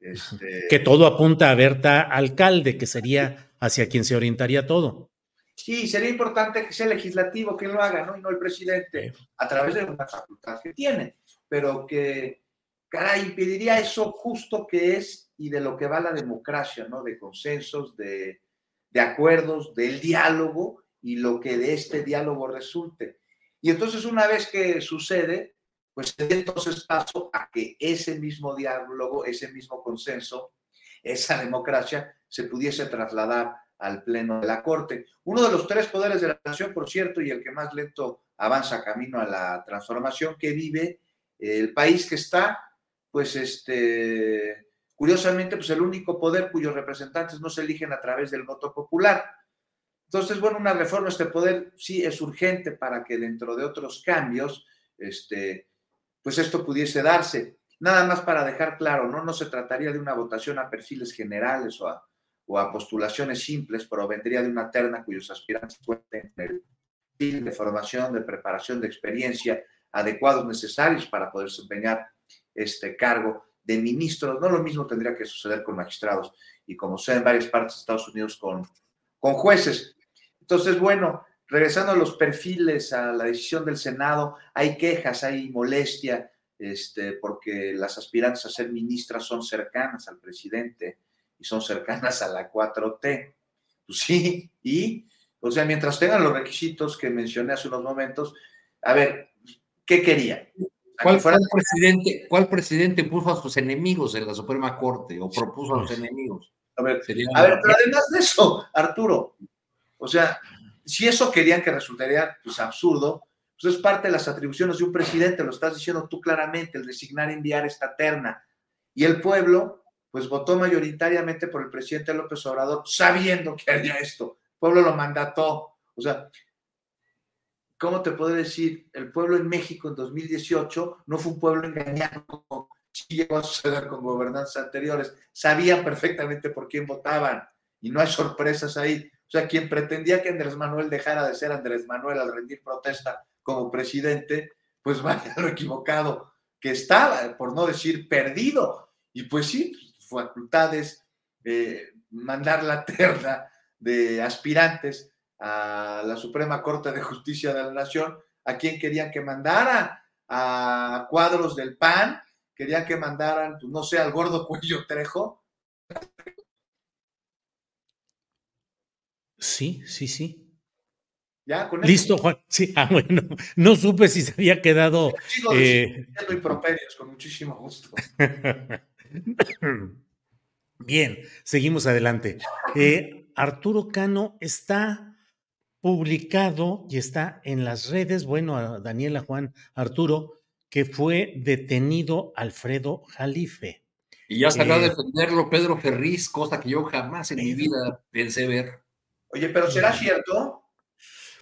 Este... Que todo apunta a Berta Alcalde, que sería hacia quien se orientaría todo. Sí, sería importante que sea el legislativo quien lo haga, ¿no? Y no el presidente, a través de una facultad que tiene, pero que, caray, impediría eso justo que es y de lo que va la democracia, ¿no? De consensos, de, de acuerdos, del diálogo y lo que de este diálogo resulte. Y entonces una vez que sucede, pues entonces paso a que ese mismo diálogo, ese mismo consenso, esa democracia se pudiese trasladar al Pleno de la Corte. Uno de los tres poderes de la nación, por cierto, y el que más lento avanza camino a la transformación que vive el país que está, pues este, curiosamente, pues el único poder cuyos representantes no se eligen a través del voto popular. Entonces, bueno, una reforma a este poder sí es urgente para que dentro de otros cambios, este, pues esto pudiese darse. Nada más para dejar claro, ¿no? No se trataría de una votación a perfiles generales o a, postulaciones simples, pero vendría de una terna cuyos aspirantes cuenten el perfil de formación, de preparación, de experiencia adecuados necesarios para poder desempeñar este cargo de ministros. No lo mismo tendría que suceder con magistrados y como sea en varias partes de Estados Unidos con, con jueces. Entonces, bueno, regresando a los perfiles, a la decisión del Senado, hay quejas, hay molestia, este, porque las aspirantes a ser ministras son cercanas al presidente y son cercanas a la 4T. Pues sí, y, o sea, mientras tengan los requisitos que mencioné hace unos momentos, a ver, ¿qué quería? ¿Cuál, fuera... presidente, ¿Cuál presidente puso a sus enemigos en la Suprema Corte o propuso a los enemigos? A ver, a ver pero además de eso, Arturo, o sea, si eso querían que resultaría pues, absurdo, pues es parte de las atribuciones de un presidente, lo estás diciendo tú claramente, el designar enviar esta terna. Y el pueblo, pues votó mayoritariamente por el presidente López Obrador, sabiendo que haría esto. El pueblo lo mandató. O sea, ¿cómo te puedo decir? El pueblo en México en 2018 no fue un pueblo engañado como sí llegó a suceder con gobernantes anteriores. Sabían perfectamente por quién votaban y no hay sorpresas ahí. O sea, quien pretendía que Andrés Manuel dejara de ser Andrés Manuel al rendir protesta como presidente, pues vaya lo equivocado que estaba, por no decir perdido. Y pues sí, facultades, eh, mandar la terna de aspirantes a la Suprema Corte de Justicia de la Nación, a quien querían que mandara, a cuadros del PAN, querían que mandaran, pues, no sé, al gordo cuello Trejo, Sí, sí, sí. ¿Ya? ¿Con Listo, Juan. Sí, ah, bueno. No supe si se había quedado. Sigo eh... improperios, con muchísimo gusto. Bien, seguimos adelante. Eh, Arturo Cano está publicado y está en las redes, bueno, a Daniela Juan Arturo, que fue detenido Alfredo Jalife. Y ya salió a eh, defenderlo Pedro Ferriz, cosa que yo jamás en mi vida pensé ver. Oye, pero ¿será cierto?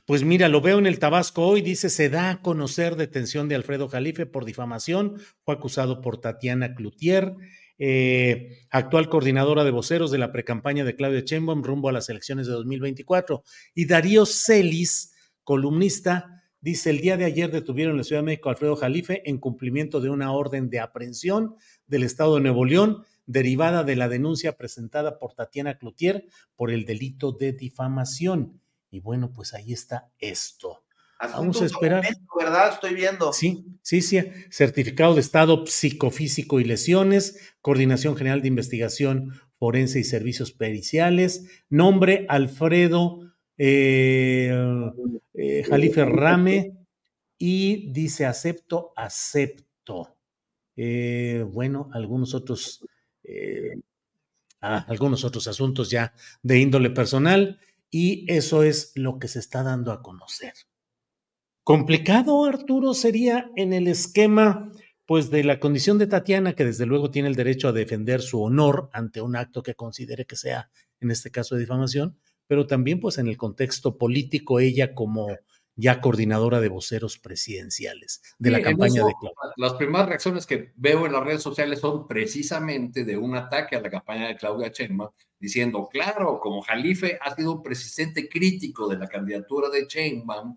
Pues mira, lo veo en el Tabasco hoy, dice, se da a conocer detención de Alfredo Jalife por difamación, fue acusado por Tatiana Cloutier, eh, actual coordinadora de voceros de la precampaña de Claudia Sheinbaum rumbo a las elecciones de 2024, y Darío Celis, columnista, dice, el día de ayer detuvieron en la Ciudad de México a Alfredo Jalife en cumplimiento de una orden de aprehensión del Estado de Nuevo León derivada de la denuncia presentada por Tatiana Cloutier por el delito de difamación. Y bueno, pues ahí está esto. Vamos a esperar. ¿Verdad? Estoy viendo. Sí, sí, sí. Certificado de estado psicofísico y lesiones, Coordinación General de Investigación Forense y Servicios Periciales, nombre Alfredo eh, eh, Jalife Rame y dice acepto, acepto. Eh, bueno, algunos otros, ah, algunos otros asuntos ya de índole personal y eso es lo que se está dando a conocer. Complicado, Arturo, sería en el esquema, pues, de la condición de Tatiana, que desde luego tiene el derecho a defender su honor ante un acto que considere que sea, en este caso, de difamación, pero también, pues, en el contexto político, ella como ya coordinadora de voceros presidenciales de la campaña de Claudia. Las primeras reacciones que veo en las redes sociales son precisamente de un ataque a la campaña de Claudia Sheinbaum, diciendo, claro, como Jalife ha sido un presidente crítico de la candidatura de Sheinbaum,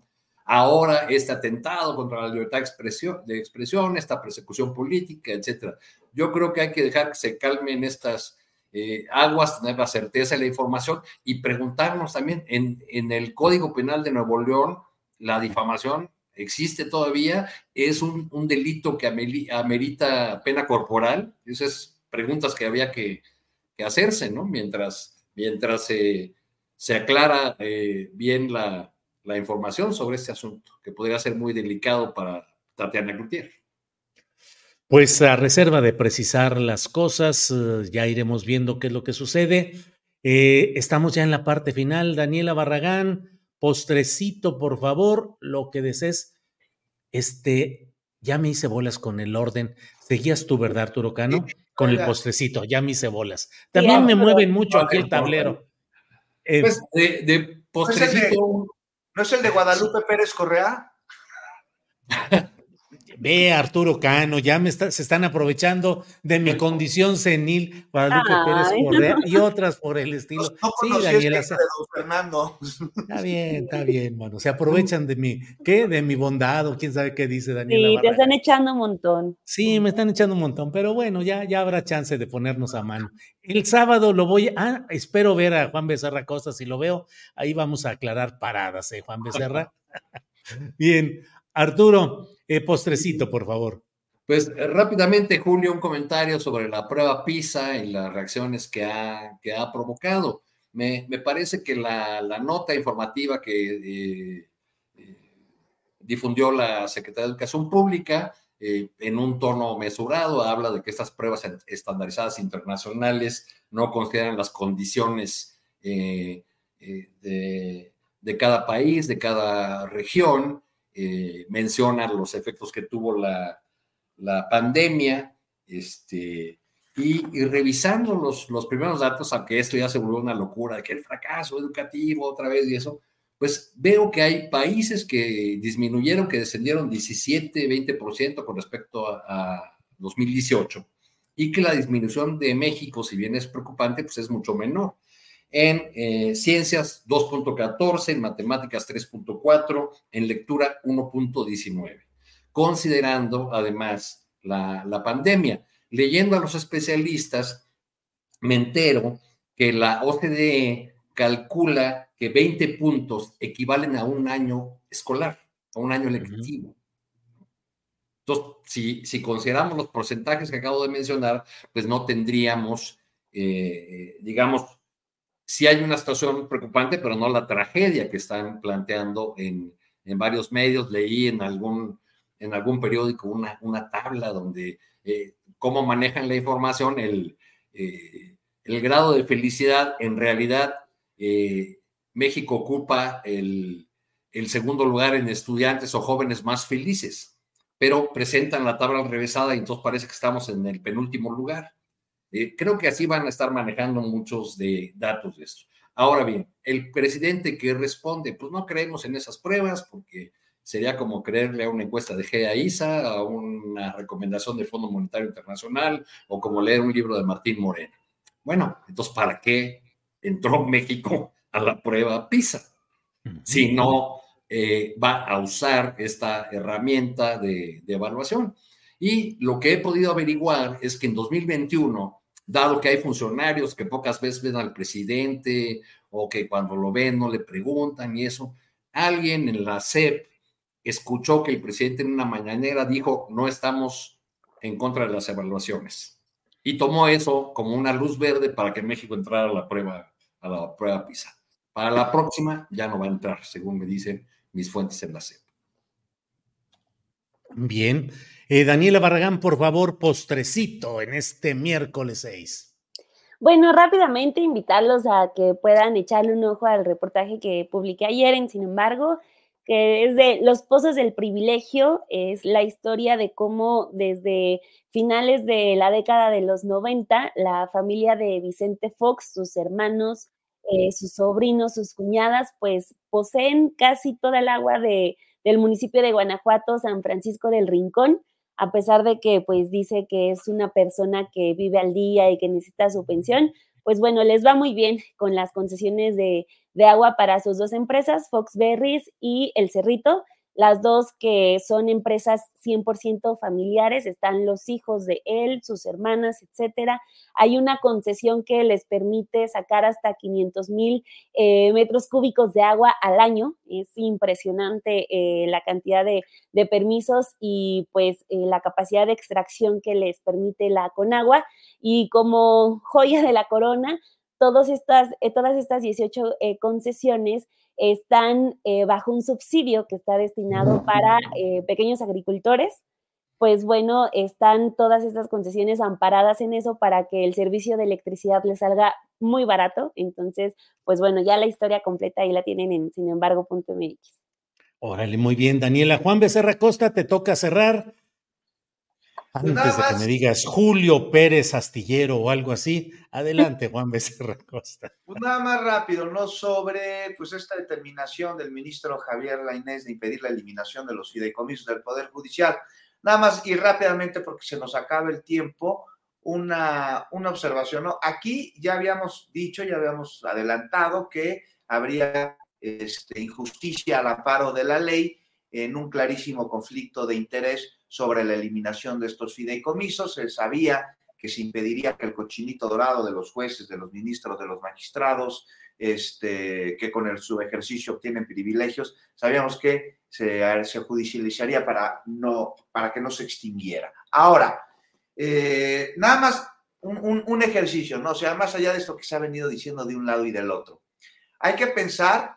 ahora este atentado contra la libertad de expresión, esta persecución política, etcétera. Yo creo que hay que dejar que se calmen estas eh, aguas, tener la certeza de la información y preguntarnos también en, en el Código Penal de Nuevo León, la difamación existe todavía, es un, delito que amerita pena corporal. Esas preguntas que había que, que hacerse, ¿no? Mientras, mientras se aclara eh, bien la, la información sobre este asunto, que podría ser muy delicado para Tatiana Cloutier. Pues a reserva de precisar las cosas, eh, ya iremos viendo qué es lo que sucede. Eh, estamos ya en la parte final. Daniela Barragán, postrecito, por favor, lo que desees. Este, ya me hice bolas con el orden. Seguías tú, ¿verdad, Arturo Cano? Con el postrecito, ya me hice bolas. También me mueven mucho aquí el tablero. Eh, pues de, de postrecito. ¿No es el de Guadalupe Pérez Correa? Ve, Arturo Cano, ya me se están aprovechando de mi condición senil, Guadalupe Pérez Correa y otras por el estilo. sí, Daniela. Fernando. Está bien, está bien, mano. Se aprovechan de mi, ¿qué? De mi bondad o quién sabe qué dice Daniela. Sí, te están echando un montón. Sí, me están echando un montón, pero bueno, ya, ya habrá chance de ponernos a mano. El sábado lo voy a, ah, espero ver a Juan Becerra Costa, si lo veo, ahí vamos a aclarar paradas, ¿eh, Juan Becerra? bien, Arturo, eh, postrecito, por favor. Pues eh, rápidamente, Julio, un comentario sobre la prueba PISA y las reacciones que ha, que ha provocado. Me, parece que la, nota informativa que eh, difundió la Secretaría de Educación Pública en un tono mesurado habla de que estas pruebas estandarizadas internacionales no consideran las condiciones de, de cada país, de cada región, eh, menciona los efectos que tuvo la, la pandemia, este, y, revisando los, los primeros datos, aunque esto ya se volvió una locura, que el fracaso educativo otra vez y eso, pues veo que hay países que disminuyeron, que descendieron 17, 20% con respecto a, 2018, y que la disminución de México, si bien es preocupante, pues es mucho menor en eh, ciencias 2.14, en matemáticas 3.4, en lectura 1.19, considerando además la, la, pandemia. Leyendo a los especialistas, me entero que la OCDE calcula que 20 puntos equivalen a un año escolar, a un año lectivo. Entonces, si, si consideramos los porcentajes que acabo de mencionar, pues no tendríamos, eh, eh, digamos, sí hay una situación preocupante, pero no la tragedia que están planteando en, varios medios. Leí en algún, en algún periódico una, una tabla donde eh, cómo manejan la información, el, eh, el grado de felicidad. En realidad, eh, México ocupa el, el segundo lugar en estudiantes o jóvenes más felices, pero presentan la tabla revesada y entonces parece que estamos en el penúltimo lugar. Eh, creo que así van a estar manejando muchos de datos de esto. Ahora bien, el presidente que responde, pues no creemos en esas pruebas porque sería como creerle a una encuesta de GEA-ISA, a una recomendación del Fondo Monetario Internacional o como leer un libro de Martín Moreno. Bueno, entonces, ¿para qué entró México a la prueba PISA? Si no eh, va a usar esta herramienta de, de evaluación. Y lo que he podido averiguar es que en 2021, dado que hay funcionarios que pocas veces ven al presidente o que cuando lo ven no le preguntan y eso, alguien en la CEP escuchó que el presidente en una mañanera dijo, no estamos en contra de las evaluaciones. Y tomó eso como una luz verde para que México entrara a la prueba, a la prueba PISA. Para la próxima ya no va a entrar, según me dicen mis fuentes en la CEP. Bien. Eh, Daniela Barragán, por favor, postrecito en este miércoles 6. Bueno, rápidamente invitarlos a que puedan echarle un ojo al reportaje que publiqué ayer en Sin embargo, que es de Los Pozos del Privilegio, es la historia de cómo desde finales de la década de los 90, la familia de Vicente Fox, sus hermanos, eh, sus sobrinos, sus cuñadas, pues poseen casi toda el agua de, del municipio de Guanajuato, San Francisco del Rincón, a pesar de que pues dice que es una persona que vive al día y que necesita su pensión, pues bueno, les va muy bien con las concesiones de, de agua para sus dos empresas, Fox Berries y El Cerrito, las dos que son empresas 100% familiares, están los hijos de él, sus hermanas, etcétera. Hay una concesión que les permite sacar hasta 500 mil eh, metros cúbicos de agua al año. Es impresionante eh, la cantidad de, permisos y pues eh, la capacidad de extracción que les permite la Conagua. Y como joya de la corona, todas estas, todas estas 18 concesiones están eh, bajo un subsidio que está destinado para eh, pequeños agricultores. Pues bueno, están todas estas concesiones amparadas en eso para que el servicio de electricidad les salga muy barato. Entonces, pues bueno, ya la historia completa ahí la tienen en sinembargo.mx. Órale, muy bien, Daniela. Juan Becerra Costa, te toca cerrar. Pues Antes de que me digas Julio Pérez Astillero o algo así, adelante, Juan Becerra Costa. Pues nada más rápido, ¿no? Sobre pues esta determinación del ministro Javier Lainés de impedir la eliminación de los fideicomisos del Poder Judicial. Nada más y rápidamente porque se nos acaba el tiempo, una, una observación, ¿no? Aquí ya habíamos dicho, ya habíamos adelantado que habría este, injusticia al amparo de la ley en un clarísimo conflicto de interés sobre la eliminación de estos fideicomisos. Se sabía que se impediría que el cochinito dorado de los jueces, de los ministros, de los magistrados, este, que con el, su ejercicio obtienen privilegios, sabíamos que se, se judicializaría para, no, para que no se extinguiera. Ahora, eh, nada más un, un, ejercicio, ¿no? O sea, más allá de esto que se ha venido diciendo de un lado y del otro, hay que pensar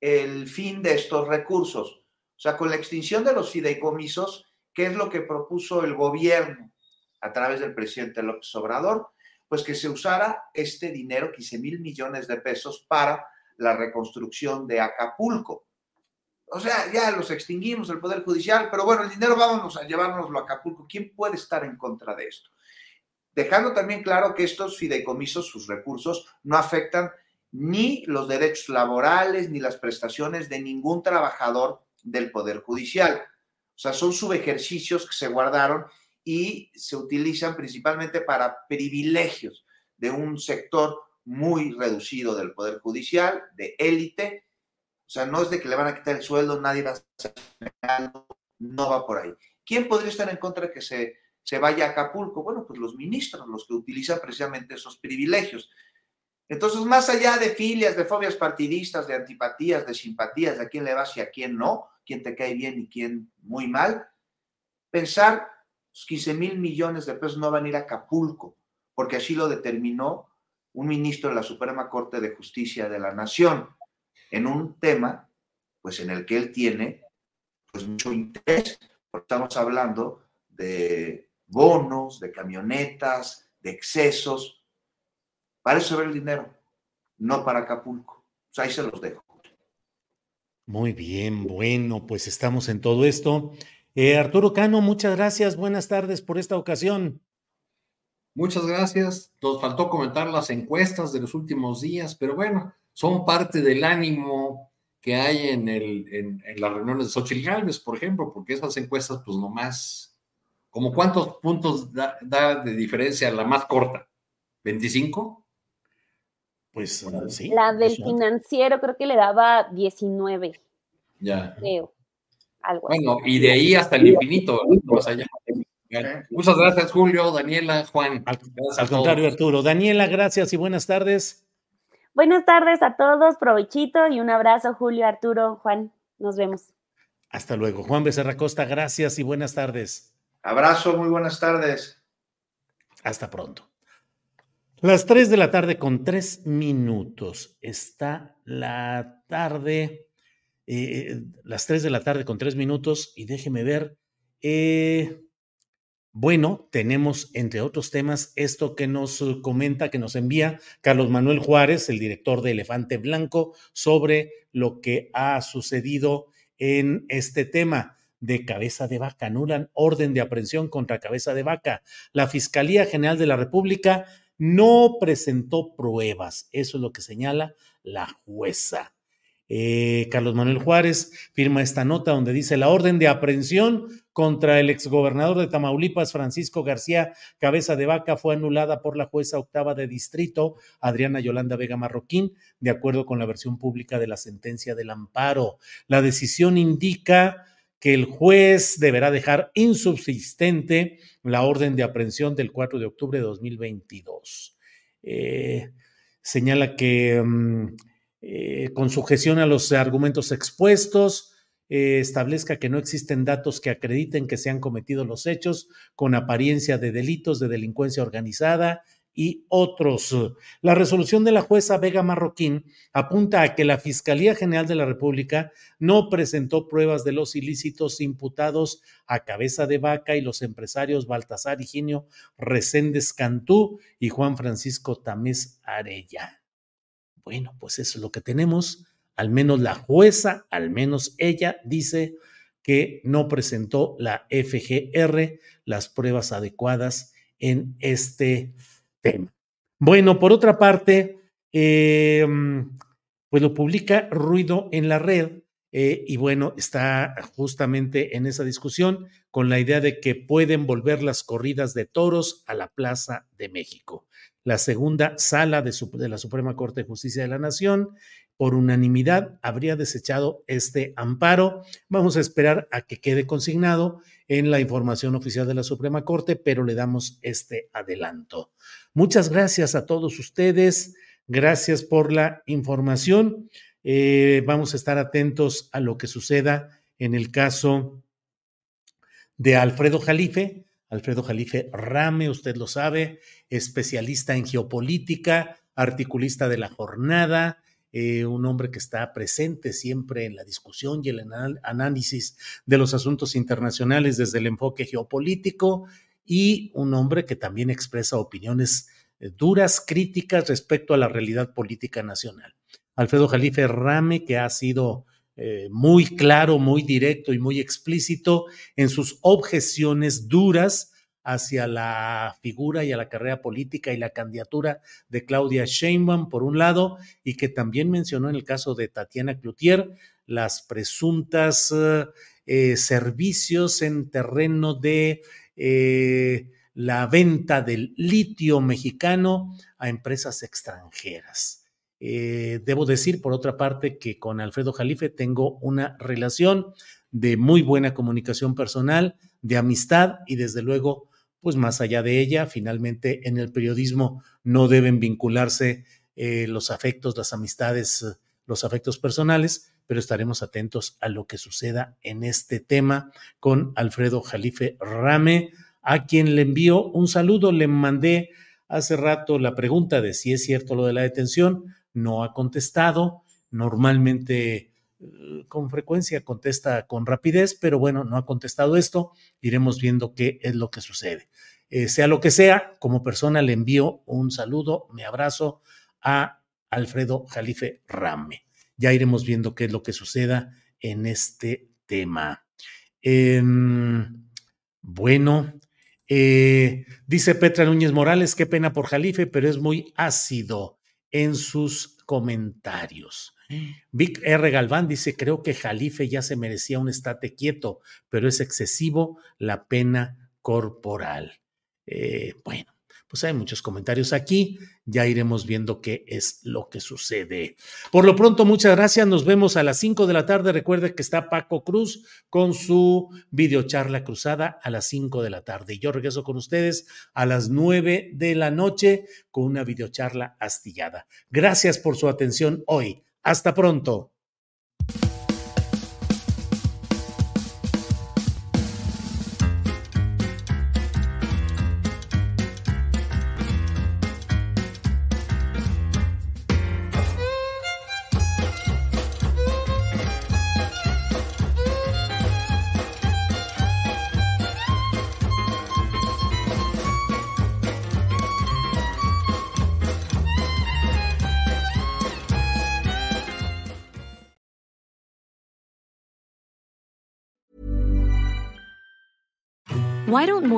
el fin de estos recursos. O sea, con la extinción de los fideicomisos, ¿qué es lo que propuso el gobierno a través del presidente López Obrador? Pues que se usara este dinero, 15 mil millones de pesos, para la reconstrucción de Acapulco. O sea, ya los extinguimos, el Poder Judicial, pero bueno, el dinero vámonos a llevárnoslo a Acapulco. ¿Quién puede estar en contra de esto? Dejando también claro que estos fideicomisos, sus recursos, no afectan ni los derechos laborales ni las prestaciones de ningún trabajador del Poder Judicial. O sea, son subejercicios que se guardaron y se utilizan principalmente para privilegios de un sector muy reducido del Poder Judicial, de élite. O sea, no es de que le van a quitar el sueldo, nadie va a ser no va por ahí. ¿Quién podría estar en contra de que se, se vaya a Acapulco? Bueno, pues los ministros, los que utilizan precisamente esos privilegios. Entonces, más allá de filias, de fobias partidistas, de antipatías, de simpatías, de a quién le vas y a quién no, quién te cae bien y quién muy mal, pensar 15 mil millones de pesos no van a ir a Acapulco, porque así lo determinó un ministro de la Suprema Corte de Justicia de la Nación, en un tema, pues en el que él tiene pues mucho interés, porque estamos hablando de bonos, de camionetas, de excesos, para eso el dinero, no para Acapulco. Pues ahí se los dejo. Muy bien, bueno, pues estamos en todo esto. Eh, Arturo Cano, muchas gracias, buenas tardes por esta ocasión. Muchas gracias. Nos faltó comentar las encuestas de los últimos días, pero bueno, son parte del ánimo que hay en, el, en, las reuniones de Xochitl Gálvez, por ejemplo, porque esas encuestas, pues nomás, como cuántos puntos da, da de diferencia la más corta, ¿25? Pues sí. La del financiero creo que le daba 19. Ya. Creo. Algo bueno, y de ahí hasta el infinito. Muchas gracias, Julio, Daniela, Juan. Al, contrario, Arturo. Daniela, gracias y buenas tardes. Buenas tardes a todos, provechito y un abrazo, Julio, Arturo, Juan. Nos vemos. Hasta luego. Juan Becerra Costa, gracias y buenas tardes. Abrazo, muy buenas tardes. Hasta pronto. Las 3 de la tarde con 3 minutos. Está la tarde, eh, las 3 de la tarde con 3 minutos y déjeme ver. Eh, bueno, tenemos entre otros temas esto que nos comenta, que nos envía Carlos Manuel Juárez, el director de Elefante Blanco, sobre lo que ha sucedido en este tema de cabeza de vaca. Anulan orden de aprehensión contra cabeza de vaca. La Fiscalía General de la República no presentó pruebas. Eso es lo que señala la jueza. Eh, Carlos Manuel Juárez firma esta nota donde dice la orden de aprehensión contra el exgobernador de Tamaulipas, Francisco García Cabeza de Vaca, fue anulada por la jueza octava de distrito, Adriana Yolanda Vega Marroquín, de acuerdo con la versión pública de la sentencia del amparo. La decisión indica que el juez deberá dejar insubsistente la orden de aprehensión del 4 de octubre de 2022. Eh, señala que mm, eh, con sujeción a los argumentos expuestos, eh, establezca que no existen datos que acrediten que se han cometido los hechos con apariencia de delitos de delincuencia organizada y otros. La resolución de la jueza Vega Marroquín apunta a que la Fiscalía General de la República no presentó pruebas de los ilícitos imputados a Cabeza de Vaca y los empresarios Baltasar Higinio Reséndez Cantú y Juan Francisco Tamés Arella. Bueno, pues eso es lo que tenemos. Al menos la jueza, al menos ella dice que no presentó la FGR las pruebas adecuadas en este tema. Bueno, por otra parte, em, pues lo publica Ruido en la Red eh, y bueno, está justamente en esa discusión con la idea de que pueden volver las corridas de toros a la Plaza de México la segunda sala de, la Suprema Corte de Justicia de la Nación, por unanimidad, habría desechado este amparo. Vamos a esperar a que quede consignado en la información oficial de la Suprema Corte, pero le damos este adelanto. Muchas gracias a todos ustedes. Gracias por la información. Eh, vamos a estar atentos a lo que suceda en el caso de Alfredo Jalife. Alfredo Jalife Rame, usted lo sabe, especialista en geopolítica, articulista de la jornada, eh, un hombre que está presente siempre en la discusión y el análisis de los asuntos internacionales desde el enfoque geopolítico y un hombre que también expresa opiniones eh, duras, críticas respecto a la realidad política nacional. Alfredo Jalife Rame, que ha sido eh, muy claro, muy directo y muy explícito en sus objeciones duras hacia la figura y a la carrera política y la candidatura de Claudia Sheinbaum, por un lado, y que también mencionó en el caso de Tatiana Cloutier las presuntas eh, servicios en terreno de eh, la venta del litio mexicano a empresas extranjeras. Eh, debo decir, por otra parte, que con Alfredo Jalife tengo una relación de muy buena comunicación personal, de amistad y desde luego pues más allá de ella, finalmente en el periodismo no deben vincularse eh, los afectos, las amistades, los afectos personales, pero estaremos atentos a lo que suceda en este tema con Alfredo Jalife Rame, a quien le envío un saludo, le mandé hace rato la pregunta de si es cierto lo de la detención, no ha contestado, normalmente con frecuencia contesta con rapidez, pero bueno, no ha contestado esto. Iremos viendo qué es lo que sucede. Eh, sea lo que sea, como persona le envío un saludo, me abrazo a Alfredo Jalife Rame. Ya iremos viendo qué es lo que suceda en este tema. Em, bueno, eh, dice Petra Núñez Morales, qué pena por Jalife, pero es muy ácido en sus comentarios. Vic R. Galván dice, creo que Jalife ya se merecía un estate quieto, pero es excesivo la pena corporal. Eh, bueno, pues hay muchos comentarios aquí. Ya iremos viendo qué es lo que sucede. Por lo pronto, muchas gracias. Nos vemos a las 5 de la tarde. Recuerde que está Paco Cruz con su videocharla cruzada a las 5 de la tarde. Y yo regreso con ustedes a las 9 de la noche con una videocharla astillada. Gracias por su atención hoy. Hasta pronto.